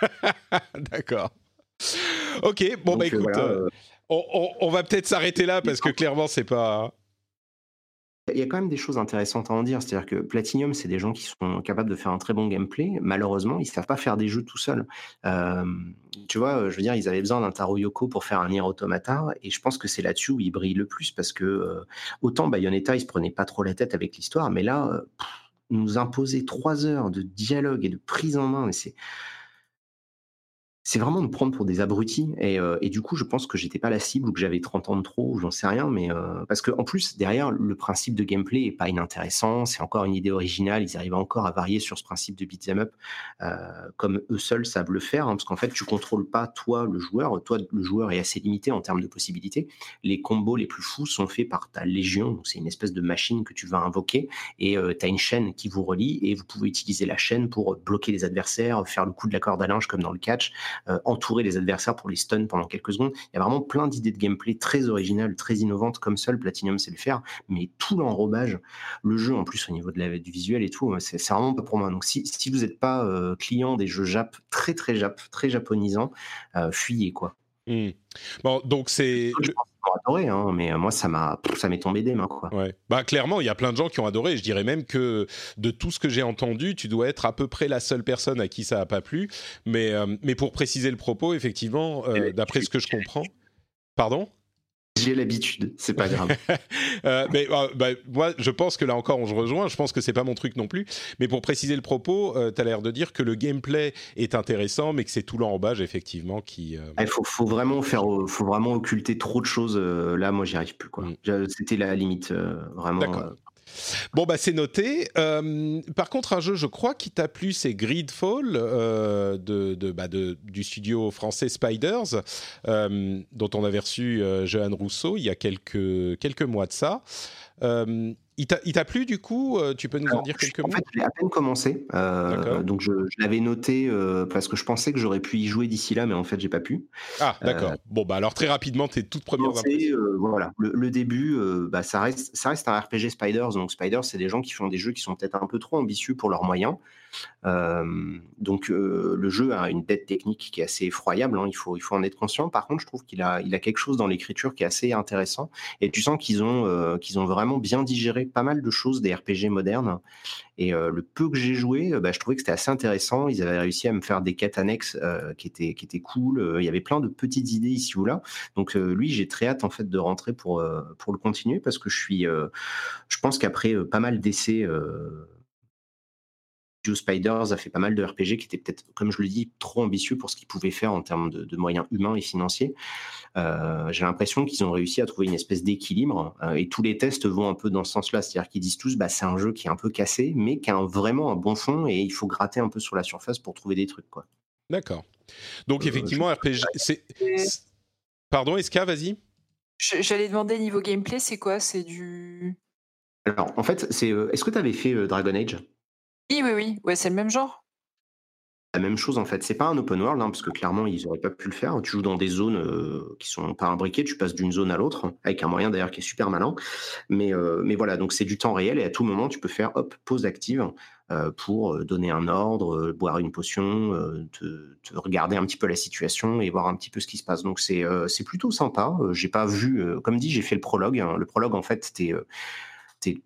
[SPEAKER 1] D'accord. Ok, bon bah écoute on, va peut-être s'arrêter là parce que clairement, c'est pas.
[SPEAKER 2] Il y a quand même des choses intéressantes à en dire. C'est-à-dire que Platinum, c'est des gens qui sont capables de faire un très bon gameplay. Malheureusement, ils ne savent pas faire des jeux tout seuls. Euh, tu vois, je veux dire, ils avaient besoin d'un Taro Yoko pour faire un Nier Automata. Et je pense que c'est là-dessus où ils brillent le plus. Parce que euh, autant Bayonetta, ils se prenaient pas trop la tête avec l'histoire. Mais là, euh, nous imposer trois heures de dialogue et de prise en main, c'est c'est vraiment nous prendre pour des abrutis. Et, euh, et du coup, je pense que j'étais pas la cible ou que j'avais 30 ans de trop, ou j'en sais rien. Mais euh, parce que en plus, derrière, le principe de gameplay est pas inintéressant. C'est encore une idée originale. Ils arrivent encore à varier sur ce principe de beat'em up, euh, comme eux seuls savent le faire. Hein, parce qu'en fait, tu contrôles pas toi le joueur. Toi, le joueur est assez limité en termes de possibilités. Les combos les plus fous sont faits par ta légion. C'est une espèce de machine que tu vas invoquer et tu as une chaîne qui vous relie et vous pouvez utiliser la chaîne pour bloquer les adversaires, faire le coup de la corde à linge comme dans le catch euh, entourer les adversaires pour les stun pendant quelques secondes. Il y a vraiment plein d'idées de gameplay très originales, très innovantes, comme seul Platinum sait le faire, mais tout l'enrobage, le jeu en plus au niveau de la, du visuel et tout, c'est vraiment pas pour moi. Donc si, si vous n'êtes pas euh, client des jeux Jap, très très Jap, très japonisants, euh, fuyez quoi.
[SPEAKER 1] Hmm. Bon, donc c'est
[SPEAKER 2] adoré, hein, mais euh, moi, ça m'a, ça m'est tombé des mains, quoi.
[SPEAKER 1] Ouais. Bah, clairement, il y a plein de gens qui ont adoré. Je dirais même que de tout ce que j'ai entendu, tu dois être à peu près la seule personne à qui ça a pas plu. Mais, euh, mais pour préciser le propos, effectivement, euh, d'après ce que je comprends. Pardon?
[SPEAKER 2] J'ai l'habitude, c'est pas grave.
[SPEAKER 1] euh, mais euh, bah, moi, je pense que là encore, on se rejoint. Je pense que c'est pas mon truc non plus. Mais pour préciser le propos, euh, tu as l'air de dire que le gameplay est intéressant, mais que c'est tout l'enrobage effectivement qui.
[SPEAKER 2] Euh, il faut, faut, vraiment faire, faut vraiment occulter trop de choses. là, moi, j'y arrive plus. Quoi. Mm. C'était la limite, vraiment.
[SPEAKER 1] D'accord. Bon, bah, c'est noté. Euh, par contre, un jeu, je crois, qui t'a plu, c'est Gridfall euh, bah, du studio français Spiders, euh, dont on avait reçu Johan Rousseau il y a quelques, quelques mois de ça. Il t'a plu du coup euh, Tu peux nous en dire quelques mots
[SPEAKER 2] En fait, j'ai à peine commencé. Euh, donc, je, l'avais noté euh, parce que je pensais que j'aurais pu y jouer d'ici là, mais en fait, j'ai pas pu.
[SPEAKER 1] Ah, d'accord. bon, bah alors très rapidement, tes toutes premières impressions.
[SPEAKER 2] voilà, le, début, bah, ça, reste, ça reste un RPG Spiders. Donc, Spiders, c'est des gens qui font des jeux qui sont peut-être un peu trop ambitieux pour leurs moyens. Donc, le jeu a une dette technique qui est assez effroyable. Hein, il, faut, il faut en être conscient. Par contre, je trouve qu'il a, il a quelque chose dans l'écriture qui est assez intéressant. Et tu sens qu'ils ont, qu'ils ont vraiment bien digéré pas mal de choses des RPG modernes. Et le peu que j'ai joué, bah, je trouvais que c'était assez intéressant. Ils avaient réussi à me faire des quêtes annexes qui, étaient, qui étaient cool. Il y avait plein de petites idées ici ou là. Donc lui, j'ai très hâte en fait de rentrer pour, pour le continuer parce que je suis, je pense qu'après pas mal d'essais Joe Spiders a fait pas mal de RPG qui étaient peut-être, comme je le dis, trop ambitieux pour ce qu'ils pouvaient faire en termes de, moyens humains et financiers. Euh, j'ai l'impression qu'ils ont réussi à trouver une espèce d'équilibre euh, et tous les tests vont un peu dans ce sens-là. C'est-à-dire qu'ils disent tous, bah, c'est un jeu qui est un peu cassé, mais qui a vraiment un bon fond et il faut gratter un peu sur la surface pour trouver des trucs. quoi.
[SPEAKER 1] D'accord. Donc, euh, effectivement, RPG. C'est... Pardon, Eska, vas-y.
[SPEAKER 3] J'allais demander niveau gameplay, c'est quoi? C'est du.
[SPEAKER 2] Alors, en fait, c'est. Est-ce que tu avais fait Dragon Age?
[SPEAKER 3] Oui, oui, oui. Ouais, c'est le même genre.
[SPEAKER 2] La même chose en fait, c'est pas un open world, hein, parce que clairement ils auraient pas pu le faire. Tu joues dans des zones euh, qui sont pas imbriquées, tu passes d'une zone à l'autre, avec un moyen d'ailleurs qui est super malin. Mais, euh, mais voilà, donc c'est du temps réel et à tout moment tu peux faire hop, pause active euh, pour donner un ordre, boire une potion, te, regarder un petit peu la situation et voir un petit peu ce qui se passe. Donc c'est plutôt sympa. j'ai pas vu, comme dit, j'ai fait le prologue. Hein. Le prologue en fait c'était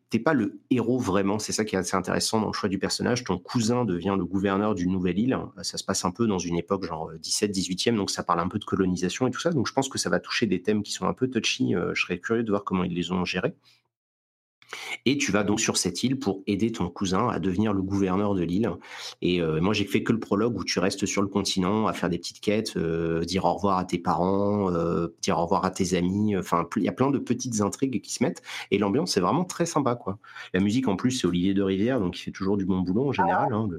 [SPEAKER 2] t'es pas le héros vraiment. C'est ça qui est assez intéressant dans le choix du personnage. Ton cousin devient le gouverneur d'une nouvelle île. Ça se passe un peu dans une époque genre 17, 18e, donc ça parle un peu de colonisation et tout ça. Donc je pense que ça va toucher des thèmes qui sont un peu touchy. Euh, je serais curieux de voir comment ils les ont gérés. Et tu vas donc sur cette île pour aider ton cousin à devenir le gouverneur de l'île. Et euh, moi, j'ai fait que le prologue où tu restes sur le continent à faire des petites quêtes, euh, dire au revoir à tes parents, euh, dire au revoir à tes amis. Enfin, il y a plein de petites intrigues qui se mettent. Et l'ambiance, c'est vraiment très sympa, quoi. La musique, en plus, c'est Olivier de Rivière, donc il fait toujours du bon boulot en général. Hein,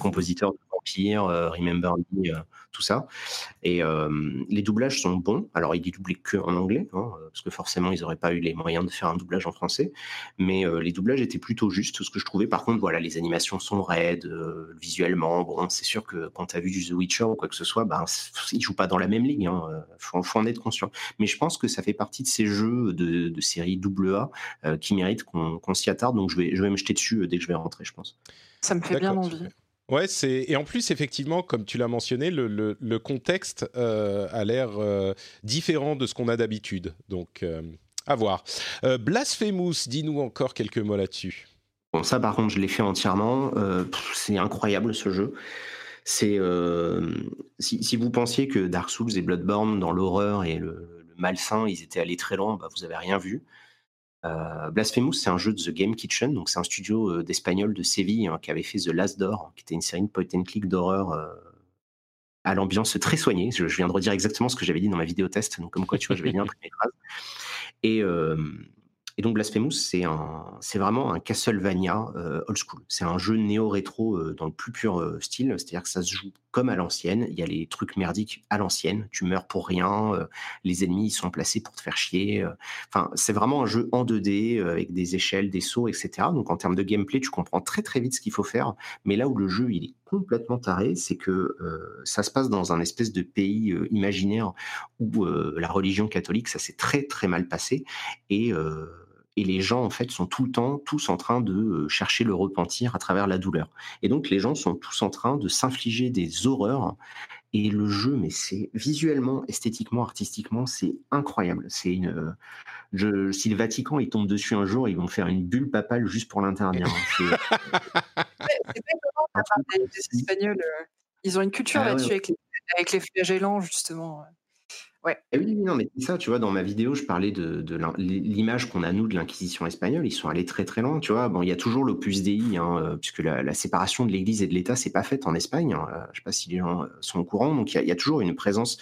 [SPEAKER 2] compositeur de Vampire, euh, Remember Me, euh, tout ça. Et euh, les doublages sont bons. Alors, il est doublé que en anglais, hein, parce que forcément, ils n'auraient pas eu les moyens de faire un doublage en français. Mais les doublages étaient plutôt justes, ce que je trouvais. Par contre, voilà, les animations sont raides, visuellement. Bon, c'est sûr que quand tu as vu du The Witcher ou quoi que ce soit, ben, ils jouent pas dans la même ligne. Il hein, faut, en être conscient. Mais je pense que ça fait partie de ces jeux de, de série AA qui méritent qu'on s'y attarde. Donc, je vais, je vais me jeter dessus dès que je vais rentrer, je pense.
[SPEAKER 3] Ça me fait bien envie.
[SPEAKER 1] Ouais, c'est et en plus effectivement, comme tu l'as mentionné, le, le, contexte euh, a l'air euh, différent de ce qu'on a d'habitude. Donc, euh, à voir. Blasphemous, dis-nous encore quelques mots là-dessus.
[SPEAKER 2] Bon, ça par contre, je l'ai fait entièrement. c'est incroyable ce jeu. C'est si, si, vous pensiez que Dark Souls et Bloodborne dans l'horreur et le, malsain, ils étaient allés très loin, bah, vous avez rien vu. Euh, Blasphemous, c'est un jeu de The Game Kitchen, donc c'est un studio euh, d'espagnol de Séville hein, qui avait fait The Last Door, qui était une série de point and click d'horreur euh, à l'ambiance très soignée. Je, viens de redire exactement ce que j'avais dit dans ma vidéo test, donc comme quoi tu vois, je vais bien imprimer phrases. Et et donc Blasphemous, c'est vraiment un Castlevania euh, old school. C'est un jeu néo-rétro euh, dans le plus pur euh, style, c'est-à-dire que ça se joue comme à l'ancienne. Il y a les trucs merdiques à l'ancienne. Tu meurs pour rien. les ennemis sont placés pour te faire chier. Enfin, c'est vraiment un jeu en 2D avec des échelles, des sauts, etc. Donc en termes de gameplay, tu comprends très très vite ce qu'il faut faire. Mais là où le jeu il est complètement taré, c'est que ça se passe dans un espèce de pays imaginaire où la religion catholique ça s'est très très mal passé et et les gens en fait sont tout le temps tous en train de euh, chercher le repentir à travers la douleur. Et donc les gens sont tous en train de s'infliger des horreurs. Et le jeu, mais c'est visuellement, esthétiquement, artistiquement, c'est incroyable. C'est une. Euh, je, si le Vatican il tombe dessus un jour, ils vont faire une bulle papale juste pour l'interdire. c'est
[SPEAKER 3] pas des, Espagnols. Euh, ils ont une culture ah là-dessus avec, les, avec les flagellants justement. Ouais.
[SPEAKER 2] Eh oui, non, mais ça, tu vois, dans ma vidéo, je parlais de, l'image qu'on a, nous, de l'Inquisition espagnole. Ils sont allés très, très loin, tu vois. Bon, il y a toujours l'opus Dei, hein, euh, puisque la, séparation de l'Église et de l'État, c'est pas faite en Espagne. Hein, euh, je sais pas si les gens euh, sont au courant. Donc, il y, a toujours une présence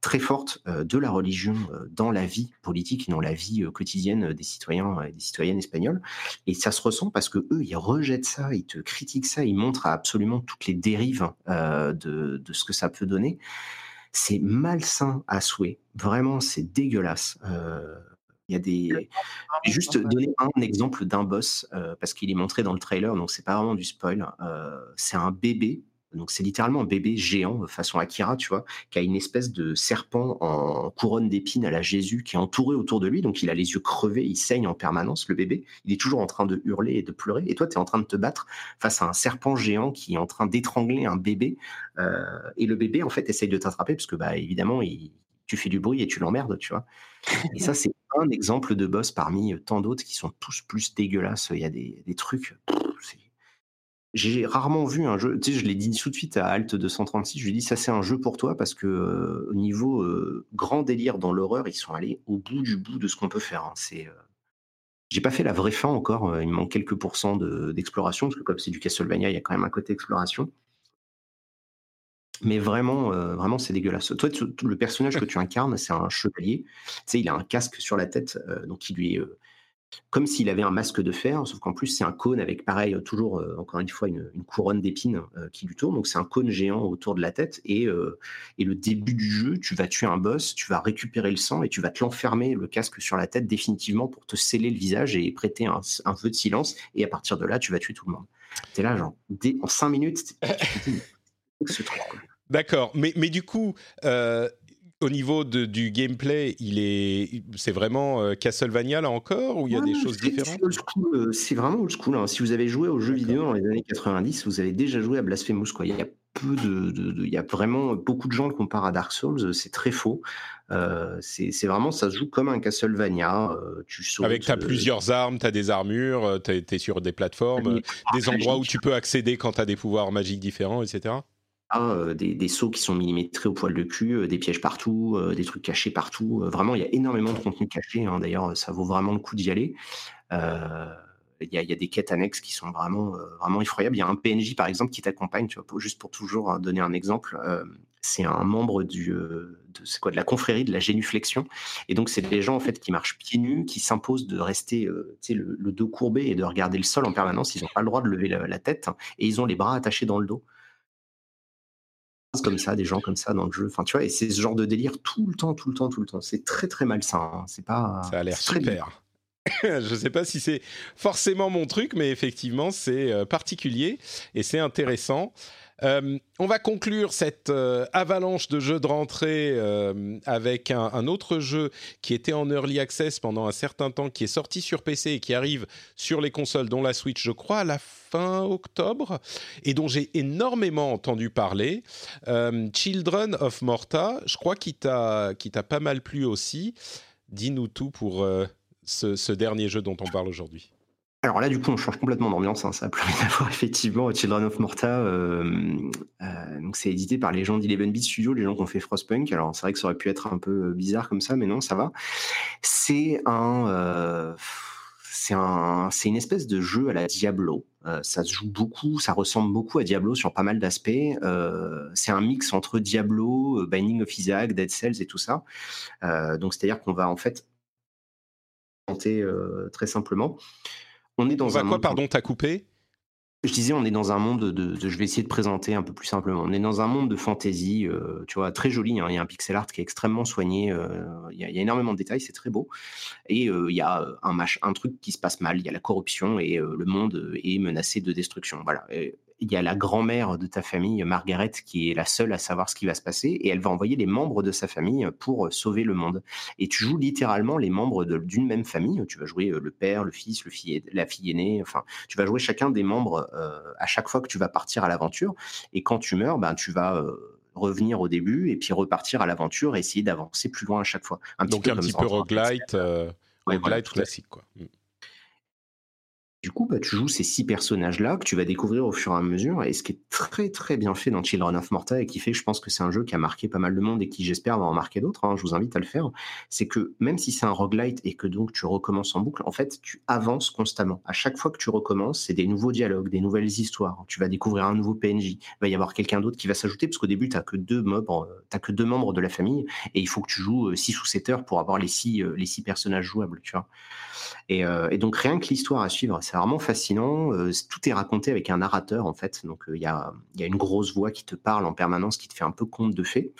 [SPEAKER 2] très forte de la religion dans la vie politique et dans la vie quotidienne des citoyens et des citoyennes espagnoles. Et ça se ressent parce que eux, ils rejettent ça, ils te critiquent ça, ils montrent absolument toutes les dérives de, ce que ça peut donner c'est malsain à souhait. Vraiment, c'est dégueulasse. Euh, il y a des. Je vais juste donner un exemple d'un boss euh, parce qu'il est montré dans le trailer, donc c'est pas vraiment du spoil. Euh, c'est un bébé donc c'est littéralement un bébé géant, façon Akira, tu vois, qui a une espèce de serpent en couronne d'épines à la Jésus qui est entouré autour de lui. Donc il a les yeux crevés, il saigne en permanence, le bébé. Il est toujours en train de hurler et de pleurer. Et toi, tu es en train de te battre face à un serpent géant qui est en train d'étrangler un bébé. Euh, et le bébé, en fait, essaye de t'attraper parce que, bah, évidemment, tu fais du bruit et tu l'emmerdes, tu vois. Et ça, c'est un exemple de boss parmi tant d'autres qui sont tous plus dégueulasses. Il y a des, trucs j'ai rarement vu un jeu, tu sais, je l'ai dit tout de suite à Alt 236, je lui ai dit ça c'est un jeu pour toi parce que euh, au niveau euh, grand délire dans l'horreur, ils sont allés au bout du bout de ce qu'on peut faire. Hein. C'est, euh, j'ai pas fait la vraie fin encore, il me manque quelques pourcents d'exploration parce que comme c'est du Castlevania, il y a quand même un côté exploration. Mais vraiment, vraiment, c'est dégueulasse. Toi, le personnage que tu incarnes, c'est un chevalier. Tu sais, il a un casque sur la tête, donc il lui est comme s'il avait un masque de fer, sauf qu'en plus c'est un cône avec pareil, toujours euh, encore une fois une, couronne d'épines euh, qui lui tourne. Donc c'est un cône géant autour de la tête et, euh, et le début du jeu, tu vas tuer un boss, tu vas récupérer le sang et tu vas te l'enfermer le casque sur la tête définitivement pour te sceller le visage et prêter un, un feu de silence. Et à partir de là, tu vas tuer tout le monde. T'es là genre en cinq minutes,
[SPEAKER 1] D'accord, mais, mais du coup, au niveau de, du gameplay, il est, c'est vraiment euh, Castlevania là encore ou il y a des choses différentes
[SPEAKER 2] euh, C'est vraiment old school. Hein. Si vous avez joué aux jeux vidéo dans les années 90, vous avez déjà joué à Blasphemous. Quoi. Il y a peu de, il y a vraiment beaucoup de gens le comparent à Dark Souls. C'est très faux. Euh, c'est, vraiment, ça se joue comme un Castlevania. tu
[SPEAKER 1] Avec, tu as plusieurs armes, tu as des armures, tu es sur des plateformes, des endroits où tu peux accéder quand tu as des pouvoirs magiques différents, etc.
[SPEAKER 2] Des, sauts qui sont millimétrés au poil de cul, des pièges partout, des trucs cachés partout. vraiment, il y a énormément de contenu caché. Hein. D'ailleurs, ça vaut vraiment le coup d'y aller. il y, a, des quêtes annexes qui sont vraiment, vraiment effroyables. Il y a un PNJ, par exemple, qui t'accompagne, tu juste pour toujours hein, donner un exemple. c'est un membre de, la confrérie de la génuflexion. Et donc, c'est des gens, en fait, qui marchent pieds nus, qui s'imposent de rester le, le, dos courbé et de regarder le sol en permanence. Ils n'ont pas le droit de lever la, tête et ils ont les bras attachés dans le dos comme ça, des gens comme ça dans le jeu. Enfin, tu vois, et c'est ce genre de délire tout le temps, tout le temps, tout le temps. C'est très, très malsain. Hein. C'est pas.
[SPEAKER 1] Ça a l'air super. je ne sais pas si c'est forcément mon truc, mais effectivement, c'est euh, particulier et c'est intéressant. Euh, on va conclure cette euh, avalanche de jeux de rentrée avec un, autre jeu qui était en early access pendant un certain temps, qui est sorti sur PC et qui arrive sur les consoles, dont la Switch, je crois, à la fin octobre, et dont j'ai énormément entendu parler. Children of Morta, je crois qu'il t'a pas mal plu aussi. Dis-nous tout pour ce, dernier jeu dont on parle aujourd'hui
[SPEAKER 2] alors là, du coup, on change complètement d'ambiance. Hein. Ça a plus rien à voir, effectivement. Children of Morta, euh, euh, donc c'est édité par les gens d'Eleven Beat Studio, les gens qui ont fait Frostpunk. Alors c'est vrai que ça aurait pu être un peu bizarre comme ça, mais non, ça va. C'est un, euh, c'est un, c'est une espèce de jeu à la Diablo. ça se joue beaucoup, ça ressemble beaucoup à Diablo sur pas mal d'aspects. c'est un mix entre Diablo, Binding of Isaac, Dead Cells et tout ça. donc c'est-à-dire qu'on va en fait euh, très simplement.
[SPEAKER 1] On est dans un quoi, pardon, t'as coupé?
[SPEAKER 2] Je disais, on est dans un monde de, Je vais essayer de présenter un peu plus simplement. On est dans un monde de fantasy, euh, tu vois, très joli. Hein. Il y a un pixel art qui est extrêmement soigné. Euh, il, y a, énormément de détails, c'est très beau. Et il y a un, un truc qui se passe mal. Il y a la corruption et le monde est menacé de destruction. Voilà il y a la grand-mère de ta famille, Margaret, qui est la seule à savoir ce qui va se passer, et elle va envoyer les membres de sa famille pour sauver le monde. Et tu joues littéralement les membres d'une même famille. Tu vas jouer euh, le père, le fils, le fille, la fille aînée. Enfin, tu vas jouer chacun des membres euh, à chaque fois que tu vas partir à l'aventure. Et quand tu meurs, ben tu vas euh, revenir au début et puis repartir à l'aventure et essayer d'avancer plus loin à chaque fois.
[SPEAKER 1] Un Donc un petit peu roguelite, roguelite classique, quoi.
[SPEAKER 2] Du coup, bah, tu joues ces six personnages-là que tu vas découvrir au fur et à mesure. Et ce qui est très très bien fait dans Children of Morta et qui fait, je pense que c'est un jeu qui a marqué pas mal de monde et qui, j'espère, va en marquer d'autres, hein, je vous invite à le faire, c'est que même si c'est un roguelite et que donc tu recommences en boucle, en fait, tu avances constamment. À chaque fois que tu recommences, c'est des nouveaux dialogues, des nouvelles histoires. Tu vas découvrir un nouveau PNJ. Il va y avoir quelqu'un d'autre qui va s'ajouter parce qu'au début, tu n'as que, deux membres, que deux membres de la famille et il faut que tu joues 6 euh, ou 7 heures pour avoir les six, euh, les six personnages jouables, tu vois. Et, euh, et donc, rien que l'histoire à suivre, c'est vraiment fascinant. Euh, tout est raconté avec un narrateur, en fait. Donc, euh, il y, a, une grosse voix qui te parle en permanence, qui te fait un peu conte de fées.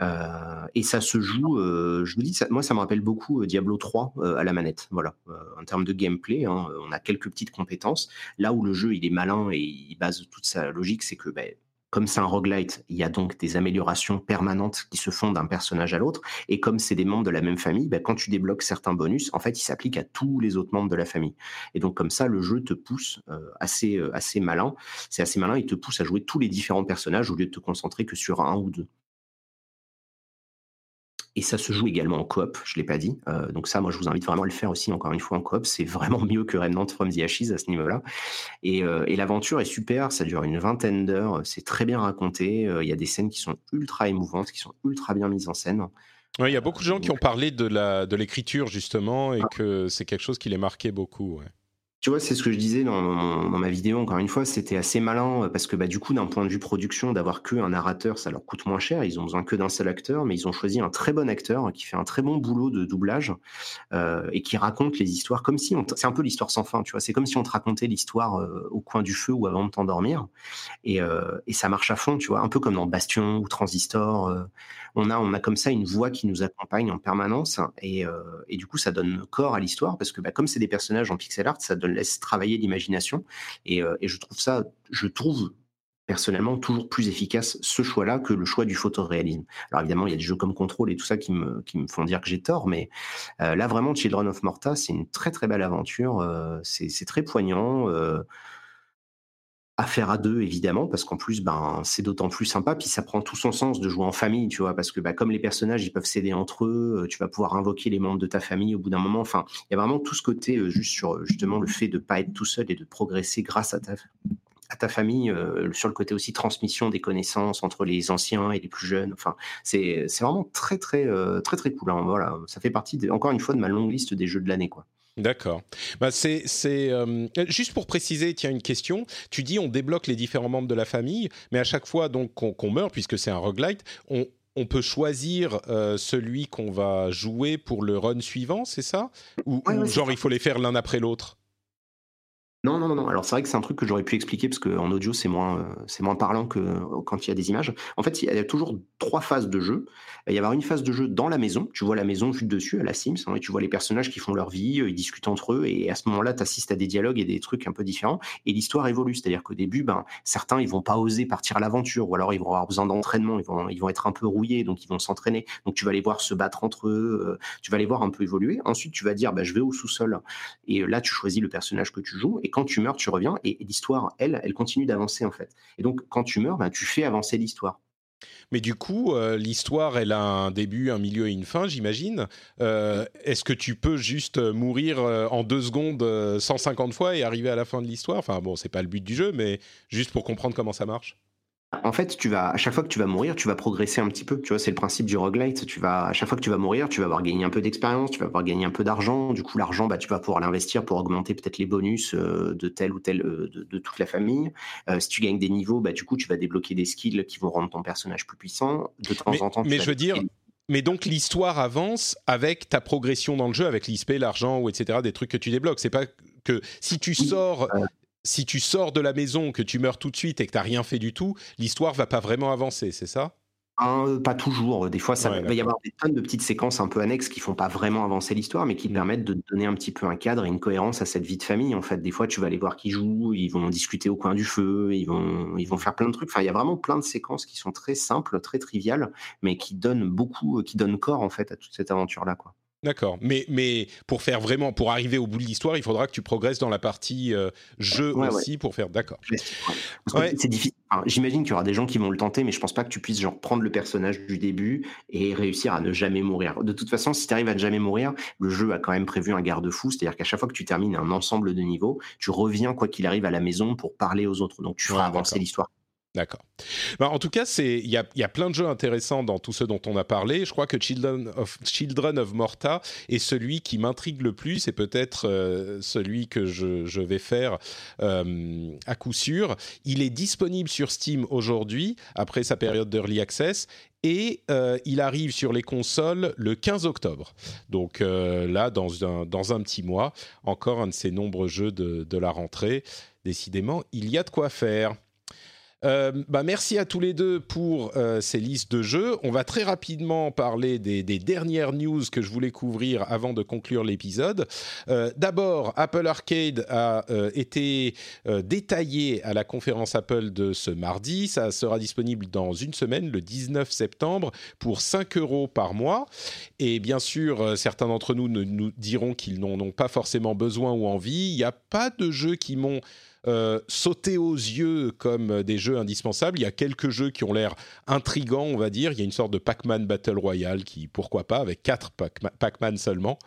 [SPEAKER 2] Euh, et ça se joue, je vous dis, moi ça me rappelle beaucoup Diablo 3 à la manette. Voilà, en termes de gameplay, hein, on a quelques petites compétences. Là où le jeu il est malin et il base toute sa logique, c'est que ben, comme c'est un roguelite, il y a donc des améliorations permanentes qui se font d'un personnage à l'autre. Et comme c'est des membres de la même famille, bah, quand tu débloques certains bonus, en fait, ils s'appliquent à tous les autres membres de la famille. Et donc comme ça, le jeu te pousse euh, assez, euh, assez malin. C'est assez malin, il te pousse à jouer tous les différents personnages au lieu de te concentrer que sur un ou deux. Et ça se joue également en coop, je ne l'ai pas dit. Euh, donc ça, moi, je vous invite vraiment à le faire aussi, encore une fois, en coop. C'est vraiment mieux que Remnant from the Ashes à ce niveau-là. Et, euh, et l'aventure est super, ça dure une vingtaine d'heures, c'est très bien raconté. Euh, il y a des scènes qui sont ultra émouvantes, qui sont ultra bien mises en scène.
[SPEAKER 1] Il y a beaucoup de gens qui ont parlé de l'écriture, de justement, et ah. que c'est quelque chose qui les marquait beaucoup. Ouais.
[SPEAKER 2] Tu vois, c'est ce que je disais dans, ma vidéo, encore une fois, c'était assez malin euh, parce que bah, du coup, d'un point de vue production, d'avoir que un narrateur, ça leur coûte moins cher. Ils ont besoin que d'un seul acteur, mais ils ont choisi un très bon acteur qui fait un très bon boulot de doublage euh, et qui raconte les histoires comme si on. C'est un peu l'histoire sans fin, tu vois. C'est comme si on te racontait l'histoire euh, au coin du feu ou avant de t'endormir. Et, et, ça marche à fond, tu vois. Un peu comme dans Bastion ou Transistor. On, a, on a comme ça une voix qui nous accompagne en permanence et, et du coup, ça donne corps à l'histoire parce que bah, comme c'est des personnages en pixel art, ça laisse travailler l'imagination. Euh, et, je trouve ça, je trouve personnellement toujours plus efficace ce choix-là que le choix du photoréalisme. Alors évidemment, il y a des jeux comme Control et tout ça qui me, qui me font dire que j'ai tort, mais euh, là vraiment, Children of Morta, c'est une très très belle aventure, euh, c'est très poignant à faire à deux évidemment parce qu'en plus ben c'est d'autant plus sympa puis ça prend tout son sens de jouer en famille tu vois parce que bah, comme les personnages ils peuvent s'aider entre eux euh, tu vas pouvoir invoquer les membres de ta famille au bout d'un moment. Enfin il y a vraiment tout ce côté euh, juste sur justement le fait de pas être tout seul et de progresser grâce à ta famille euh, sur le côté aussi transmission des connaissances entre les anciens et les plus jeunes. Enfin c'est vraiment très très très très cool hein. voilà. Ça fait partie encore une fois de ma longue liste des jeux de l'année quoi
[SPEAKER 1] D'accord. Bah c'est euh, juste pour préciser, tiens une question. Tu dis on débloque les différents membres de la famille, mais à chaque fois donc qu'on meurt, puisque c'est un roguelite, on, on peut choisir euh, celui qu'on va jouer pour le run suivant, c'est ça? Ou, genre il faut les faire l'un après l'autre?
[SPEAKER 2] Non, non, non, Alors c'est vrai que c'est un truc que j'aurais pu expliquer parce qu'en audio c'est moins, euh, moins parlant que euh, quand il y a des images. En fait, il y a toujours trois phases de jeu. Il y avoir une phase de jeu dans la maison. Tu vois la maison vue dessus à la Sims. Hein, et tu vois les personnages qui font leur vie, euh, ils discutent entre eux et à ce moment-là, tu assistes à des dialogues et des trucs un peu différents. Et l'histoire évolue. C'est-à-dire qu'au début, ben certains ils vont pas oser partir à l'aventure ou alors ils vont avoir besoin d'entraînement. Ils vont, ils vont être un peu rouillés, donc ils vont s'entraîner. Donc tu vas les voir se battre entre eux. tu vas les voir un peu évoluer. Ensuite, tu vas dire, bah, je vais au sous-sol. Et là, tu choisis le personnage que tu joues. Quand tu meurs, tu reviens et, l'histoire, elle, elle continue d'avancer en fait. Et donc, quand tu meurs, ben, tu fais avancer l'histoire.
[SPEAKER 1] Mais du coup, euh, l'histoire, elle a un début, un milieu et une fin, j'imagine. Euh, est-ce que tu peux juste mourir euh, en deux secondes 150 fois et arriver à la fin de l'histoire? Enfin bon, c'est pas le but du jeu, mais juste pour comprendre comment ça marche.
[SPEAKER 2] En fait, tu vas, à chaque fois que tu vas mourir, tu vas progresser un petit peu. Tu vois, c'est le principe du roguelite. Tu vas, à chaque fois que tu vas mourir, tu vas avoir gagné un peu d'expérience, tu vas avoir gagné un peu d'argent. Du coup, l'argent, bah, tu vas pouvoir l'investir pour augmenter peut-être les bonus euh, de tel ou tel euh, de, toute la famille. Euh, si tu gagnes des niveaux, bah, du coup, tu vas débloquer des skills qui vont rendre ton personnage plus puissant. De temps
[SPEAKER 1] en
[SPEAKER 2] temps,
[SPEAKER 1] mais je veux dire. Mais donc l'histoire avance avec ta progression dans le jeu, avec l'ISP, l'argent ou etc. Des trucs que tu débloques. C'est pas que si tu sors si tu sors de la maison, que tu meurs tout de suite et que tu n'as rien fait du tout, l'histoire va pas vraiment avancer, c'est ça?
[SPEAKER 2] Hein, pas toujours. Des fois, ça va y avoir des tonnes de petites séquences un peu annexes qui font pas vraiment avancer l'histoire, mais qui mmh. permettent de donner un petit peu un cadre et une cohérence à cette vie de famille. En fait, des fois, tu vas aller voir qui jouent, ils vont discuter au coin du feu, ils vont, ils vont faire plein de trucs. Enfin, il y a vraiment plein de séquences qui sont très simples, très triviales, mais qui donnent beaucoup, qui donnent corps en fait à toute cette aventure-là, quoi.
[SPEAKER 1] D'accord, mais, mais pour faire vraiment, pour arriver au bout de l'histoire, il faudra que tu progresses dans la partie euh, jeu aussi pour faire. D'accord.
[SPEAKER 2] C'est difficile. J'imagine qu'il y aura des gens qui vont le tenter, mais je pense pas que tu puisses genre prendre le personnage du début et réussir à ne jamais mourir. De toute façon, si tu arrives à ne jamais mourir, le jeu a quand même prévu un garde-fou, c'est-à-dire qu'à chaque fois que tu termines un ensemble de niveaux, tu reviens quoi qu'il arrive à la maison pour parler aux autres. Donc tu feras avancer l'histoire
[SPEAKER 1] D'accord. Ben, en tout cas, il y a, plein de jeux intéressants dans tout ce dont on a parlé. Je crois que Children of, Morta est celui qui m'intrigue le plus et peut-être euh, celui que je, vais faire euh, à coup sûr. Il est disponible sur Steam aujourd'hui, après sa période d'Early Access, et euh, il arrive sur les consoles le 15 octobre. Donc là, dans un, petit mois, encore un de ces nombreux jeux de la rentrée. Décidément, il y a de quoi faire. Euh, bah merci à tous les deux pour euh, ces listes de jeux. On va très rapidement parler des, dernières news que je voulais couvrir avant de conclure l'épisode. Euh, d'abord, Apple Arcade a été détaillé à la conférence Apple de ce mardi. Ça sera disponible dans une semaine, le 19 septembre, pour 5 euros par mois. Et bien sûr, certains d'entre nous nous diront qu'ils n'en ont pas forcément besoin ou envie. Il n'y a pas de jeux qui m'ont euh, sauter aux yeux comme des jeux indispensables. Il y a quelques jeux qui ont l'air intrigants, on va dire. Il y a une sorte de Pac-Man Battle Royale qui, pourquoi pas, avec quatre Pac-Man seulement.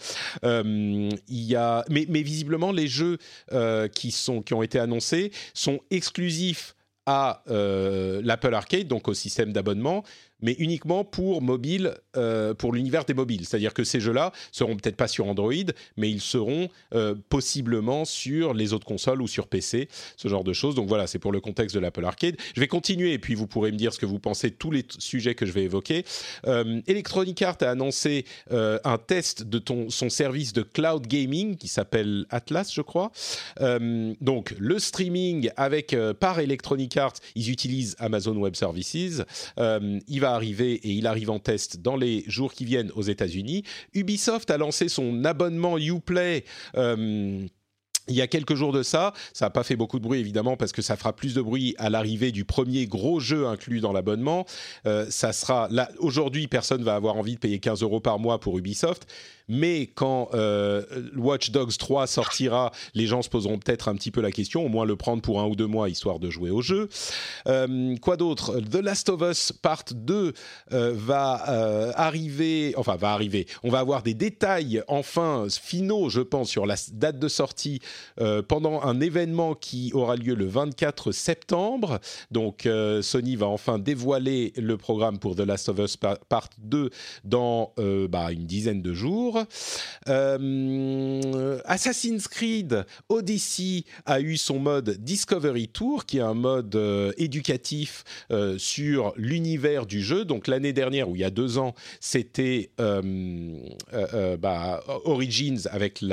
[SPEAKER 1] Euh, il y a, mais, mais, visiblement, les jeux euh, qui, sont, qui ont été annoncés sont exclusifs à l'Apple Arcade, donc au système d'abonnement, mais uniquement pour mobile, euh, pour l'univers des mobiles. C'est-à-dire que ces jeux-là seront peut-être pas sur Android, mais ils seront euh, possiblement sur les autres consoles ou sur PC, ce genre de choses. Donc voilà, c'est pour le contexte de l'Apple Arcade. Je vais continuer et puis vous pourrez me dire ce que vous pensez de tous les sujets que je vais évoquer. Euh, Electronic Arts a annoncé un test de son service de cloud gaming qui s'appelle Atlas, je crois. donc le streaming avec par Electronic Arts, ils utilisent Amazon Web Services. il va arriver et il arrive en test dans les jours qui viennent aux États-Unis. Ubisoft a lancé son abonnement Uplay. Euh, il y a quelques jours de ça, ça n'a pas fait beaucoup de bruit évidemment parce que ça fera plus de bruit à l'arrivée du premier gros jeu inclus dans l'abonnement. Euh, ça sera aujourd'hui, personne va avoir envie de payer 15 euros par mois pour Ubisoft, mais quand euh, Watch Dogs 3 sortira, les gens se poseront peut-être un petit peu la question, au moins le prendre pour un ou deux mois histoire de jouer au jeu. Euh, quoi d'autre? The Last of Us Part 2 euh, va arriver, enfin va arriver, on va avoir des détails enfin finaux, je pense, sur la date de sortie pendant un événement qui aura lieu le 24 septembre. Donc Sony va enfin dévoiler le programme pour The Last of Us Part 2 dans bah, une dizaine de jours. Assassin's Creed Odyssey a eu son mode Discovery Tour, qui est un mode éducatif sur l'univers du jeu. Donc l'année dernière, ou il y a deux ans, c'était euh, euh, euh, bah, Origins avec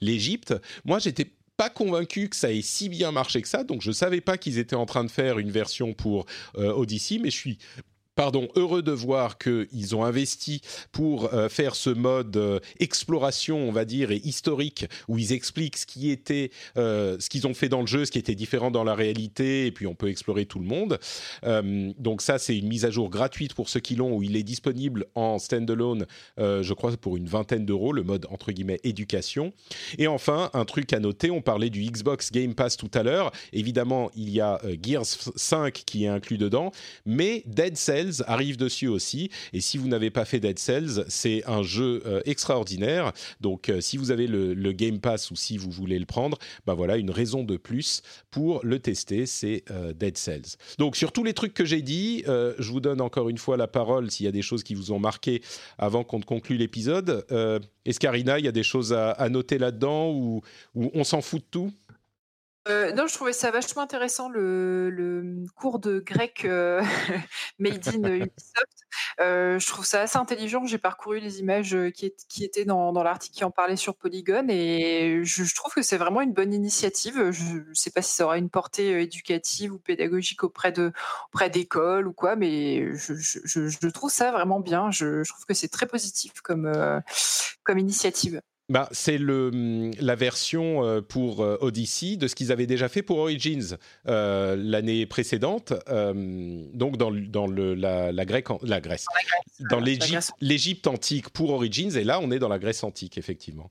[SPEAKER 1] l'Égypte. Moi, j'étais convaincu que ça ait si bien marché que ça, donc je savais pas qu'ils étaient en train de faire une version pour Odyssey, mais je suis pardon, heureux de voir qu'ils ont investi pour euh, faire ce mode euh, exploration, on va dire, et historique, où ils expliquent ce qui était, euh, ce qu'ils ont fait dans le jeu, ce qui était différent dans la réalité, et puis on peut explorer tout le monde. donc ça, c'est une mise à jour gratuite pour ceux qui l'ont, où il est disponible en standalone, je crois, pour une vingtaine d'euros, le mode entre guillemets éducation. Et enfin, un truc à noter, on parlait du Xbox Game Pass tout à l'heure. Évidemment, il y a Gears 5 qui est inclus dedans, mais Dead Arrive dessus aussi. Et si vous n'avez pas fait Dead Cells, c'est un jeu euh, extraordinaire. Donc, euh, si vous avez le, Game Pass ou si vous voulez le prendre, bah voilà, une raison de plus pour le tester, c'est euh, Dead Cells. Donc, sur tous les trucs que j'ai dit, je vous donne encore une fois la parole s'il y a des choses qui vous ont marqué avant qu'on conclue l'épisode. Escarina, il y a des choses à, noter là-dedans ou on s'en fout de tout?
[SPEAKER 3] Euh, non, je trouvais ça vachement intéressant le cours de grec, euh, made in Ubisoft. Euh, je trouve ça assez intelligent. J'ai parcouru les images, qui étaient dans l'article qui en parlait sur Polygon et je trouve que c'est vraiment une bonne initiative. Je ne sais pas si ça aura une portée, éducative ou pédagogique auprès d'écoles ou quoi, mais je trouve ça vraiment bien. Je trouve que c'est très positif comme initiative.
[SPEAKER 1] Bah, c'est hum, la version euh, pour euh, Odyssey de ce qu'ils avaient déjà fait pour Origins euh, l'année précédente, donc dans, dans le, la, la, Grèce, la Grèce, dans l'Égypte antique pour Origins, et là on est dans la Grèce antique, effectivement.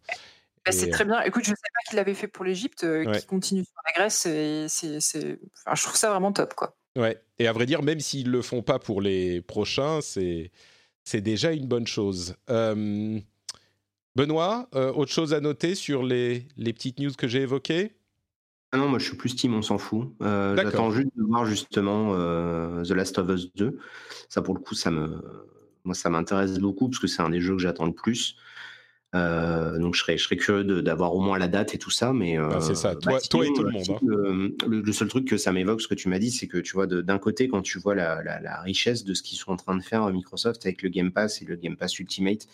[SPEAKER 3] Bah, c'est très bien. Écoute, je ne sais pas qu'il l'avait fait pour l'Égypte, qui continue sur la Grèce, et enfin, je trouve ça vraiment top. Quoi.
[SPEAKER 1] Ouais, et à vrai dire, même s'ils ne le font pas pour les prochains, c'est, c'est déjà une bonne chose. Benoît, euh, autre chose à noter sur les, les petites news que j'ai évoquées?
[SPEAKER 2] Ah non, moi je suis plus team, on s'en fout. Euh, j'attends juste de voir justement euh, The Last of Us 2. Ça pour le coup, ça me, moi ça m'intéresse beaucoup parce que c'est un des jeux que j'attends le plus. Euh, donc je serais, je serais curieux d'avoir au moins la date et tout ça, mais
[SPEAKER 1] euh, c'est ça. Toi, bah, toi, et tout le monde.
[SPEAKER 2] Hein. Le, seul truc que ça m'évoque, ce que tu m'as dit, c'est que tu vois d'un côté quand tu vois la, la, la richesse de ce qu'ils sont en train de faire Microsoft avec le Game Pass et le Game Pass Ultimate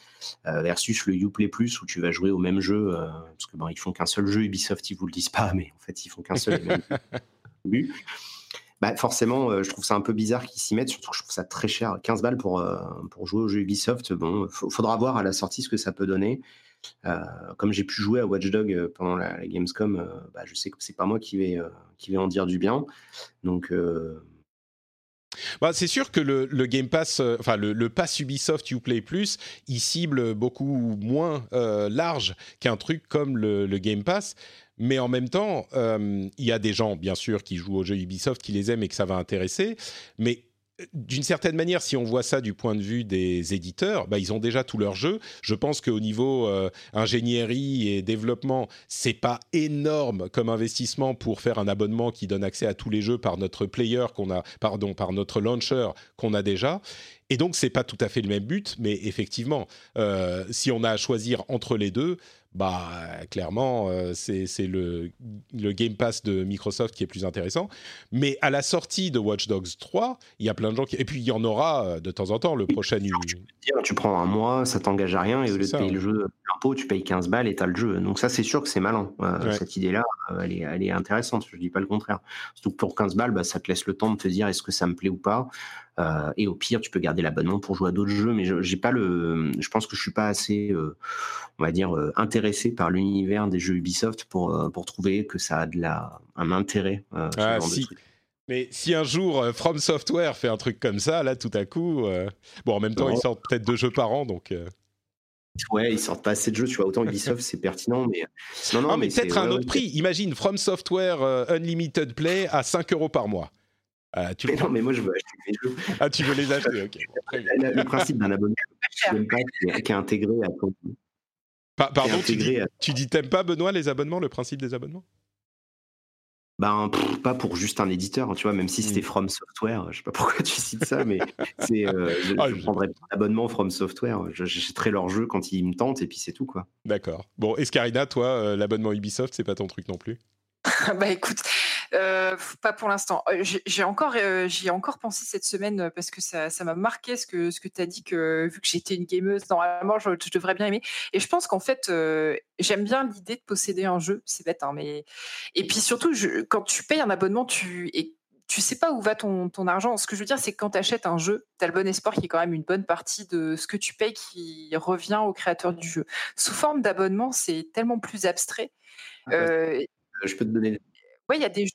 [SPEAKER 2] euh, versus le Uplay Plus où tu vas jouer au même jeu parce que bon ils font qu'un seul jeu Ubisoft, ils vous le disent pas, mais en fait ils font qu'un seul. bah forcément, euh, je trouve ça un peu bizarre qu'ils s'y mettent, surtout que je trouve ça très cher. 15 balles pour, euh, pour jouer au jeu Ubisoft, bon, faudra voir à la sortie ce que ça peut donner. Euh, comme j'ai pu jouer à Watch Dog pendant la, Gamescom, bah, je sais que c'est pas moi qui vais, qui vais en dire du bien. Donc.
[SPEAKER 1] Bah, c'est sûr que le, Game Pass, enfin le, Pass Ubisoft Uplay Plus, il cible beaucoup moins large qu'un truc comme le, Game Pass. Mais en même temps, euh, il y a des gens, bien sûr, qui jouent aux jeux Ubisoft, qui les aiment et que ça va intéresser. Mais euh, d'une certaine manière, si on voit ça du point de vue des éditeurs, bah, ils ont déjà tous leurs jeux. Je pense qu'au niveau euh, ingénierie et développement, c'est pas énorme comme investissement pour faire un abonnement qui donne accès à tous les jeux par notre player qu'on a, pardon, par notre launcher qu'on a déjà. Et donc, c'est pas tout à fait le même but, mais effectivement, si on a à choisir entre les deux, bah clairement euh, c'est le, le Game Pass de Microsoft qui est plus intéressant. Mais à la sortie de Watch Dogs 3, il y a plein de gens qui... Et puis il y en aura euh, de temps en temps, le prochain... Tu,
[SPEAKER 2] tu prends un mois, ça t'engage à rien, et au lieu de payer le jeu l'impôt, tu payes 15 balles et tu as le jeu. Donc ça c'est sûr que c'est malin. Euh, cette idée-là, elle, est, elle est intéressante, je dis pas le contraire. Surtout que pour 15 balles, bah, ça te laisse le temps de te dire est-ce que ça me plaît ou pas. Euh, et au pire, tu peux garder l'abonnement pour jouer à d'autres jeux. Mais je, j'ai pas le, je pense que je suis pas assez, euh, on va dire, euh, intéressé par l'univers des jeux Ubisoft pour pour trouver que ça a de la un intérêt.
[SPEAKER 1] Ah, si. Mais si un jour From Software fait un truc comme ça, là, tout à coup, bon, en même temps, ils sortent peut-être deux jeux par an, donc.
[SPEAKER 2] Ouais, ils sortent pas assez de jeux, tu vois. Autant Ubisoft, c'est pertinent, mais.
[SPEAKER 1] Non, non, ah, mais, peut-être un autre prix. Imagine From Software Unlimited Play à 5 euros par mois.
[SPEAKER 2] Euh, tu mais non, mais moi je veux acheter mes jeux.
[SPEAKER 1] Ah, tu veux les acheter, ok.
[SPEAKER 2] le, principe d'un abonnement qui est intégré à ton,
[SPEAKER 1] pardon, tu dis, tu dis t'aimes pas Benoît les abonnements, le principe des abonnements?
[SPEAKER 2] Ben, pas pour juste un éditeur, tu vois, même si c'était mmh. From Software, je sais pas pourquoi tu cites ça, mais c'est, euh, je, ah, prendrais un abonnement From Software, j'achèterai leur jeu quand ils me tentent et puis c'est tout, quoi.
[SPEAKER 1] D'accord. Bon, Escarina, toi, euh, l'abonnement Ubisoft, c'est pas ton truc non plus?
[SPEAKER 3] Bah écoute, pas pour l'instant. Euh, j'ai encore, euh, j'y ai encore pensé cette semaine parce que ça, ça m'a marqué ce que ce que tu as dit que vu que j'étais une gameuse, normalement je, je, devrais bien aimer. Et je pense qu'en fait, j'aime bien l'idée de posséder un jeu. C'est bête, hein, mais et puis surtout, je, quand tu payes un abonnement, tu et tu sais pas où va ton, ton argent. Ce que je veux dire, c'est que quand tu achètes un jeu, tu as le bon espoir qui est quand même une bonne partie de ce que tu payes qui revient au créateur du jeu. Sous forme d'abonnement, c'est tellement plus abstrait.
[SPEAKER 2] Ah je peux te donner.
[SPEAKER 3] Oui, il y a des jeux.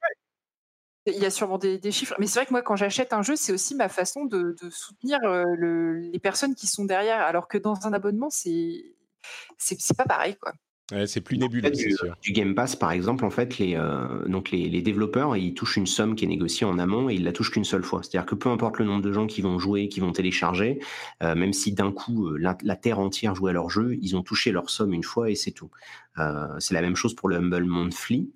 [SPEAKER 3] Il y a sûrement des, chiffres, mais c'est vrai que moi, quand j'achète un jeu, c'est aussi ma façon de, soutenir les personnes qui sont derrière, alors que dans un abonnement, c'est c'est pas pareil, quoi
[SPEAKER 1] c'est plus nébuleux.
[SPEAKER 2] du, du, Game Pass, par exemple, en fait, les, euh, donc les, développeurs, ils touchent une somme qui est négociée en amont et ils la touchent qu'une seule fois. C'est-à-dire que peu importe le nombre de gens qui vont jouer, qui vont télécharger, euh, même si d'un coup euh, la, terre entière jouait à leur jeu, ils ont touché leur somme une fois et c'est tout. C'est la même chose pour le Humble Monthly,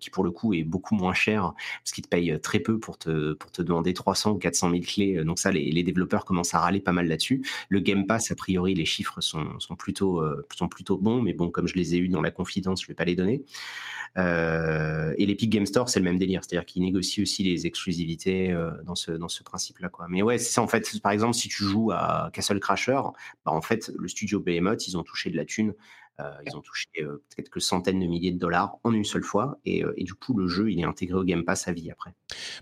[SPEAKER 2] qui pour le coup est beaucoup moins cher parce qu'ils te payent très peu pour te, pour te demander 300 ou 400 000 clés. Donc ça, les, développeurs commencent à râler pas mal là-dessus. Le Game Pass, a priori, les chiffres sont, sont, plutôt, sont plutôt bons, mais bon, comme je les ai eu dans la confidence, je vais pas les donner. Euh, et l'Epic Game Store, c'est le même délire, c'est-à-dire qu'ils négocient aussi les exclusivités euh, dans ce, dans ce principe-là. Mais ouais, c'est ça en fait. Par exemple, si tu joues à Castle Crasher, bah, en fait, le studio Behemoth, ils ont touché de la thune euh, ils ont touché euh, quelques centaines de milliers de dollars en une seule fois. Et, euh, et, du coup, le jeu, il est intégré au Game Pass à vie après.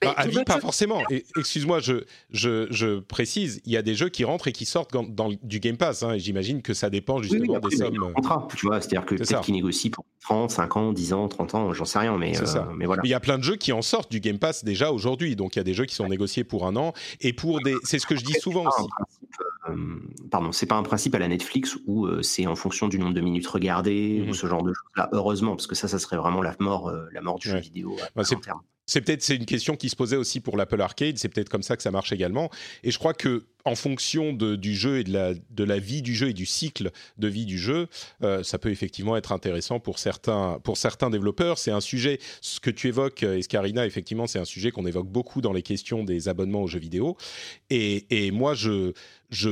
[SPEAKER 1] Bah, à vie, pas forcément. Excuse-moi, je, je, je, précise, il y a des jeux qui rentrent et qui sortent dans, du Game Pass. Hein, J'imagine que ça dépend justement des sommes.
[SPEAKER 2] Contrat, tu vois, c'est-à-dire que peut-être qu'ils négocient pour 30, 5 ans, 10 ans, 30 ans, j'en sais rien, mais, mais voilà.
[SPEAKER 1] Il y a plein de jeux qui en sortent du Game Pass déjà aujourd'hui. Donc il y a des jeux qui sont négociés pour un an. Et pour des. C'est ce que je dis souvent aussi.
[SPEAKER 2] Pardon, c'est pas un principe à la Netflix où c'est en fonction du nombre de minutes regardées ou mmh ce genre de choses-là. Heureusement, parce que ça, ça serait vraiment la mort, euh, la mort du jeu vidéo. Bah,
[SPEAKER 1] c'est peut-être c'est une question qui se posait aussi pour l'Apple Arcade. C'est peut-être comme ça que ça marche également. Et je crois que en fonction de, du jeu et de la, de la vie du jeu et du cycle de vie du jeu, euh, ça peut effectivement être intéressant pour certains, pour certains développeurs. C'est un sujet, ce que tu évoques, euh, Escarina, effectivement, c'est un sujet qu'on évoque beaucoup dans les questions des abonnements aux jeux vidéo. Et, et moi, je, je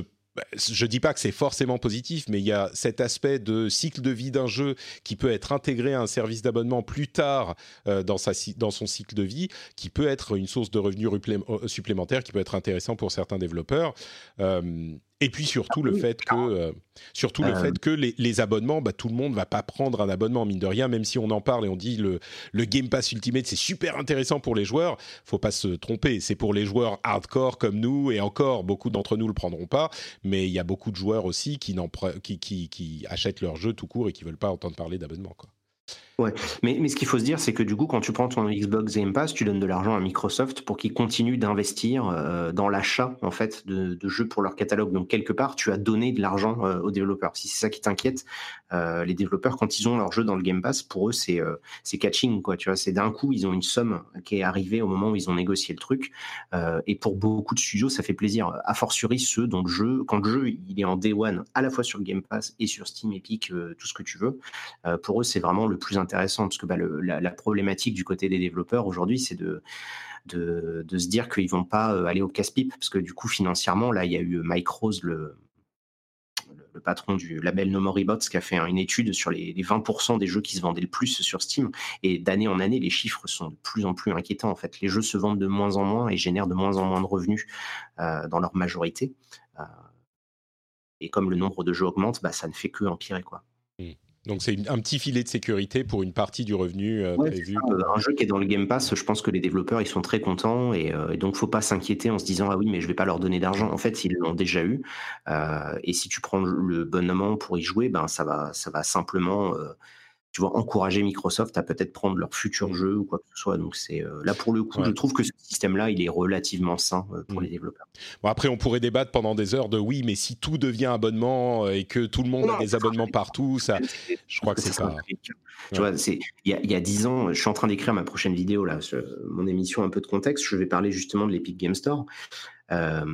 [SPEAKER 1] je dis pas que c'est forcément positif, mais il y a cet aspect de cycle de vie d'un jeu qui peut être intégré à un service d'abonnement plus tard euh, dans, son cycle de vie, qui peut être une source de revenus euh, supplémentaire, qui peut être intéressant pour certains développeurs. Euh, et puis surtout le fait que, euh, surtout le euh. fait que les, abonnements, bah, tout le monde va pas prendre un abonnement mine de rien, même si on en parle et on dit le, le Game Pass Ultimate c'est super intéressant pour les joueurs. Faut pas se tromper, c'est pour les joueurs hardcore comme nous et encore beaucoup d'entre nous le prendront pas, mais il y a beaucoup de joueurs aussi qui, qui, qui, qui achètent leur jeu tout court et qui veulent pas entendre parler d'abonnement quoi.
[SPEAKER 2] Ouais, mais, mais ce qu'il faut se dire, c'est que du coup, quand tu prends ton Xbox Game Pass, tu donnes de l'argent à Microsoft pour qu'ils continuent d'investir euh, dans l'achat en fait de, jeux pour leur catalogue. Donc quelque part, tu as donné de l'argent euh, aux développeurs. Si c'est ça qui t'inquiète, euh, les développeurs quand ils ont leur jeu dans le Game Pass, pour eux c'est c'est catching quoi. Tu vois, c'est d'un coup ils ont une somme qui est arrivée au moment où ils ont négocié le truc. et pour beaucoup de studios, ça fait plaisir. A fortiori ceux dont le jeu, quand le jeu il est en day one, à la fois sur Game Pass et sur Steam, Epic, tout ce que tu veux. pour eux, c'est vraiment le plus intéressant parce que bah, la, problématique du côté des développeurs aujourd'hui, c'est de, se dire qu'ils vont pas euh, aller au casse-pipe parce que du coup, financièrement, là, il y a eu Mike Rose, le, patron du label No More qui a fait une étude sur les, 20% des jeux qui se vendaient le plus sur Steam. Et d'année en année, les chiffres sont de plus en plus inquiétants. En fait, les jeux se vendent de moins en moins et génèrent de moins en moins de revenus euh, dans leur majorité. Euh, et comme le nombre de jeux augmente, bah, ça ne fait que empirer, quoi.
[SPEAKER 1] Donc c'est un petit filet de sécurité pour une partie du revenu euh, prévu.
[SPEAKER 2] Un jeu qui est dans le Game Pass, je pense que les développeurs ils sont très contents et, euh, et donc faut pas s'inquiéter en se disant ah oui mais je vais pas leur donner d'argent. En fait ils l'ont déjà eu euh, et si tu prends le bon moment pour y jouer, ben ça va ça va simplement euh, tu vois, encourager Microsoft à peut-être prendre leur futur jeu ou quoi que ce soit. Donc c'est euh, là pour le coup, je trouve que ce système-là, il est relativement sain euh, pour mm. les développeurs.
[SPEAKER 1] Bon, après, on pourrait débattre pendant des heures de oui, mais si tout devient abonnement euh, et que tout le monde a des abonnements partout, ça, je crois que c'est pas.
[SPEAKER 2] Tu vois, c'est il y a dix ans, je suis en train d'écrire ma prochaine vidéo là, mon émission un peu de contexte. Je vais parler justement de l'Epic Game Store. Euh,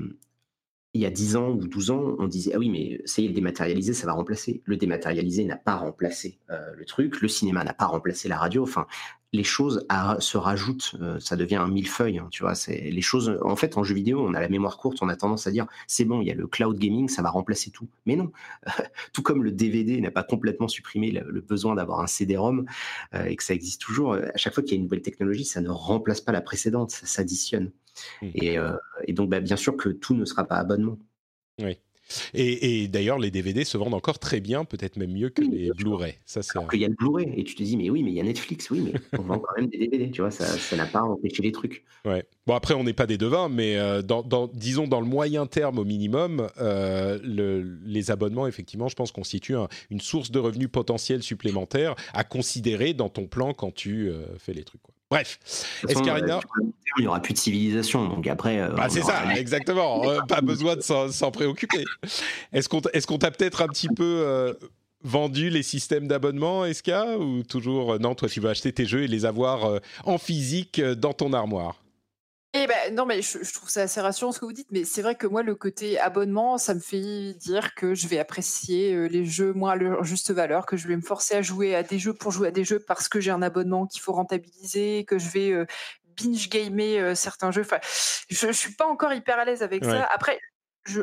[SPEAKER 2] il y a 10 ans ou 12 ans, on disait Ah oui, mais ça y est, le dématérialisé, ça va remplacer. Le dématérialisé n'a pas remplacé euh, le truc, le cinéma n'a pas remplacé la radio. Enfin, les choses se rajoutent, euh, ça devient un millefeuille, hein, tu vois. C'est les choses. En fait, en jeu vidéo, on a la mémoire courte, on a tendance à dire c'est bon, il y a le cloud gaming, ça va remplacer tout. Mais non, tout comme le DVD n'a pas complètement supprimé le, besoin d'avoir un CD-ROM euh, et que ça existe toujours. À chaque fois qu'il y a une nouvelle technologie, ça ne remplace pas la précédente, ça s'additionne. Mmh. Euh, et, donc, bah, bien sûr que tout ne sera pas abonnement.
[SPEAKER 1] Oui. Et, d'ailleurs, les DVD se vendent encore très bien, peut-être même mieux que les Blu-ray.
[SPEAKER 2] Ça, c'est. Il y a le Blu-ray et tu te dis, mais oui, mais il y a Netflix, oui, mais on vend quand même des DVD, tu vois, ça n'a pas empêché les trucs.
[SPEAKER 1] Ouais. Bon, après, on n'est pas des devins, mais euh, dans, disons dans le moyen terme au minimum, euh, les abonnements, effectivement, je pense, constituent une source de revenus potentiels supplémentaires à considérer dans ton plan quand tu fais les trucs. Quoi. Bref, Escarina.
[SPEAKER 2] Euh, il n'y aura plus de civilisation, donc après.
[SPEAKER 1] Euh, bah, c'est ça, exactement. Euh, pas besoin de s'en préoccuper. Est-ce qu'on est t'a peut-être un petit peu vendu les systèmes d'abonnement, Esca Ou toujours. non, toi, tu veux acheter tes jeux et les avoir en physique dans ton armoire?
[SPEAKER 3] Eh ben, non, mais je, trouve ça assez rassurant ce que vous dites, mais c'est vrai que moi, le côté abonnement, ça me fait dire que je vais apprécier les jeux moins à leur juste valeur, que je vais me forcer à jouer à des jeux pour jouer à des jeux parce que j'ai un abonnement qu'il faut rentabiliser, que je vais euh, binge gamer euh, certains jeux. Enfin, je, ne suis pas encore hyper à l'aise avec ça. Après,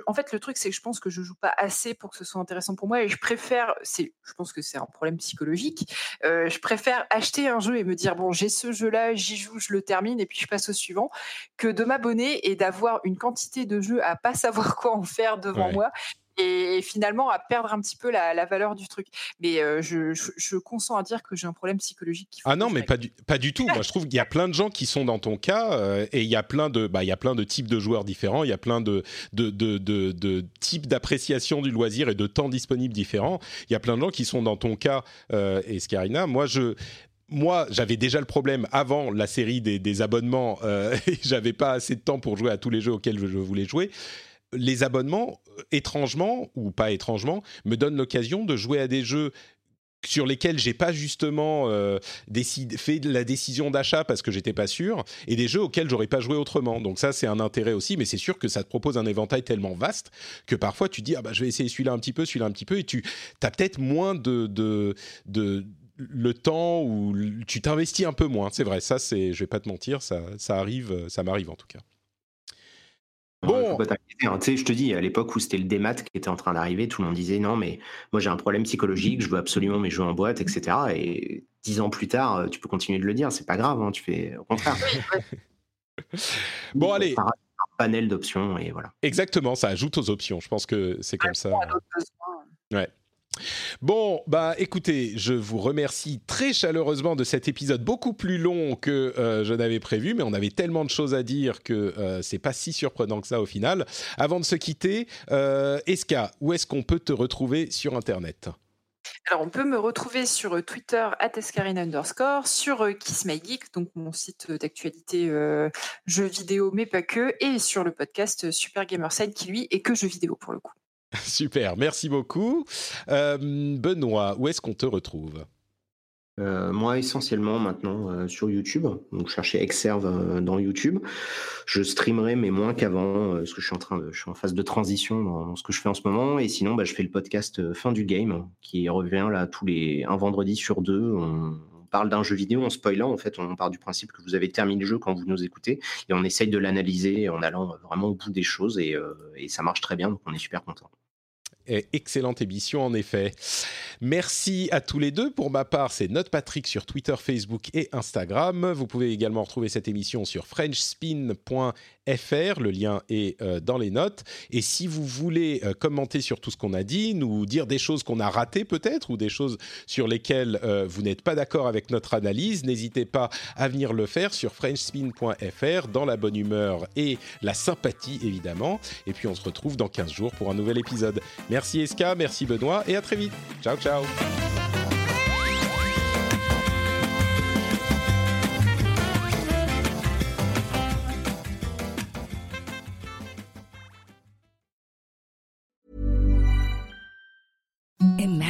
[SPEAKER 3] en fait, le truc, c'est que je pense que je joue pas assez pour que ce soit intéressant pour moi et je préfère, c'est, je pense que c'est un problème psychologique, euh, je préfère acheter un jeu et me dire, bon, j'ai ce jeu-là, j'y joue, je le termine et puis je passe au suivant, que de m'abonner et d'avoir une quantité de jeux à pas savoir quoi en faire devant moi et finalement à perdre un petit peu la, valeur du truc. Mais euh, je, consens à dire que j'ai un problème psychologique.
[SPEAKER 1] Ah non, mais pas du, pas du tout. Moi, je trouve qu'il y a plein de gens qui sont dans ton cas euh, et il y a plein de, bah, il y a plein de types de joueurs différents. Il y a plein de, de, de, de, types d'appréciation du loisir et de temps disponibles différents. Il y a plein de gens qui sont dans ton cas, euh, Escarina. Moi, je moi, j'avais déjà le problème avant la série des, des abonnements. Euh, j'avais pas assez de temps pour jouer à tous les jeux auxquels je voulais jouer les abonnements, euh, étrangement ou pas étrangement, me donnent l'occasion de jouer à des jeux sur lesquels j'ai pas justement euh, fait la décision d'achat parce que j'étais pas sûr, et des jeux auxquels j'aurais pas joué autrement. Donc ça, c'est un intérêt aussi, mais c'est sûr que ça te propose un éventail tellement vaste que parfois tu dis ah bah je vais essayer celui-là un petit peu, celui-là un petit peu, et tu as peut-être moins de, de, le temps où tu t'investis un peu moins. C'est vrai, ça c'est, je vais pas te mentir, ça, ça arrive, ça m'arrive en tout cas.
[SPEAKER 2] Bon. Hein. Tu sais, je te dis, à l'époque où c'était le démat qui était en train d'arriver, tout le monde disait non, mais moi j'ai un problème psychologique, je veux absolument mes jeux en boîte, etc. Et dix ans plus tard, tu peux continuer de le dire, c'est pas grave, hein, tu fais au contraire.
[SPEAKER 1] bon, allez.
[SPEAKER 2] un panel d'options et voilà.
[SPEAKER 1] Exactement, ça ajoute aux options. Je pense que c'est comme ça. Ouais. Bon, bah écoutez, je vous remercie très chaleureusement de cet épisode beaucoup plus long que euh, je n'avais prévu, mais on avait tellement de choses à dire que euh, c'est pas si surprenant que ça au final. Avant de se quitter, euh, Eska, où est-ce qu'on peut te retrouver sur Internet?
[SPEAKER 3] Alors, on peut me retrouver sur Twitter, escarina underscore, sur Kiss Geek, donc mon site d'actualité jeux vidéo, mais pas que, et sur le podcast Super Gamerside, qui lui est que jeux vidéo pour le coup.
[SPEAKER 1] Super, merci beaucoup. Euh, Benoît, où est-ce qu'on te retrouve?
[SPEAKER 2] Euh, moi, essentiellement maintenant euh, sur YouTube. Donc, cherchez Exerve dans YouTube. Je streamerai, mais moins qu'avant, parce que je suis en train de, je suis en phase de transition dans, ce que je fais en ce moment. Et sinon, bah, je fais le podcast Fin du Game, qui revient là tous les un vendredi sur deux. On, parle d'un jeu vidéo en spoilant. En fait, on part du principe que vous avez terminé le jeu quand vous nous écoutez, et on essaye de l'analyser en allant vraiment au bout des choses. Et, et ça marche très bien, donc on est super content
[SPEAKER 1] excellente émission en effet. Merci à tous les deux. Pour ma part, c'est Note Patrick sur Twitter, Facebook et Instagram. Vous pouvez également retrouver cette émission sur frenchspin.fr. Le lien est euh, dans les notes. Et si vous voulez euh, commenter sur tout ce qu'on a dit, nous dire des choses qu'on a ratées peut-être ou des choses sur lesquelles euh, vous n'êtes pas d'accord avec notre analyse, n'hésitez pas à venir le faire sur frenchspin.fr dans la bonne humeur et la sympathie évidemment. Et puis on se retrouve dans 15 jours pour un nouvel épisode. Merci Eska, merci Benoît et à très vite. Ciao ciao.